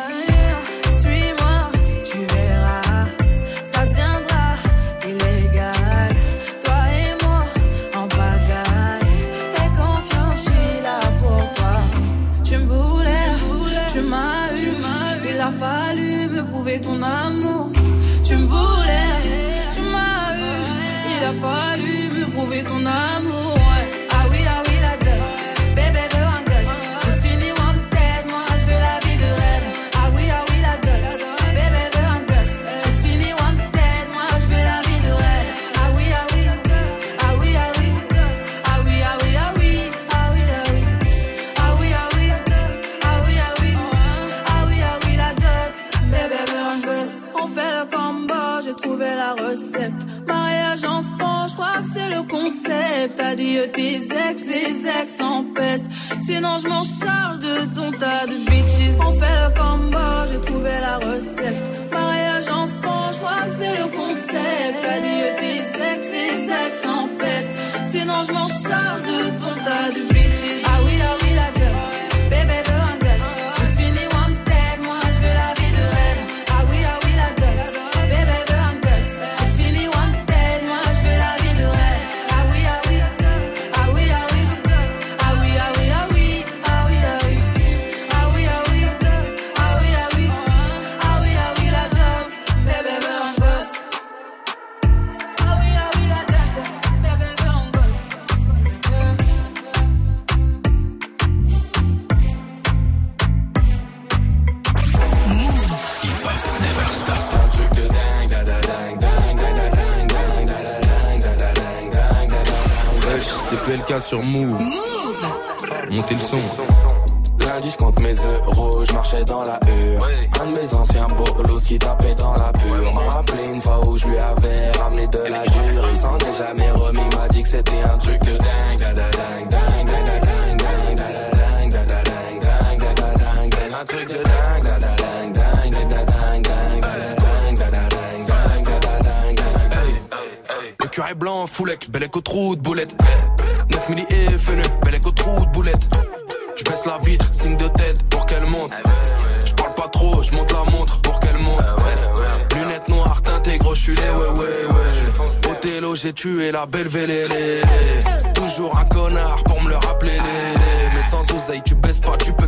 Recette. Mariage enfant, je crois que c'est le concept. Adieu tes ex, des ex en peste. Sinon, je m'en charge de ton tas de bitches. On fait le combo, j'ai trouvé la recette. Mariage enfant, je crois que c'est le concept. Adieu tes ex, des ex en peste. Sinon, je m'en charge de ton tas de bitches. Ah oui, ah oui, la Move. Montez le son. Lundi, je compte mes euros, je marchais dans la hure. Un de mes anciens bolos qui tapait dans la pure. M'a rappelé une fois où je lui avais ramené de la dure. Il s'en est jamais remis, m'a dit que c'était un truc de dingue. Da da dingue, dingue, dingue, dingue, dingue, dingue, dingue, dingue, dingue. Un truc de dingue, da da dingue, dingue, dingue, dingue, dingue, dingue, dingue, da da dingue, dingue. Le curé blanc, foulec, bel écho trou de boulette. 9 milli et feneux, bel écho trou de boulette. Je baisse la vitre, signe de tête pour qu'elle monte. Je parle pas trop, je monte la montre pour qu'elle monte. Lunettes noires, teintées, gros, je les ouais, ouais, ouais. Othello, j'ai tué la belle vélélé. Toujours un connard pour me le rappeler. Mais sans oseille, tu baisses pas, tu peux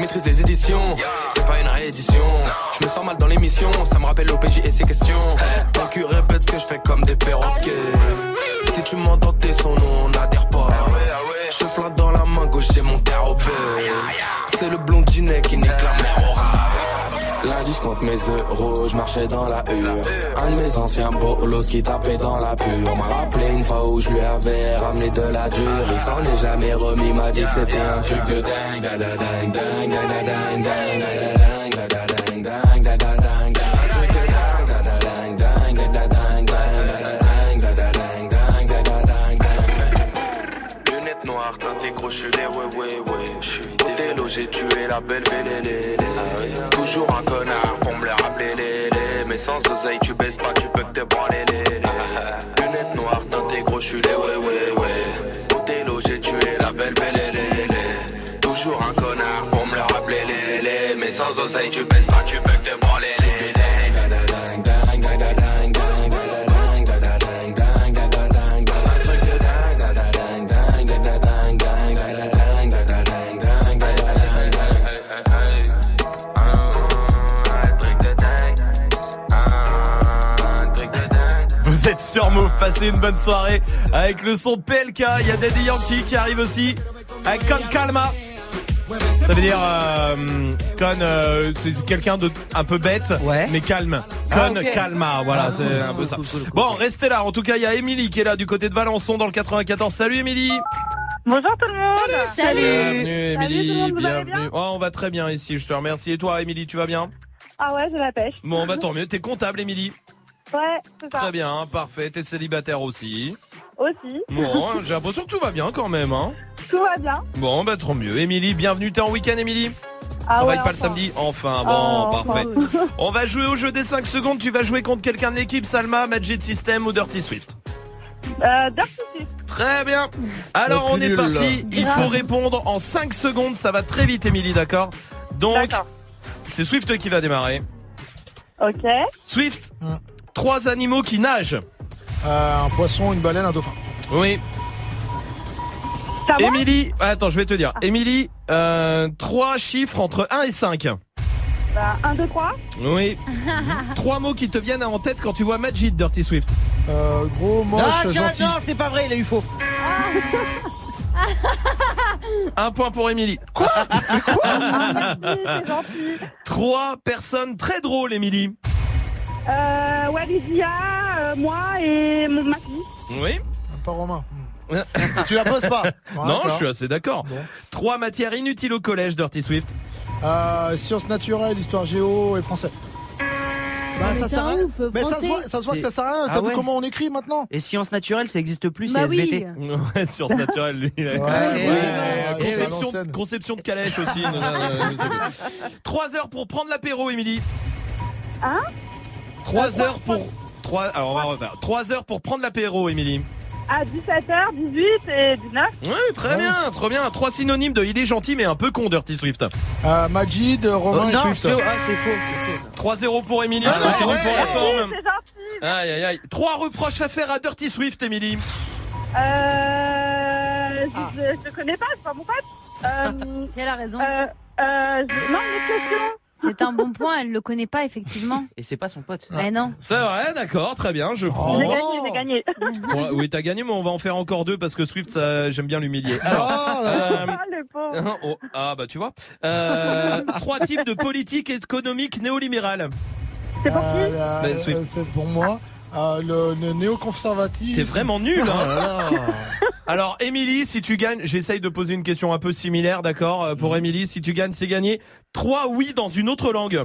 Maîtrise les éditions, c'est pas une réédition. Je me sens mal dans l'émission, ça me rappelle l'OPJ et ses questions. Ton cul répète ce que je fais comme des perroquets. Si tu m'entends tes son nom, on n'adhère pas. Je flatte dans la main gauche, j'ai mon terre C'est le blondinet qui nique la mer rap. Lundi je compte mes euros, je marchais dans la hure Un de mes anciens bolos qui tapait dans la pure. M'a rappelé une fois où je lui avais ramené de la dure. Il s'en est jamais remis, m'a dit que c'était un truc de dingue. Noir, teinté crochu, les ouais ouais ouais. J'suis délogé, tué la belle vélélé. Toujours un connard pour me le rappeler, les, les. Mais sans oseille, tu baisses pas, tu peux que te branler, sur Move, passez une bonne soirée avec le son de PLK. Il y a Daddy Yankee qui arrive aussi avec Con Calma. Ça veut dire euh, Con, euh, c'est quelqu'un de un peu bête, mais calme. Con Ah, ok. Calma, voilà, Ah, c'est cool, un peu cool, ça. cool, cool, cool. Bon, restez là. En tout cas, il y a Émilie qui est là du côté de Valençon dans le 94. Salut Émilie. Bonjour tout le monde. Bienvenue Salut Émilie, vous allez bienvenue. Oh, on va très bien ici, je te remercie. Et toi Émilie, tu vas bien? Ah ouais, j'ai la pêche. Bon, bah tant mieux. T'es comptable Émilie Ouais, c'est ça. Très bien, parfait. T'es célibataire aussi. Aussi. Bon, j'ai l'impression que tout va bien quand même. Hein. Tout va bien. Bon, bah trop mieux. Émilie, bienvenue. T'es en week-end, Émilie? Ah Travaille ouais, pas le enfin. samedi? Enfin, bon, Oh, parfait. enfin. On va jouer au jeu des 5 secondes. Tu vas jouer contre quelqu'un de l'équipe, Salma, Magic System ou Dirty Swift? Euh, Dirty Swift. Très bien. Alors, Le on est nul, parti. là. Il faut répondre en 5 secondes. Ça va très vite, Émilie, d'accord? Donc, c'est Swift qui va démarrer. Ok. Swift, trois animaux qui nagent. Euh, un poisson, une baleine, un dauphin. Oui. Émilie, attends, je vais te dire. Émilie, euh, trois chiffres entre 1 et 5. Bah, 1, 2, 3. Oui. Trois mots qui te viennent en tête quand tu vois Majid Dirty Swift. Euh, gros, moche, Ah, tiens, gentil. non, c'est pas vrai, il a eu faux. Un point pour Émilie. Quoi? C'est gentil. Trois personnes très drôles, Émilie. Euh, Walidia, euh, moi et mon, ma fille. Oui. Pas romain. Tu la poses pas Non, D'accord. je suis assez d'accord. Trois matières inutiles au collège, Dirty Swift. Euh, sciences naturelles, histoire géo et français. Bah, Mais ça sert à un rien. ouf, Mais ça se français. voit, ça se voit que ça sert à rien. Ah T'as vu ouais. comment on écrit maintenant Et sciences naturelles, ça existe plus, Bah c'est oui. SVT. Ouais, sciences naturelles, lui. il a- Ouais, Ouais, ouais, ouais, conception, de calèche aussi. Non, non, non, non. Trois heures pour prendre l'apéro, Émilie. Hein? Trois heures pour. Trois. Alors on va refaire. Trois heures pour prendre l'apéro, Émilie. À 17h, 18 et 19. Ouais, très bien, très bien. Trois synonymes de il est gentil mais un peu con, Dirty Swift. euh, Majid, Romain Oh, et non, Swift. c'est faux, ah, c'est faux, c'est faux. ça. 3-0 pour Émilie, Ah je non, continue ouais, pour la forme. C'est gentil. Aïe aïe aïe. Trois reproches à faire à Dirty Swift, Émilie. Euh, je, je te connais pas, c'est pas mon pote. Euh, Si elle a raison. euh, euh, je- non, une question. C'est un bon point, elle le connaît pas effectivement. Et c'est pas son pote. Mais non. C'est vrai, d'accord, très bien, je prends. J'ai gagné, j'ai gagné. Bon, oui, t'as gagné, mais on va en faire encore deux parce que Swift, ça, j'aime bien l'humilier. Alors, euh, Ah, le pauvre. oh, ah bah tu vois. Euh, trois types de politique économique néolibérale. C'est pour qui Euh, euh, Ben, Swift. euh, c'est pour moi. Euh, le, le néoconservatisme. T'es vraiment nul, Oh hein. Alors, Émilie, si tu gagnes, j'essaye de poser une question un peu similaire, d'accord euh, Pour Émilie, si tu gagnes, c'est gagné. Trois oui dans une autre langue.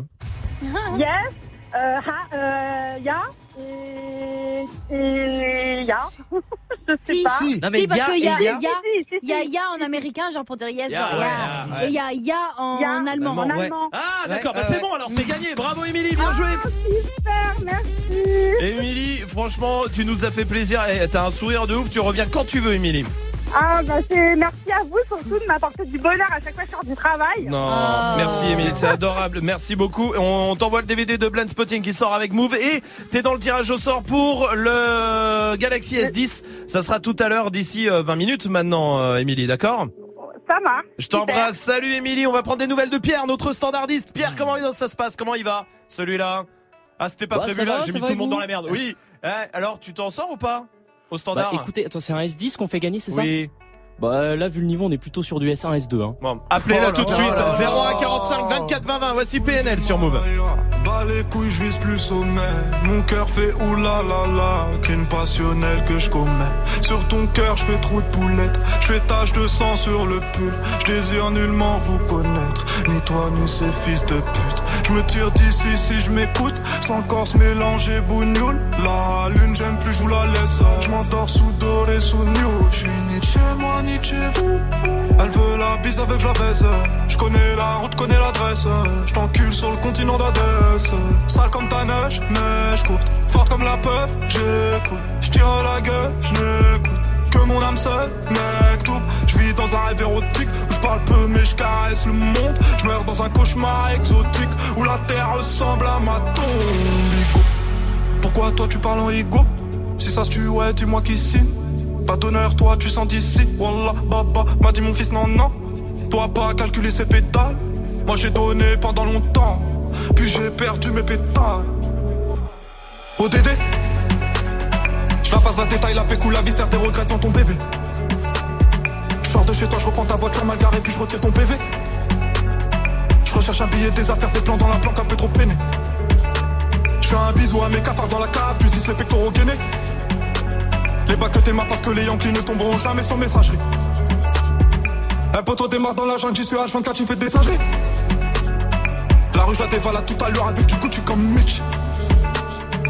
Yes, euh, ha, euh, ya, et, et ya. Je sais Si, pas. Si. Non, mais si, parce ya qu'il y a, et il y ya. a, Si, si, si, il y a ya en américain, genre pour dire yes, Ya, genre ouais, ya. ouais. Et il y a ya en, Ya, en allemand. En ouais. allemand. Ah, d'accord, Ouais, bah c'est ouais. bon, alors c'est gagné. Bravo, Émilie, bien joué. Ah, super, merci. Émilie, franchement, tu nous as fait plaisir. Et T'as un sourire de ouf. Tu reviens quand tu veux, Émilie. Ah, bah, c'est, merci à vous surtout de m'apporter du bonheur à chaque fois que je sors du travail. Non, Oh. merci Émilie, c'est adorable. Merci beaucoup. On t'envoie le DVD de Blind Spotting qui sort avec Move et t'es dans le tirage au sort pour le Galaxy S10. Ça sera tout à l'heure d'ici euh, 20 minutes maintenant, euh, Émilie, d'accord? Ça marche. Je t'embrasse. Salut Émilie, on va prendre des nouvelles de Pierre, notre standardiste. Pierre, comment ça se passe? Comment il va? Celui-là? Ah, c'était pas Bah, prévu là, j'ai mis tout le monde dans la merde. Oui. Eh, alors, tu t'en sors ou pas? Au Bah, standard écoutez, attends, c'est un S10 qu'on fait gagner, c'est ça Oui. Bah là, vu le niveau, on est plutôt sur du S1, S2. Hein. Bon, appelez-la Oh là tout de suite. là là 01 45 24 20 20. Voici PNL sur Move. Bas les couilles, je vise plus sommet. Mon cœur fait oulala, crime passionnel que je commets. Sur ton cœur, je fais trou de poulette. Je fais tache de sang sur le pull. Je désire nullement vous connaître. Ni toi, ni ces fils de pute. Je me tire d'ici si je m'écoute. Sans corse mélanger bougnoule. La lune, j'aime plus, je vous la laisse. Je m'endors sous doré, sous new. Je suis ni chez moi, ni chez vous. Elle veut la bise avec je la baisse. Je connais la route, connais l'adresse. Je t'encule sur le continent Sale comme ta neige, neige courte. Forte comme la peuf, j'écoute. Je tire à la gueule, je n'écoute. Que mon âme seule, mec tout. Je vis dans un rêve érotique où je parle peu mais je le monde. Je meurs dans un cauchemar exotique où la terre ressemble à ma tombe. Pourquoi toi tu parles en ego? Si ça se tue, dis-moi qui signe. Pas d'honneur, toi tu sens d'ici. Wallah, baba, m'a dit mon fils, non, non. Toi pas calculer ses pétales. Moi j'ai donné pendant longtemps. Puis j'ai perdu mes pétales. ODD Je la passe la détail, la pécou, la viscère des regrets dans ton bébé. Je de chez toi, je reprends ta voiture mal garée, puis je retire ton PV. Je recherche un billet, des affaires, des plans dans la planque un peu trop peiné. Je fais un bisou à mes cafards dans la cave, tu les pectoraux gainés. Les bacs que t'aimas parce que les Yankees ne tomberont jamais sans messagerie. Un poteau démarre dans la jungle, j'y suis H24, tu fais des singeries. La rue, je la dévalade tout à l'heure avec du Gucci comme Mitch.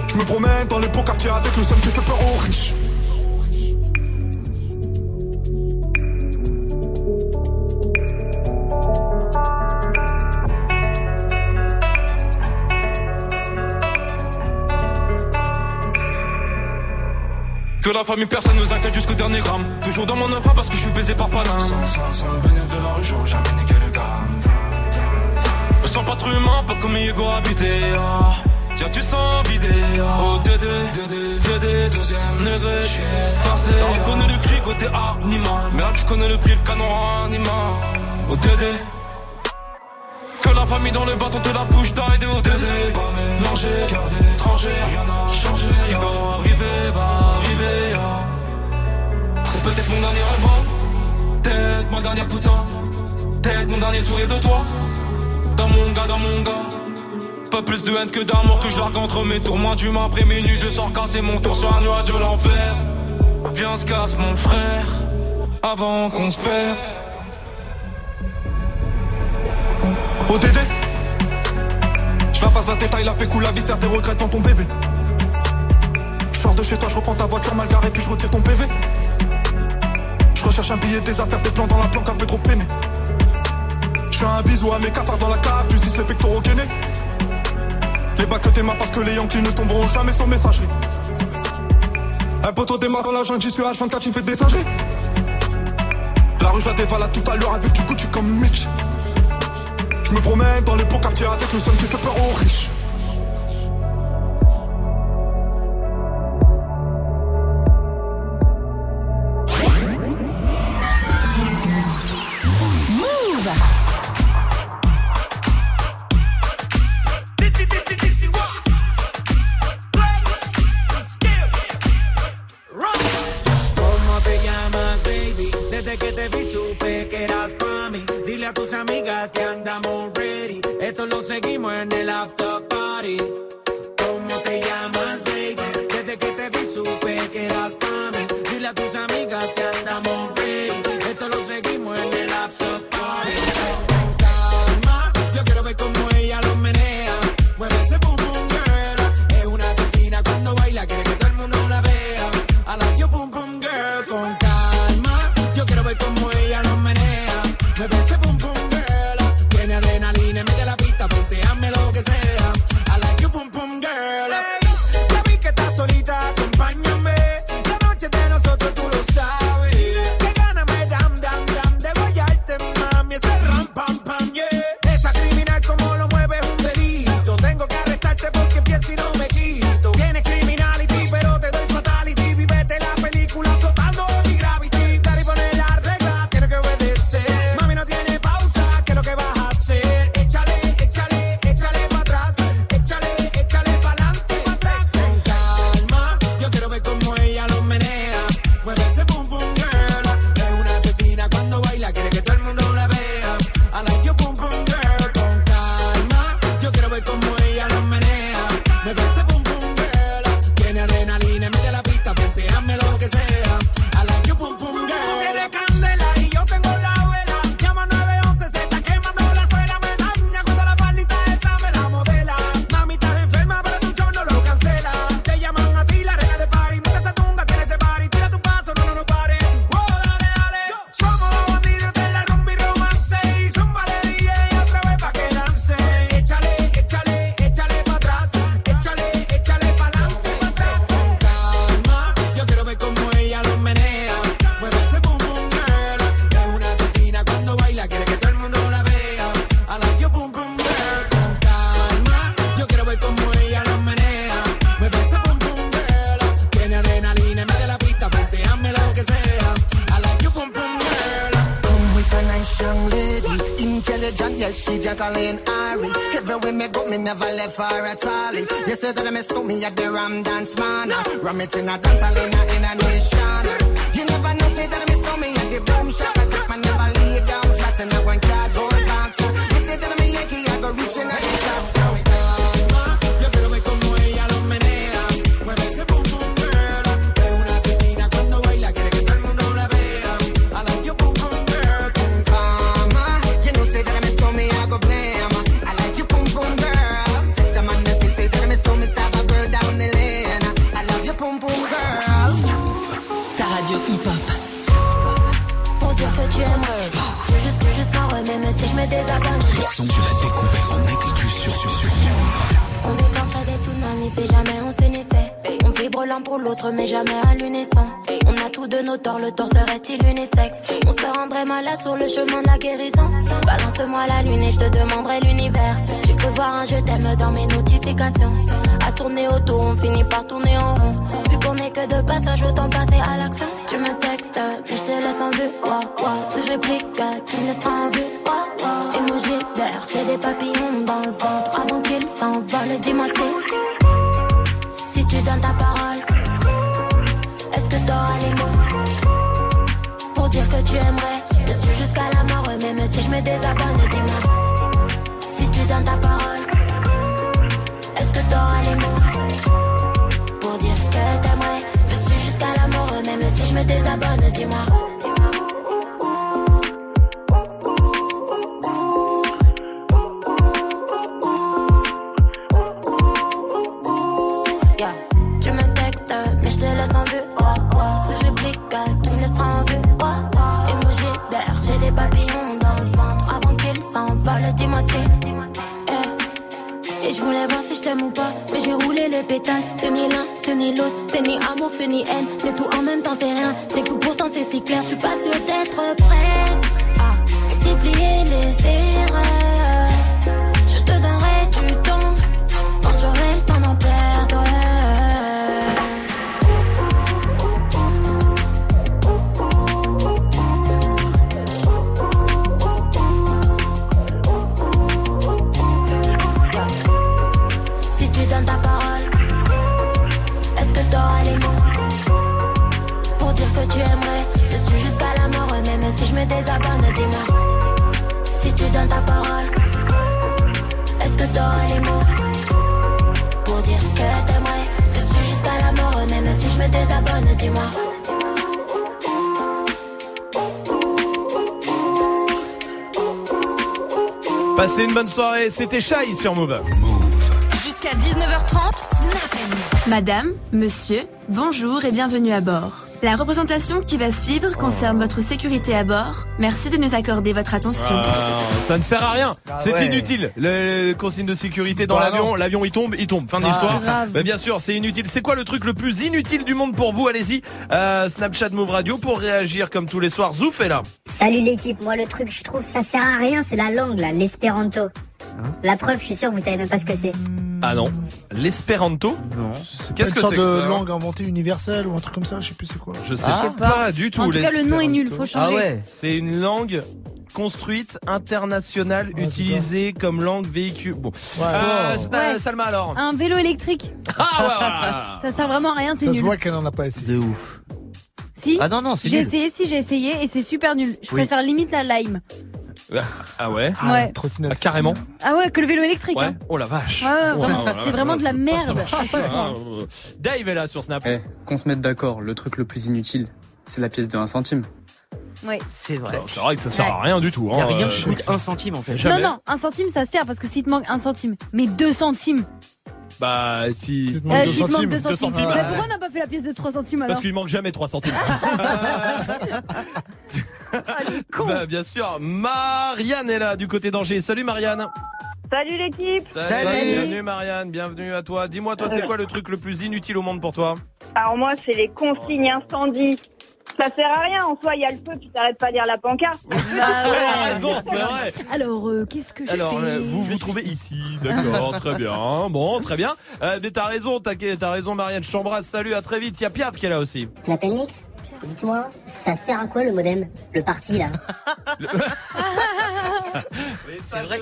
Je me promène dans les beaux quartiers avec le seum qui fait peur aux riches. Que la famille, personne nous inquiète jusqu'au dernier gramme. Toujours dans mon enfant parce que je suis baisé par Paname. Sans, le bénéfice de la rue, j'aurais jamais niqué sens pas trop humain, pas comme Hugo habité. Ah. Tiens, tu sens vidé. Oh, Dédé, Dédé, Dédé, deuxième degré, forcé. T'as reconnu le cri côté animal. Mais là, tu connais le prix, le canon animal. Oh, Dédé. Que la famille dans le bâton te la bouche d'aide au Dédé. Pas mélangé, cœur d'étranger, rien n'a changé. Ce qui doit arriver va arriver. ah. C'est peut-être mon dernier rêve, hein. peut-être ma dernière putain, peut-être mon dernier sourire de toi. Dans mon gars, dans mon gars. Pas plus de haine que d'amour que je entre mes tours. Moins d'humain après minuit, je sors casser mon tour sur un nuage de l'enfer. Viens, se casse mon frère, avant qu'on se perde. ODD Je la passe la détail, la pécou, la viscère des regrets dans ton bébé. Je sors de chez toi, je reprends ta voiture mal garée, puis je retire ton PV. Je recherche un billet, des affaires, des plans dans la planque un peu trop peiné. Fais un bisou à mes cafards dans la cave, tu dis les pectoraux gainés. Les bacs que t'aimas parce que les Yankees ne tomberont jamais sans messagerie. Un poteau démarre dans la jungle, j'y suis H24, tu fais des singeries. La rue, je la dévalade tout à l'heure avec du Gucci comme Mitch. Je me promène dans les beaux quartiers avec le seum qui fait peur aux riches. That me at the Ram Dance Man. Ram it in a dance in a, in a nation. Finit par tourner en rond. Vu qu'on est que de passage, autant passer à l'action. Tu me textes, mais je te laisse en vue. Ouah. Si je réplique, tu me laisseras en vue. Ouah, ouah. Emoji vert, j'ai des papillons dans le ventre avant qu'ils s'envolent. Dis-moi si, bonne soirée, c'était Shy sur Move. Jusqu'à 19h30, Snap. Madame, monsieur, bonjour et bienvenue à bord. La représentation qui va suivre concerne votre sécurité à bord. Merci de nous accorder votre attention. Ah, ça ne sert à rien, Ah c'est ouais. inutile. Les consignes de sécurité dans Bah l'avion, non. l'avion il tombe, il tombe. Fin de Ah, l'histoire. Mais bien sûr, c'est inutile. C'est quoi le truc le plus inutile du monde pour vous? Allez-y, euh, Snapchat Move Radio pour réagir comme tous les soirs. Zouf est là. Salut l'équipe, moi le truc je trouve ça sert à rien, c'est la langue là, l'espéranto. La preuve, je suis sûr que vous savez même pas ce que c'est. Ah non, l'espéranto. Non. Qu'est-ce que c'est que de ça langue inventée universelle ou un truc comme ça, je sais plus c'est quoi. Je sais Ah. pas, du tout. En tout cas, le nom est nul, faut changer. Ah ouais. C'est une langue construite internationale Ouais, utilisée comme langue véhicule. Bon, Ouais. Euh, Ouais. Salma alors. Un vélo électrique, Ah ouais, ça sert vraiment à rien, c'est Ça se nul. voit qu'elle en a pas essayé. De ouf. Si Ah non, non, c'est J'ai nul. essayé, si j'ai essayé, et c'est super nul. Je Oui. préfère limite la lime. Ah ouais. Ah, Ouais. trottinette. Ah, carrément. Ah ouais, que le vélo électrique. Ouais. hein. Oh la vache. Ouais, ouais, Oh, vraiment, là c'est vraiment de la pas merde. Ah, Ah, euh, Dave est là sur Snap. Eh, qu'on se mette d'accord, le truc le plus inutile, c'est la pièce de 1 centime. Ouais. C'est vrai. C'est vrai que ça sert à rien du tout. Il a hein, rien euh, qui coûte un centime en fait. Jamais. Non, non, un centime ça sert parce que s'il te manque un centime, mais deux centimes. Bah si. Tu te Euh, manques deux s'il te manque centimes. Bah, pourquoi on n'a pas fait la pièce de 3 centimes alors Parce qu'il manque jamais 3 centimes. bah, bien sûr, Marianne est là du côté d'Angers. Salut Marianne. Salut l'équipe Salut. Bienvenue Marianne, bienvenue à toi. Dis-moi toi, c'est quoi le truc le plus inutile au monde pour toi? Alors moi, c'est les consignes incendie. Ça sert à rien, en soi, il y a le feu, tu t'arrêtes pas à lire la pancarte. Bah T'as ouais. raison, c'est vrai. Alors, euh, qu'est-ce que je Alors, fais euh, vous vous trouvez ici, d'accord, très bien, bon, très bien. Euh, mais t'as raison, t'as t'as raison Marianne, je t'embrasse, salut, à très vite. Il y a Piaf qui est là aussi. Snap Mix Dites-moi, ça sert à quoi le modem Le parti là? C'est vrai.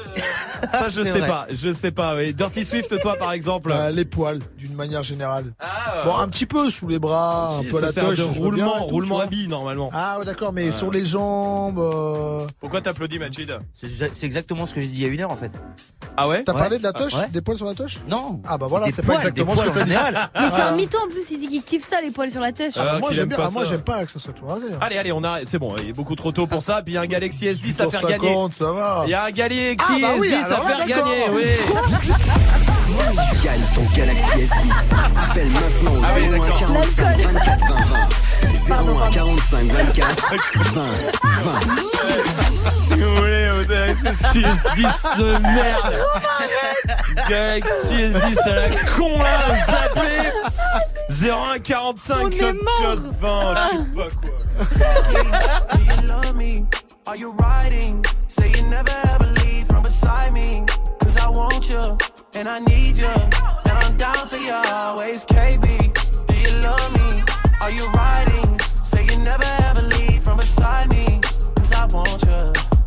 Ça, je sais vrai. pas. Je sais pas. oui. Dirty Swift, toi, par exemple. Euh, les poils, d'une manière générale. Ah, bon, un petit peu sous les bras, un peu la bien roulement, tout, roulement à billes, normalement. Ah, ouais, d'accord, mais Ouais. sur les jambes. euh, Pourquoi t'applaudis, Majid? C'est c'est exactement ce que j'ai dit il y a une heure en fait. Ah ouais? T'as Ouais. parlé de la touche Ah, ouais. Des poils sur la touche? Non. Ah bah voilà, c'est pas exactement ce que t'as dit. en général. Mais c'est Ah. un mytho en plus, il dit qu'il kiffe ça, les poils sur la. Ah, moi, j'aime aime bien, ah, moi. J'aime pas que ça soit tout rasé. hein. Allez, allez, on arrête. C'est bon, il est beaucoup trop tôt pour ça. Puis il y a un Galaxy S10 à faire gagner. 50, ça va. Il y a un Galaxy Ah, bah oui, S10 à faire gagner. Oui. Tu gagnes ton Galaxy S10. Appelle maintenant au Ah oui, 01 d'accord. 45 24 20 20. 01 45 24 20 20. Si vous voulez, au Galaxy S10 de merde. Galaxy S10 à la con là, zappé. 01 45 On est shot, mort. shot 20, je sais pas quoi. Do you love me? Are you riding? Say you never ever leave from beside me. Cause I want you, and I need you. And I'm down for you always, KB. Do you love me? Are you riding? Say you never ever leave from beside me. Cause I want you,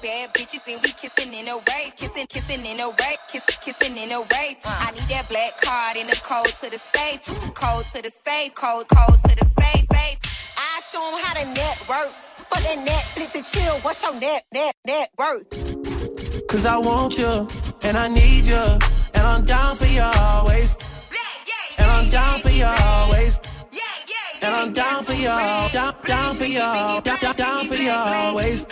Two bad bitches and we kissing in a wave, kissing, kissing in a wave, kissing, kissing in a wave. I need that black card in the code to the safe, code to the safe, code, code to the safe, safe. I show 'em how to network. For that Netflix and chill, what's your net, net, net worth? Cause I want you, and I need you. And I'm down for you always. And I'm down for you always. And I'm down for you, down, down for you, down, down, down for you always.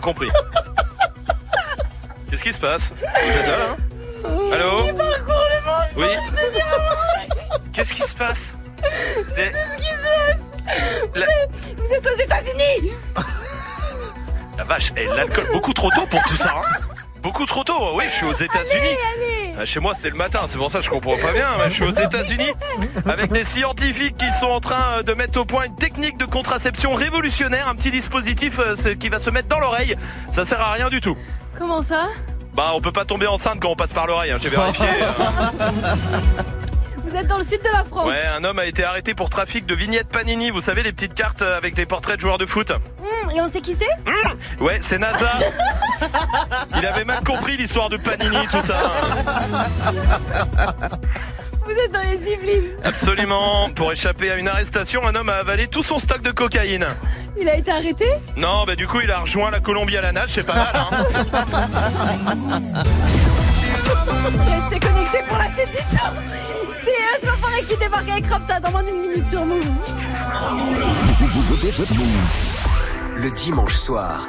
Rien compris. Qu'est-ce qui se passe Vous êtes là, là Allô. Oui. Qu'est-ce qui se passe C'est ce qui se passe. Vous La- êtes- Vous êtes aux États-Unis. La vache, et l'alcool beaucoup trop tôt pour tout ça. hein. Beaucoup trop tôt, oui, je suis aux États-Unis. Ah, Chez moi, c'est le matin, c'est pour ça que je comprends pas bien. Je suis aux États-Unis avec des scientifiques qui sont en train euh, de mettre au point une technique de contraception révolutionnaire, un petit dispositif euh, qui va se mettre dans l'oreille. Ça sert à rien du tout. Comment ça? Bah, on peut pas tomber enceinte quand on passe par l'oreille, hein, j'ai vérifié. Vous êtes dans le sud de la France. Ouais, un homme a été arrêté pour trafic de vignettes Panini. Vous savez, les petites cartes euh, avec les portraits de joueurs de foot Hum, et on sait qui c'est? Ouais, c'est NASA. Il avait mal compris l'histoire de Panini, tout ça. Vous êtes dans les Yvelines. Absolument. Pour échapper à une arrestation, un homme a avalé tout son stock de cocaïne. Il a été arrêté? Non, bah du coup, il a rejoint la Colombie à la nage, c'est pas mal, hein. Restez connectés pour la petite édition. C'est Eux L'Enfoiré qui débarque avec Rapta dans moins d'une minute sur Move. Le dimanche soir,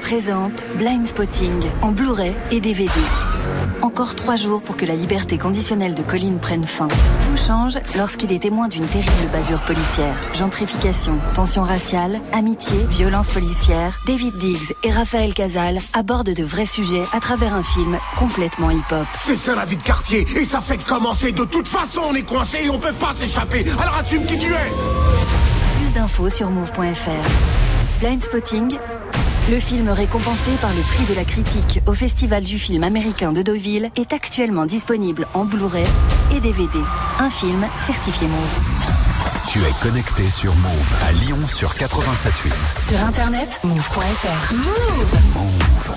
présente Blind Spotting en Blu-ray et DVD. Encore trois jours pour que la liberté conditionnelle de Colline prenne fin. Tout change lorsqu'il est témoin d'une terrible bavure policière. Gentrification, tension raciale, amitié, violence policière. David Diggs et Raphaël Casal abordent de vrais sujets à travers un film complètement hip-hop. C'est ça la vie de quartier et ça fait commencer. De toute façon, on est coincé et on peut pas s'échapper. Alors assume qui tu es. Plus d'infos sur move.fr. Blind Spotting, le film récompensé par le prix de la critique au Festival du film américain de Deauville est actuellement disponible en Blu-ray et DVD. Un film certifié Move. Tu es connecté sur Move à Lyon sur 87.8. Sur internet, move.fr. Move. Move.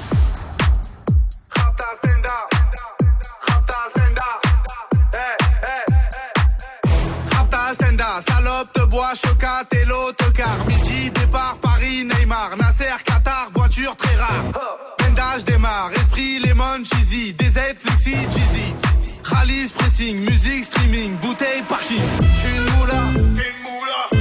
Salope, te bois, chocat et l'autocar. Midi, départ, Paris, Neymar, Nasser, Qatar, très rare. Bendage démarre, esprit, lemon, cheesy, DZ, flexi, cheesy. Rallye, pressing, musique, streaming, bouteille, parking. J'suis moula.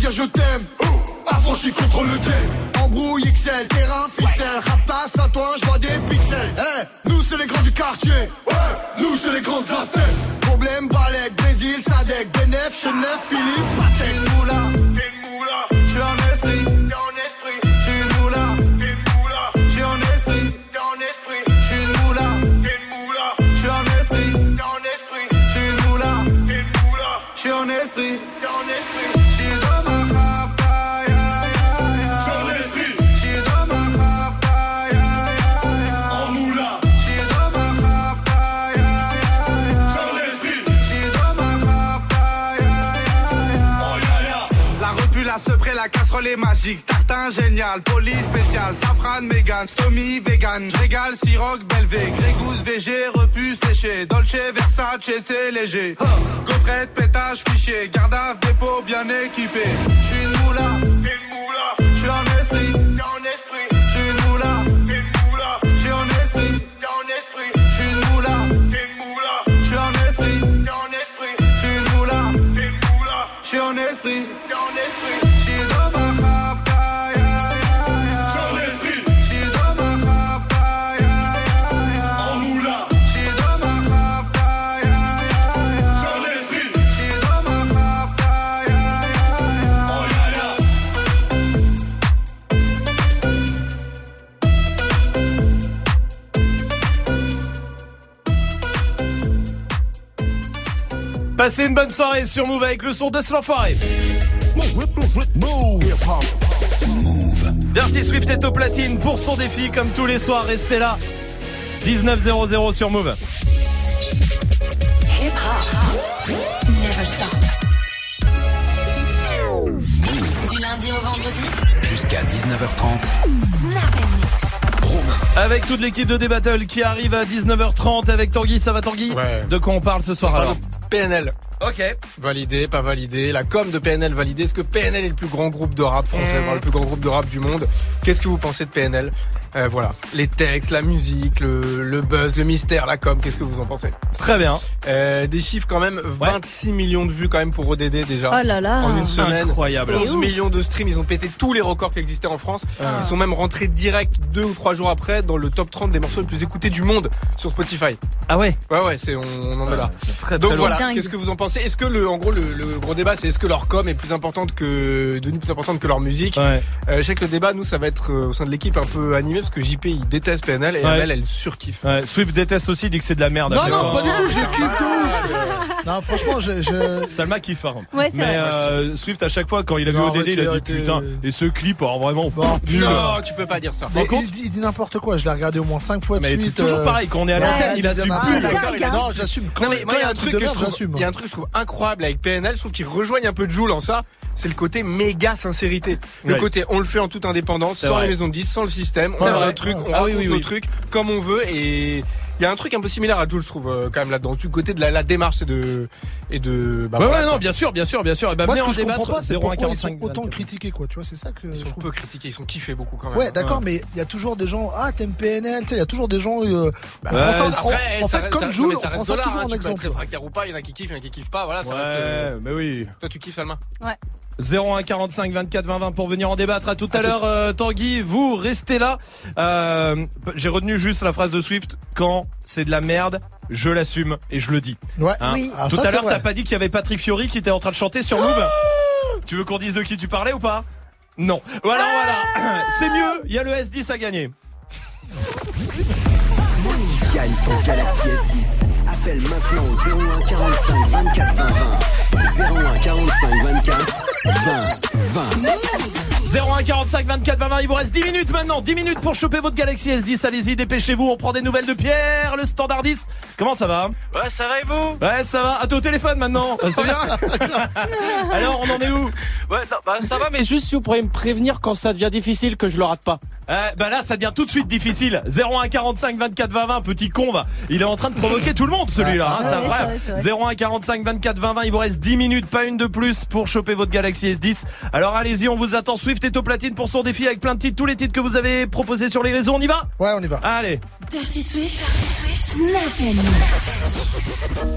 Dire je t'aime. Affranchi contre le game. Embrouille XL, terrain, ficelle. Raptas à toi, je vois des pixels. Eh, nous c'est les grands du quartier. Ouais, nous c'est les grands de la tête. Problème, Balek, Brésil, Sadek, Benef, Chenef, Philippe, une moula, moula. Casserole est magique. Tartin génial, police spécial, safran, mégan, stomy, vegan, régal, siroc, belvé, grégousse, VG, repu, séché, dolce, versace, c'est léger. Gaufrette, pétage, fichier, garde à dépôt bien équipé. J'suis une moula, t'es une moula. J'suis en esprit, t'es en esprit. J'suis une moula, t'es Passez une bonne soirée sur Move avec le son de l'enfoiré. Dirty Swift est au platine pour son défi comme tous les soirs. Restez là. 19.00 sur Move. Hip hop. Never stop. Du lundi au vendredi. Jusqu'à 19h30. Snap and mix. Avec toute l'équipe de D-Battle qui arrive à 19h30 avec Tanguy. Ça va Tanguy? Ouais. De quoi on parle ce soir On alors PNL. Ok. Validé, pas validé. La com de PNL validée. Est-ce que PNL est le plus grand groupe de rap français, Mm. voire le plus grand groupe de rap du monde? Qu'est-ce que vous pensez de PNL Euh, Voilà. Les textes, la musique, le, le buzz, le mystère, la com. Qu'est-ce que vous en pensez? Très bien. Euh, des chiffres quand même. 26 millions de vues quand même pour ODD déjà. Oh là là. En une semaine. Incroyable. 11 C'est ouf. millions de streams. Ils ont pété tous les records qui existaient en France. Ils sont même rentrés direct deux ou trois jours après dans le top 30 des morceaux les plus écoutés du monde sur Spotify. Ah ouais Ouais ouais, c'est on, on en est là. C'est très, Donc très voilà, Dingue. qu'est-ce que vous en pensez Est-ce que le, en gros, le, le gros débat, c'est est-ce que leur com est plus importante que devenue plus importante que leur musique Ouais. Euh, Je sais que le débat, nous, ça va être euh, au sein de l'équipe un peu animé parce que JP il déteste PNL et Ouais. elle, elle surkiffe. Ouais, Swift déteste aussi, il dit que c'est de la merde. Non, non, pas du tout, je kiffe de ouf. Non, franchement, je. je... Salma kiffe par contre. Ouais, c'est Mais vrai. euh, Swift à chaque fois quand il a vu Non, ODD il a dit arrêtez, putain arrêtez. et ce clip alors vraiment nul. Non, tu peux pas dire ça. Mais Par contre- il dit, il dit n'importe quoi, je l'ai regardé au moins 5 fois de Mais c'est suite. toujours euh, pareil quand on est à ouais, l'antenne il assume a-. Ah, d'accord, d'accord, Non, j'assume. Quand Non mais moi il y a un truc de que je merde, trouve, j'assume. il y a un truc que je trouve incroyable avec PNL, je trouve qu'ils rejoignent un peu de Joule en ça, c'est le côté méga sincérité. Le Ouais. côté on le fait en toute indépendance, sans vrai. les maisons de 10, sans le système, on vrai. un truc, on Ah raconte oui, oui, nos oui. trucs comme on veut et il y a un truc un peu similaire à Joule je trouve euh, quand même là-dedans, du côté de la, la démarche et de et de bah, Ouais voilà, ouais quoi. non bien sûr bien sûr bien sûr et bah Moi, venez ce en que je comprends débattre pas, c'est pourquoi ils 0145 sont autant critiqués, quoi. Tu vois, c'est ça que Ils je sont trouve. peu critiqués, ils sont kiffés beaucoup quand même. Ouais, d'accord, mais il y a toujours des gens. Ah, t'aimes PNL, tu sais, il y a toujours des gens. euh, Bah, on prend ça- ouais, on- en ça fait, reste- comme on ça prend reste toujours hein, en tu peux être exemple. ou pas, il y en a qui kiffent, il y en a qui kiffent pas, voilà, ça reste Ouais mais oui. Toi tu kiffes Salma? Ouais. 01 45 24 20 20 pour venir en débattre. À tout à l'heure, euh, Tanguy. Vous restez là. Euh, J'ai retenu juste la phrase de Swift. Quand c'est de la merde, je l'assume et je le dis. Ouais. Hein Oui. Ah, tout ça, à l'heure, t'as pas dit qu'il y avait Patrick Fiori qui était en train de chanter sur Move Tu veux qu'on dise de qui tu parlais ou pas? Non. Voilà, voilà. C'est mieux. Il y a le S10 à gagner. Gagne ton Galaxy S10. Appelle maintenant au 01 45 24 20 20. 01 45 24 20 20. 01 45 24 20 20. Il vous reste 10 minutes maintenant. 10 minutes pour choper votre Galaxy S10. Allez-y, dépêchez-vous. On prend des nouvelles de Pierre, le standardiste. Comment ça va? Ouais, ça va et vous? Ouais, ça va. Ah, t'es au téléphone maintenant. Euh, C'est bien. Alors, on en est où? Ouais, non, bah ça va, mais juste si vous pourriez me prévenir quand ça devient difficile que je le rate pas. Euh, bah là, ça devient tout de suite difficile. 01 45 24 20 20, petit con, va. Il est en train de provoquer tout le monde, celui-là. Hein, Ouais, vrai. c'est vrai, c'est 01 45 24 20 20. Il vous reste 10 minutes, pas une de plus pour choper votre Galaxy S10. Alors allez-y, on vous attend. Swift est au platine pour son défi avec plein de titres, tous les titres que vous avez proposés sur les réseaux. On y va Ouais, on y va. Allez. Dirty Swift, Dirty Swift, Snap and Mix.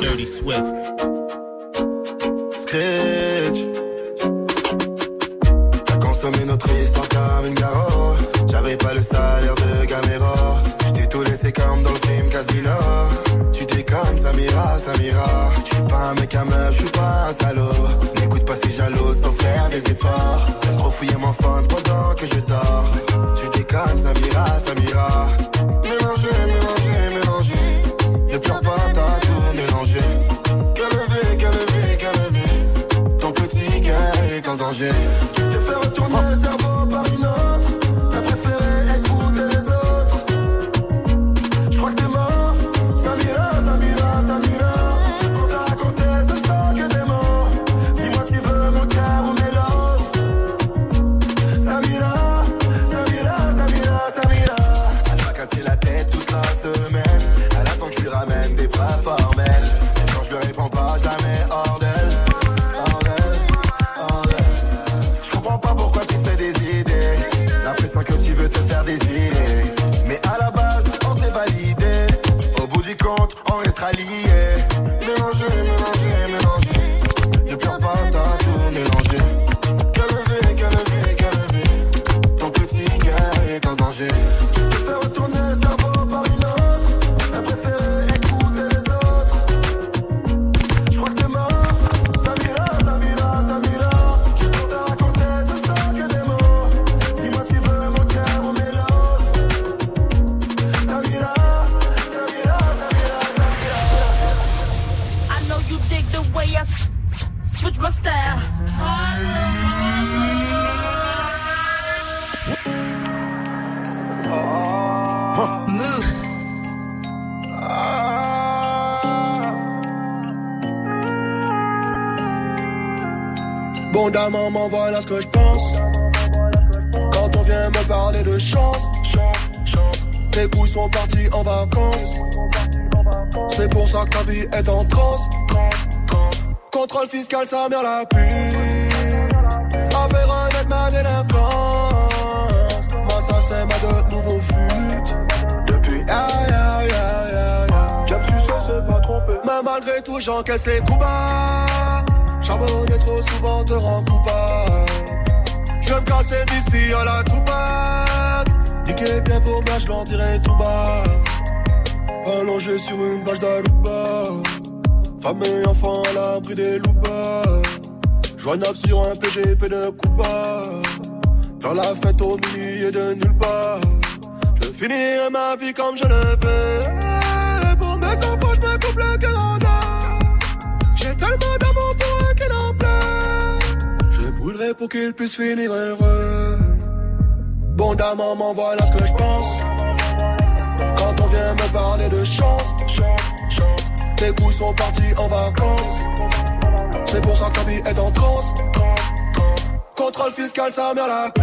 Dirty Swift. Scratch. T'as consommé notre histoire comme une garo. J'avais pas le salaire de Gamera. Laissé comme dans le film Casino. Tu déconnes, Samira, Samira. J'suis pas un mec à meuf, j'suis pas un salaud. N'écoute pas ces jaloux, faut faire des efforts. Trop fouiller mon phone pendant que je dors. Tu déconnes, Samira, Samira. Mélanger, mélanger, mélanger. Ne pleure pas, t'as tout mélangé. Calmer, calmer, calmer. Ton petit cœur est en danger. On maman, voilà ce que je pense. Quand on vient me parler de chance, Tes couilles sont partis en vacances. C'est pour ça que ta vie est en transe. Contrôle fiscal, sa mère la pue. Affaire honnête, ma délinquance. Moi, ça, c'est ma de nouveau flûte. Depuis, aïe, aïe, aïe, aïe. C'est pas trompé. Mais malgré tout, j'encaisse les coups bas. Charbonner trop souvent te rend coupable. Je vais me casser d'ici à la toupade. Niquer bien vos gars, je l'en dirai tout bas. Allongé sur une vache d'Aruba. Femme et enfant à l'abri des loupas. Joignable sur un PGP de Cuba. Faire la fête au milieu de nulle part. Je finirai ma vie comme je le veux. Pour qu'il puisse finir heureux. Bon maman, voilà ce que je pense. Quand on vient me parler de chance, tes couilles sont partis en vacances. C'est pour ça que ta vie est en transe. Contrôle fiscal, sa mère la pue.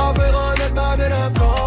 Affaire honnête, ma délinquance.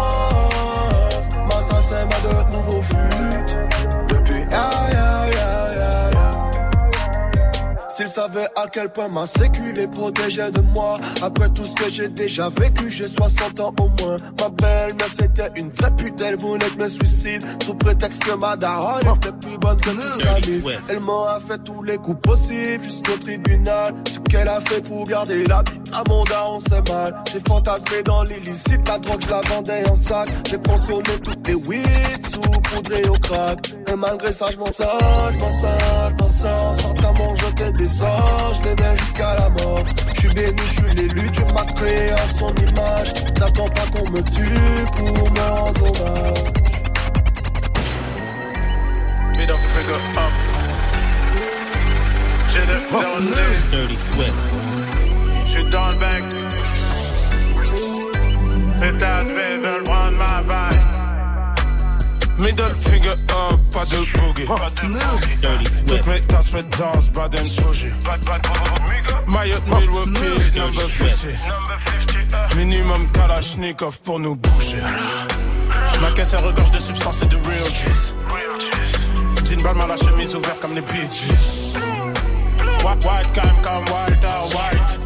S'ils savaient à quel point ma sécu les protégeait de moi. Après tout ce que j'ai déjà vécu, j'ai 60 ans au moins. Ma belle-mère c'était une vraie pute, elle voulait que je me suicide. Sous prétexte que ma daronne plus bonne que toute sa vie Elle m'a fait tous les coups possibles jusqu'au tribunal. Ce qu'elle a fait pour garder la vie à mon daron c'est mal. J'ai fantasmé dans l'illicite, la drogue je la vendais en sac. J'ai pensionné toutes les weed sous poudré au crack. Et malgré ça je m'en sors, je m'en sors, je m'en sors Sans ta main jeter des sorts, je les mets jusqu'à la mort. Je suis béni, je suis l'élu, Dieu m'a créé à son image. N'attends pas qu'on me tue pour me rendre hommage Middle finger up. J'ai le Dirty Swift. Je suis dans le bec. Tasses veulent prendre ma. Middle finger up, pas de boogie. Toutes mes tasses me dansent, bad and bougie. Mayotte Milwaukee, number 50. Minimum Kalashnikov pour nous bouger. Ma caisse elle regorge de substances et de real juice. Ma la chemise ouverte comme les Gees. White, white, calm, comme Walter White.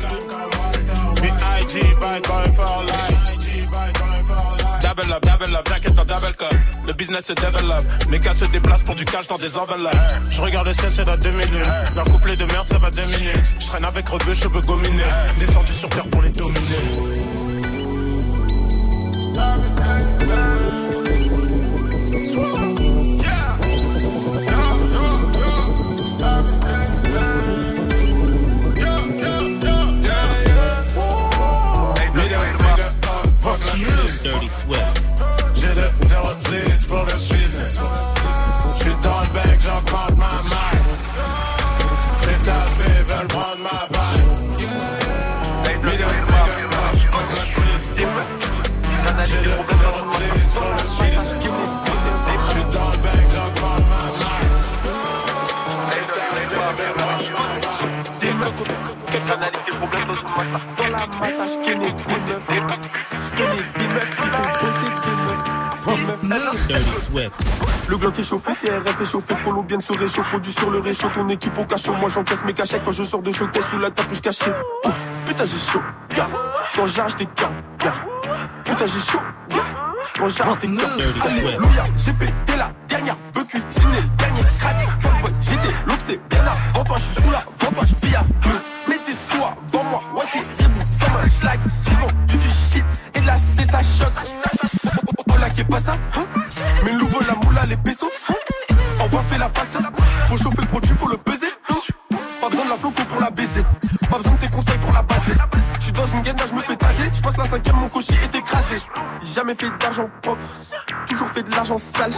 B.I.G. bad boy for life. Double up, double up, jacket dans double cup. Le business se développe. Mes gars se déplacent pour du cash dans des enveloppes. Je regarde le ciel, c'est dans deux minutes. Leur couplet de merde, ça va deux minutes. Je traîne avec rebeu, cheveux gominés. Descendu sur terre pour les dominer. Dirty Swift. J'ai de 0 pour le business. J'suis dans le bec, j'augmente ma maille. Tasses mais veulent prendre ma vibe. Middle finger fuck la crise. J'ai de 0 pour le business. J'suis dans le bec, j'augmente ma maille. Veulent prendre ma vibe. Quelqu'un j'kenne des meufs. Dirty Swift. Le Glock est chauffé, CRF est chauffé, Colombienne se réchauffe, produit sur le réchaud, ton équipe au cachot, moi j'encaisse mes cachets quand je sors de showcase sous la table, je caché. Oh, putain j'ai chaud, gars. Quand j'arrache des gars, gars. Putain j'ai chaud, gars. Quand j'arrache des gars. Alléluia, j'ai pété la dernière, veux cuisiner le dernier crack. Fuckboy, j'étais l'autre c'est bien avant toi, je suis sous la vent pas, vis à peu. Mettez soi, vends moi, ouais t'es rebou comme un schlag. J'ai vendu du shit et de la C ça choque. Oh, oh, oh, oh là qui est pas ça, hein? Mais nouveau la moula les pesos, hein? Envoie fait la face, faut chauffer le produit, faut le peser. Pas besoin de la floco pour la baiser, pas besoin de tes conseils pour la baser. J'suis dans une gaine, je me fais taser, j'passe la cinquième, mon cocher est écrasé. Jamais fait d'argent propre, toujours fait de l'argent sale.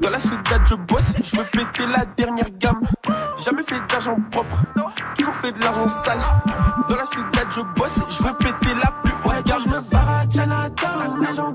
Dans la soudade, je bosse, je veux péter la dernière gamme. Jamais fait d'argent propre, toujours fait de l'argent sale. Dans la soudade, je bosse, je veux péter la plus haute gamme. Je me barre à Chinatown, les gens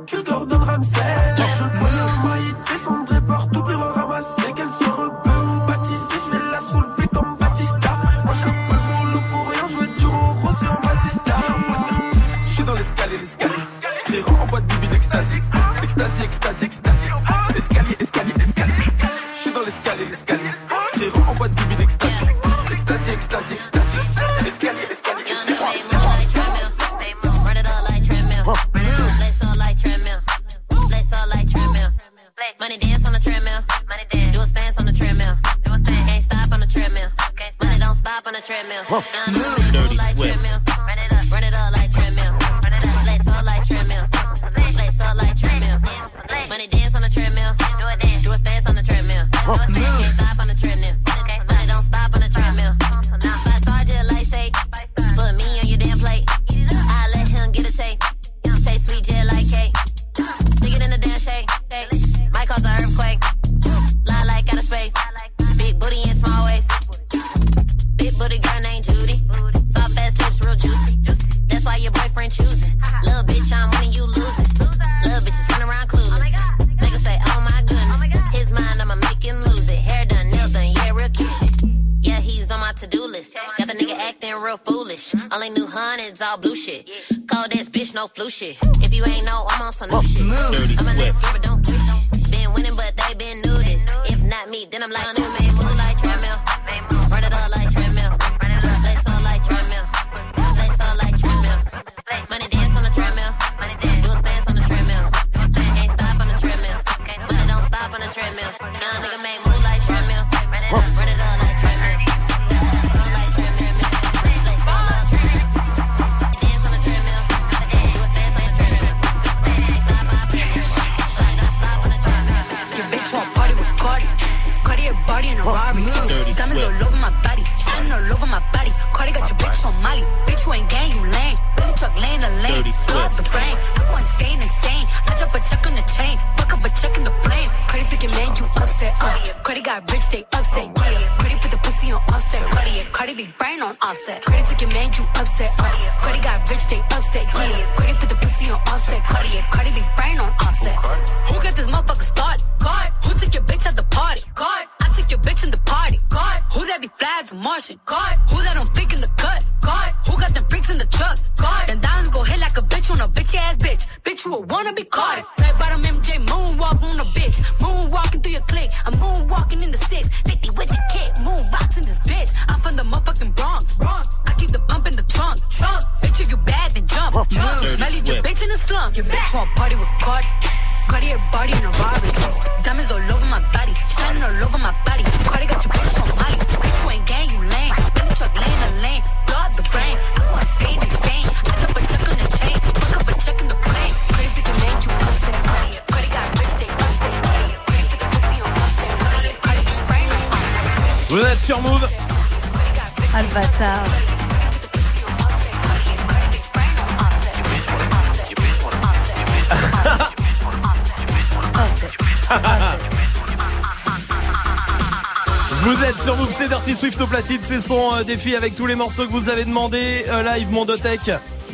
hits et son euh, défi avec tous les morceaux que vous avez demandé euh, live Mondotech.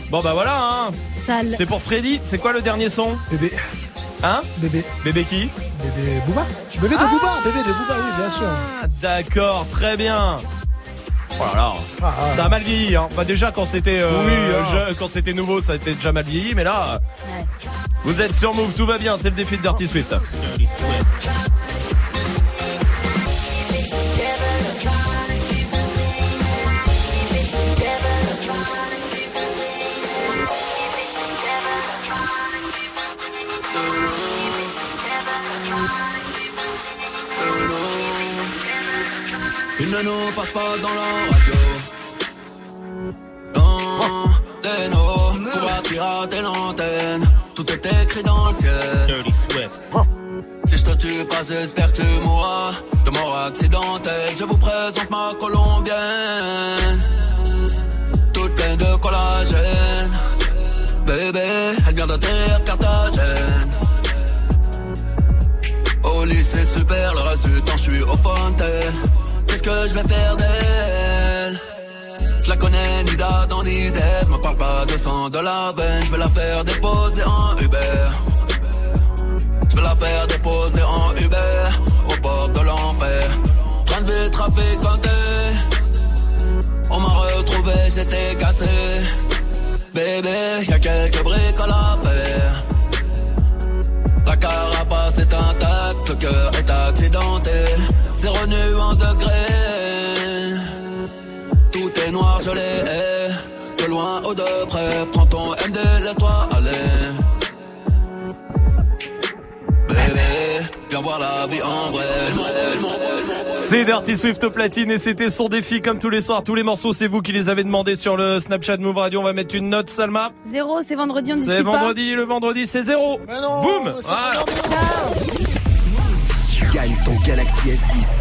Bon bah voilà hein. Sale. C'est pour Freddy. C'est quoi le dernier son? Bébé. Hein? Bébé. Bébé qui? Bébé Booba. Bébé de Booba. Ah! Bébé de Booba, oui bien sûr. D'accord, très bien. Oh là là. Ah, ah. Ça a mal vieilli. Hein. Enfin, déjà quand c'était euh, oui, euh, quand c'était nouveau, ça a été déjà mal vieilli, mais là, vous êtes sur Move, tout va bien. C'est le défi de Dirty Swift. Dirty Swift. ne nous passe pas dans la radio. Non, Deno, on va pirater l'antenne. Tout est écrit dans le ciel. Dirty Swift. Si je te tue pas, j'espère que tu mourras de mort accidentelle. Je vous présente ma colombienne, toute pleine de collagène. Bébé, elle vient d'atterrir Carthagène. Au lycée super, le reste du temps je suis au fontaine que je vais faire d'elle. Je la connais ni dans ni d'elle Me parle pas de sang de la veine Je vais la faire déposer en Uber. Je vais la faire déposer en Uber Au bord de l'enfer. Train de trafic On m'a retrouvé, j'étais cassé. Bébé, y'a quelques briques à la faire. La carapace est intacte, le cœur est accidenté. Zéro nuance degré noir, je l'ai. eh. De loin ou de près, prends ton MD, laisse-toi aller. Bébé, viens voir la vie en vrai. C'est Dirty Swift au platine et c'était son défi comme tous les soirs. Tous les morceaux, c'est vous qui les avez demandés sur le Snapchat Move Radio. On va mettre une note, Salma. Zéro, c'est vendredi, on C'est discute pas. vendredi, le vendredi, c'est zéro. Boum Voilà. Gagne ton Galaxy S10.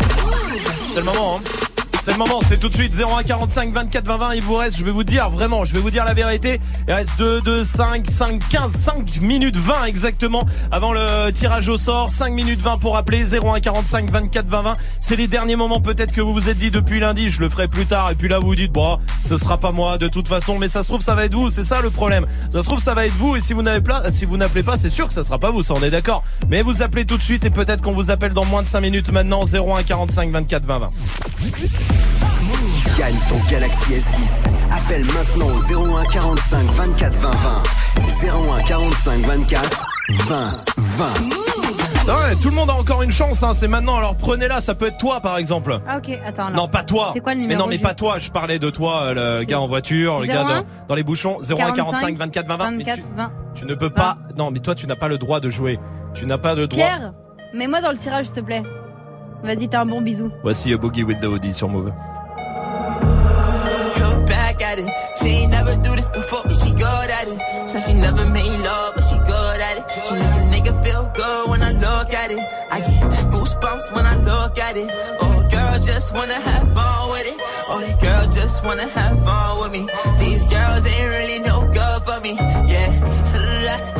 C'est le moment, hein. C'est le moment, c'est tout de suite 01 45 24 20 20. Il vous reste, je vais vous dire vraiment, je vais vous dire la vérité. Il reste 2, 2, 5, 5, 15, 5 minutes 20 exactement avant le tirage au sort. 5 minutes 20 pour appeler 01 45 24 20 20. C'est les derniers moments peut-être que vous vous êtes dit depuis lundi, je le ferai plus tard. Et puis là vous vous dites, bon, ce sera pas moi de toute façon, mais ça se trouve ça va être vous. C'est ça le problème. Ça se trouve ça va être vous. Et si vous n'avez pas, si vous n'appelez pas, c'est sûr que ça sera pas vous. Ça on est d'accord. Mais vous appelez tout de suite et peut-être qu'on vous appelle dans moins de 5 minutes maintenant. 01 45 24 20 20. Gagne ton Galaxy S10. Appelle maintenant au 01 45 24 20 20. 01 45 24 20 20. C'est vrai, tout le monde a encore une chance, hein. c'est maintenant, alors prenez-la, ça peut être toi par exemple. Ah, ok, attends. alors. Non, pas toi. C'est quoi le Mais numéro non, mais pas toi, je parlais de toi, euh, le gars en voiture, le gars 01, dans, dans les bouchons. 01 45 24 20 20. Mais 24, tu, 20. tu ne peux pas. Non, mais toi, tu n'as pas le droit de jouer. Tu n'as pas le droit. Pierre, mets-moi dans le tirage, s'il te plaît. Vas-y, t'as un bon bisou. Voici a Boogie with the Audi sur Move. Look back at it. She ain't never do this before, but she good at it. Said she never made love, but she good at it. She make a nigga feel good when I look at it. I get goosebumps when I look at it. Oh, girl, just wanna have fun with it. Oh, the girl just wanna have fun with me. These girls ain't really no good for me. Yeah.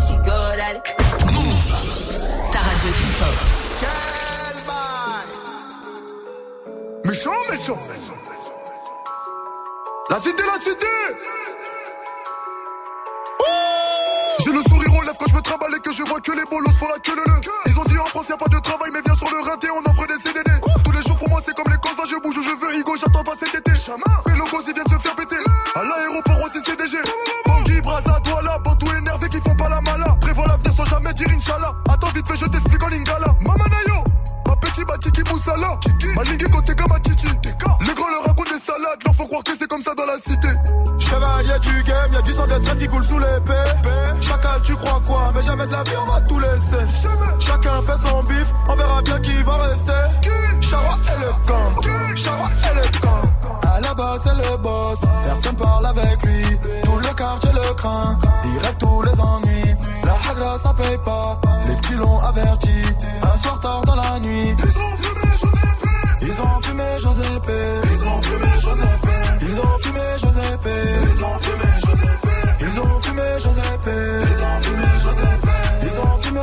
Méchant, méchant. La cité, la cité. J'ai le sourire aux lèvres quand je me trimballe et que je vois que les bolos font la queue le le. Ils ont dit en France y a pas de travail mais viens sur le rinté on offre des CDD. Tous les jours pour moi c'est comme les ça je bouge où je veux Hugo j'attends pas cet été. Et logos ils viennent se faire péter. À l'aéroport aussi CDG. Bangui, Braza, Douala, Bantou énervé qui font pas la mala. Prévois l'avenir sans jamais dire Inch'Allah. Attends vite fait je t'explique en lingala. Mamanayo. Ma petit bati qui moussala. Malingue côté comme un chichi. Les grands leur racontent des salades. Leur faut croire que c'est comme ça dans la cité. Chevalier du game, y'a du sang de traite qui coule sous l'épée. Chacal, tu crois quoi? Mais jamais de la vie, on va tout laisser. Chacun fait son bif, on verra bien qui va rester. Chara et le camp, Chara c'est le boss. Personne parle avec lui. Tout le quartier le craint. Il rêve tous les ennuis. La hagra, ça paye pas. Les petits l'ont averti. Un soir tard dans la nuit. Ils ont fumé Ils ont fumé Josépé. Ils ont fumé Josépé. Ils ont fumé Josépé. Ils ont fumé Josépé. Ils ont fumé Josépé. Ils ont fumé Josépé. Ils ont fumé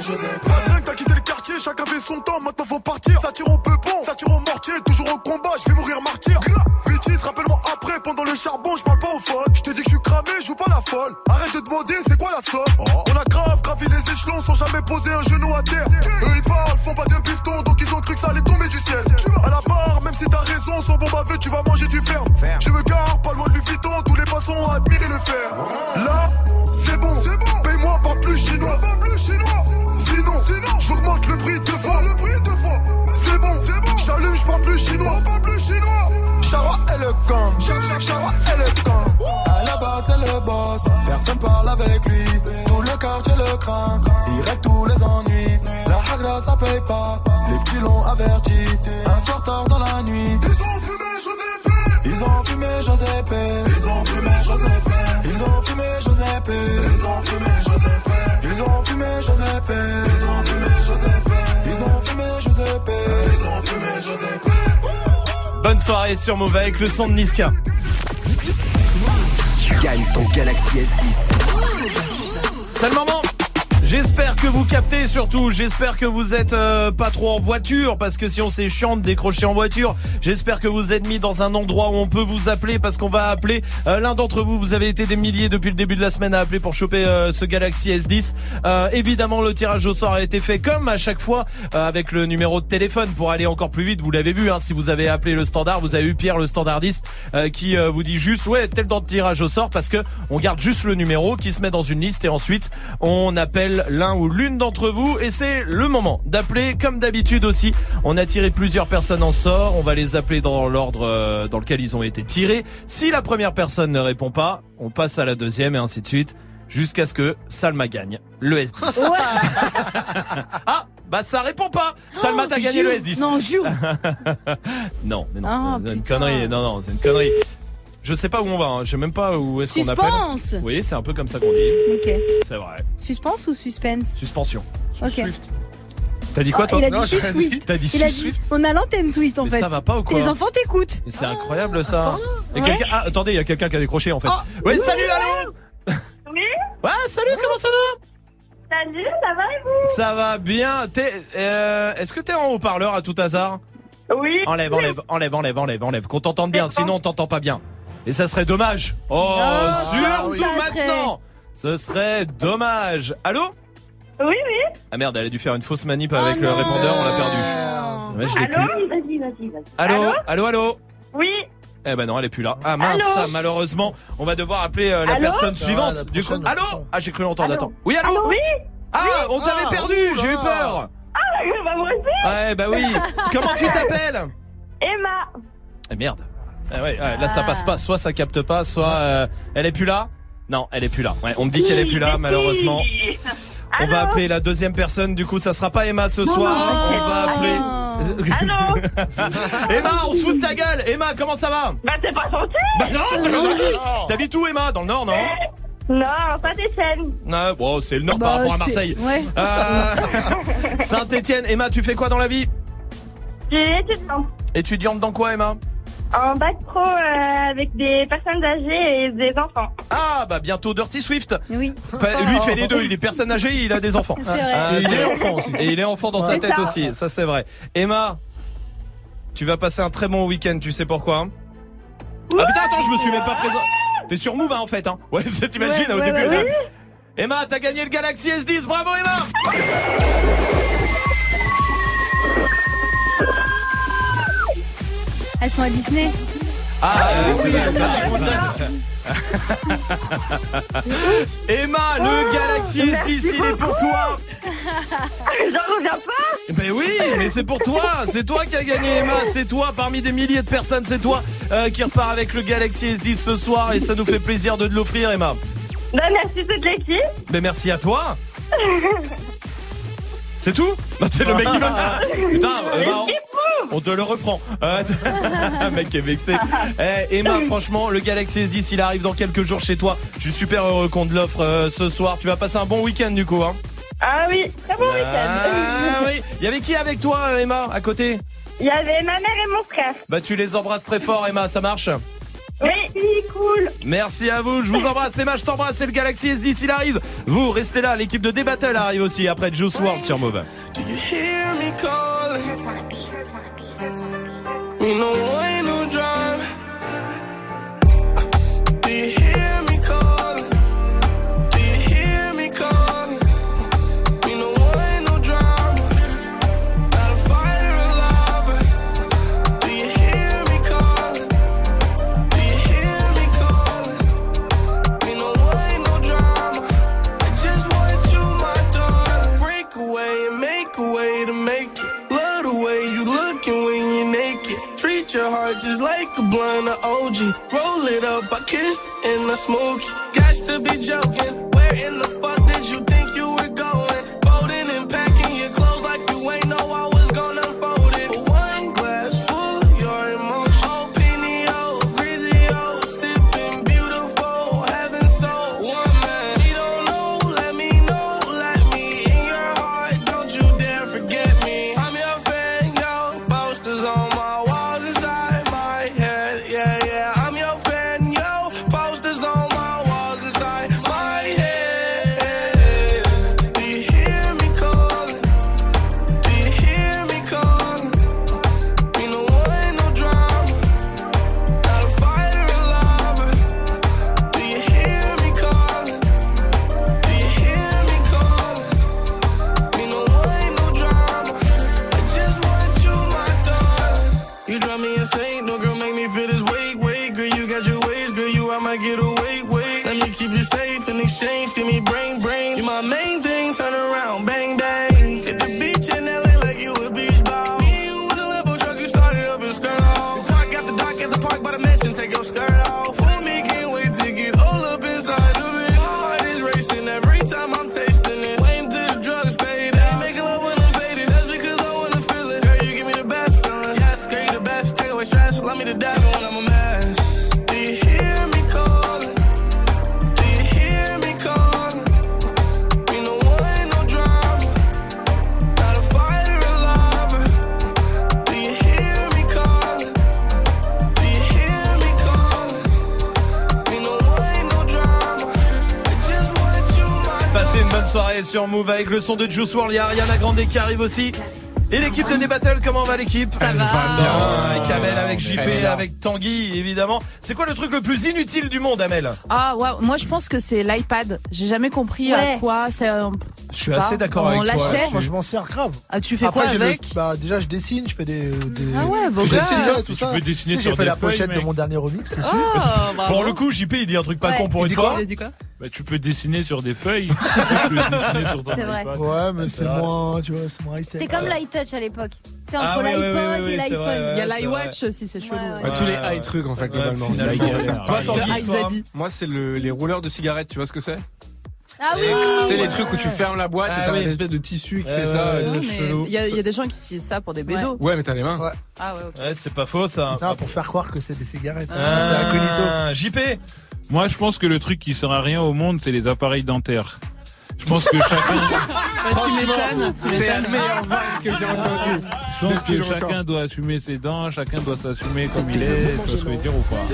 Giuseppe. Rien que t'as quitté le quartier, chacun fait son temps, maintenant faut partir. Ça tire au peupon, ça tire au mortier, toujours au combat, je vais mourir martyr. Bêtise, rappelle-moi après, pendant le charbon, je parle pas au folles. Je te dis que je suis cramé, je joue pas la folle. Arrête de demander, c'est quoi la somme? On a grave gravi les échelons sans jamais poser un genou à terre. Eux ils parlent, font pas de bifton, donc ils ont cru que ça allait tomber du ciel. À la barre, même si t'as raison, son bon baveux, tu vas manger du ferme. Je me gare, pas loin de Vuitton, tous les passants ont admiré le fer. Là, c'est bon, c'est bon. Plus chinois, pas plus chinois. Sinon, sinon, j'augmente le prix deux fois, le prix deux fois. C'est bon, c'est bon. J'allume, je plus chinois, pas plus chinois. Chara est le gang, Chara est le gang. À la base, c'est le boss. Personne parle avec lui. Tout le quartier le craint. Il règle tous les ennuis. La hagra, ça paye pas. Les petits l'ont averti. Un soir tard dans la nuit. Ils ont fumé Giuseppe. Ils ont fumé Giuseppe. Ils ont fumé Giuseppe. Ils ont fumé Giuseppe. Ils ont fumé. Ils ont fumé Giuseppe. Ils ont fumé Giuseppe. Ils ont fumé Giuseppe. Ils ont fumé Giuseppe. Bonne soirée sur Move avec le son de Niska. Gagne ton Galaxy S10. C'est le moment J'espère que vous captez surtout, j'espère que vous êtes euh, pas trop en voiture parce que si on c'est chiant de décrocher en voiture, j'espère que vous êtes mis dans un endroit où on peut vous appeler parce qu'on va appeler euh, l'un d'entre vous, vous avez été des milliers depuis le début de la semaine à appeler pour choper euh, ce Galaxy S10. Euh, évidemment le tirage au sort a été fait comme à chaque fois euh, avec le numéro de téléphone pour aller encore plus vite, vous l'avez vu hein, si vous avez appelé le standard, vous avez eu Pierre le standardiste euh, qui vous dit juste ouais tel dans le tirage au sort parce que on garde juste le numéro qui se met dans une liste et ensuite on appelle l'un ou l'une d'entre vous et c'est le moment d'appeler comme d'habitude aussi. On a tiré plusieurs personnes en sort, on va les appeler dans l'ordre euh, dans lequel ils ont été tirés. Si la première personne ne répond pas, on passe à la deuxième et ainsi de suite jusqu'à ce que Salma gagne le S10. ah bah ça répond pas. Salma t'as Oh, gagné le jure. S10. Non, jure. non, mais non, Ah, c'est une putain. connerie. Non non, c'est une connerie. Je sais pas où on va, hein. je sais même pas où est-ce qu'on appelle. Suspense. Oui, c'est un peu comme ça qu'on dit. Ok. C'est vrai. Suspense ou suspense? Suspension. Ok. T'as dit quoi Oh, toi? Il a dit Swift. T'as dit Il a dit- Swift On a l'antenne Swift en Mais fait. ça va pas ou quoi? Les enfants t'écoutent. Mais C'est incroyable ça. Il y a Ouais. quelqu'un- Ah, attendez, il y a quelqu'un qui a décroché en fait. oui, salut, allô Oui Ouais, salut, comment ça va? Salut, ça va et vous? Ça va bien. T'es, euh, Est-ce que t'es en haut-parleur à tout hasard? Oui. Enlève, enlève, enlève, enlève, enlève, enlève. Qu'on t'entende bien, sinon on t'entend pas bien. Et ça serait dommage. Oh, Ah, surtout oui. Ça serait- maintenant Ce serait dommage. Allô Oui, oui. Ah merde, elle a dû faire une fausse manip avec le répondeur, on l'a perdu. Ouais, je l'ai plus. Allô Vas-y, vas-y, vas-y. Allô Allô, allô Oui. Eh ben non, elle est plus là. Ah mince, Allô ça, malheureusement, on va devoir appeler euh, la Allô personne Ah, suivante. la du coup, allô. Ah, j'ai cru l'entendre. Attends. Oui, allô Oui. Ah, on t'avait Ah, perdu. J'ai eu peur. Ah, bah moi aussi. Ouais, bah oui. Comment tu t'appelles Emma. Eh merde. Ah ouais, ouais, là ça passe pas. Soit ça capte pas, soit euh, elle est plus là. Non, elle est plus là. Ouais, on me dit qu'elle est plus là, malheureusement. On va appeler la deuxième personne. Du coup, ça sera pas Emma ce soir. On va appeler. Allô Emma, on se fout de ta gueule. Emma, comment ça va Bah t'es pas gentil Bah non, c'est pas gentil. T'habites où, Emma? Dans le Nord, non? Non, pas des chaînes. Ah, bon, c'est le Nord par Bah, rapport à Marseille. Ouais. Euh, Saint-Etienne. Emma, tu fais quoi dans la vie? Je suis étudiante. Étudiante dans quoi, Emma? En bac pro euh, avec des personnes âgées et des enfants. Ah, bah bientôt Dirty Swift. Oui. Enfin, lui il fait les deux, il est personne âgée, il a des enfants. C'est vrai. Euh, Et il est enfant aussi. Et il est enfant dans sa tête ça. aussi, ça c'est vrai. Emma, tu vas passer un très bon week-end, tu sais pourquoi hein? Ah putain, attends, je me suis même pas présent. T'es sur Move hein, en fait, hein Ouais, t'imagines Ouais, au ouais, début. Emma, t'as gagné le Galaxy S10, bravo Emma Elles sont à Disney. Ah, c'est vrai, ça, Emma, le Galaxy S10, il est pour toi J'en reviens pas Ben oui, mais c'est pour toi, c'est toi qui as gagné Emma, c'est toi parmi des milliers de personnes, c'est toi euh, qui repart avec le Galaxy S10 ce soir et ça nous fait plaisir de te l'offrir Emma. Bah merci toute l'équipe. Ben merci à toi. C'est tout Non, c'est le mec qui me... Putain, euh, bah, on, on te le reprend. Euh, Un mec qui est vexé. Eh, Emma, franchement, le Galaxy S10, il arrive dans quelques jours chez toi. Je suis super heureux qu'on te l'offre euh, ce soir. Tu vas passer un bon week-end du coup. Hein Ah oui, très bon week-end. ah oui. Il y avait qui avec toi, euh, Emma, à côté? Il y avait ma mère et mon frère. Bah tu les embrasses très fort Emma, ça marche? Oui, cool. Merci à vous, je vous embrasse Emma, je t'embrasse, c'est le Galaxy S10, il arrive. Vous restez là, l'équipe de D-Battle arrive aussi après Juice WRLD sur Move. Do you hear me calling? Me no way, no drive. Do you hear me calling? Your heart just like a blunt of OG. Roll it up, I kissed and I smoke it. Got to be joking. Where in the fuck did you Move avec le son de Juice WRLD. Il y a Ariana Grande qui arrive aussi. Et l'équipe de D-Battle, comment va l'équipe? Ça va. bien. Avec Amel, avec JP, avec Tanguy, évidemment. C'est quoi le truc le plus inutile du monde, Amel? Ah ouais, moi je pense que c'est l'iPad. J'ai jamais compris Ouais. à quoi c'est. euh, Je suis pas, assez d'accord avec On toi. l'achète. Moi, je m'en sers grave. Ah, tu fais Après, quoi j'ai le- avec bah, Déjà, je dessine, je fais des. des Ah ouais, beau je gosse. dessine, ouais, tout Tu ça. peux dessiner Tu sais, sur J'ai fait des la feuilles, pochette de mec. mon dernier remix dessus. Oh, bravo. Pour le coup, JP, il dit un truc pas Ouais. con pour Il une dit fois. quoi Il a dit quoi? Bah, tu peux dessiner sur des feuilles. tu peux dessiner sur ton C'est vrai. iPad. Ouais, mais c'est moins, tu vois, c'est moins high-tech. C'était comme l'iTouch à l'époque. C'est Ah entre oui, l'iPod et c'est l'iPhone. Il y a c'est l'iWatch aussi, c'est chelou. Ouais, tous les high trucs en fait globalement. C'est ça. Toi, Tanguy, Ah, toi Zadie. Moi c'est le- les rouleurs de cigarettes, tu vois ce que c'est? Ah oui Tu sais les trucs où tu fermes la boîte Ah et t'as oui. une espèce de tissu qui Ouais, fait ça. ouais, mais chelou. Il y, a- il y a des gens qui utilisent ça pour des bédos. Ouais mais t'as les mains. Ouais. Ah. Ouais, c'est pas faux ça. Non, pour faire croire que c'est des cigarettes. Ah, C'est incognito. JP Moi, je pense que le truc qui sert à rien au monde, c'est les appareils dentaires. Je pense que chacun, Bah, tu m'étonnes, tu C'est la m'étonnes. meilleure vanne que j'ai entendue. je pense que longtemps. chacun doit assumer ses dents, chacun doit s'assumer comme il est. Tu vois ce que je veux dire ou pas rue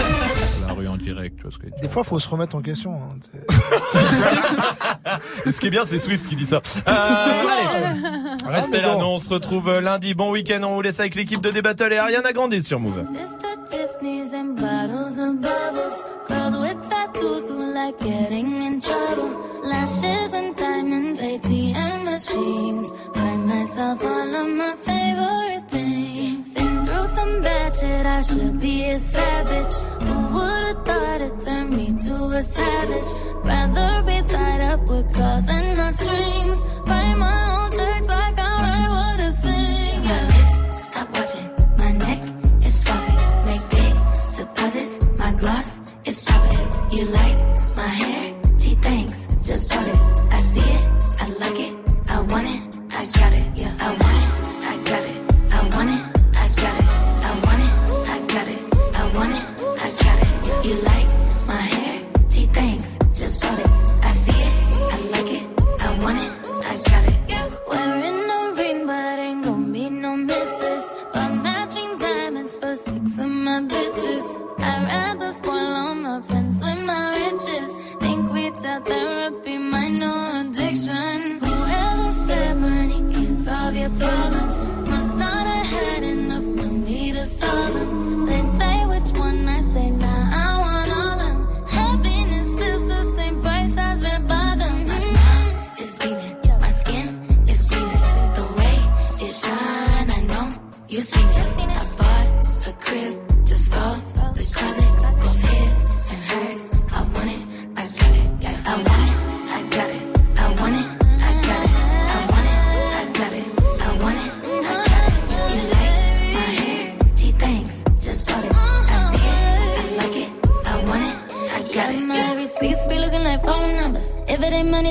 en direct, tu vois ce que dire. Des fois, faut se remettre en question. hein, tu sais. Ce qui est bien, c'est Swift qui dit ça. Euh, allez, restez là, nous on se retrouve lundi. Bon week-end, on vous laisse avec l'équipe de D-Battle et Ariana Grande sur Move. It's the Tiffany's and bottles of bubbles. Girls with tattoos who like getting in trouble. Lashes and diamonds, ATM machines. Buy myself all of my favorite things. Been through some bad shit, I should be a savage. Who would've thought it turned me to a savage? Rather be tied up with calls and not strings. Write my own checks like I write what I sing. Yeah. Stop watching my neck is flossy. Make big deposits. My gloss is popping. You like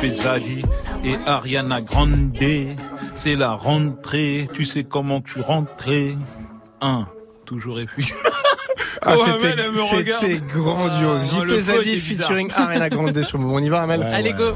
JP Zadi et Ariana Grande. C'est la rentrée. Tu sais comment tu rentrais. Un. Toujours et puis. Ah, Oh, c'était, Amel, elle me regarde. c'était grandiose. Ah, JP Zadi featuring Ariana Grande sur Move. On y va, Amel Ouais, Allez, ouais. go.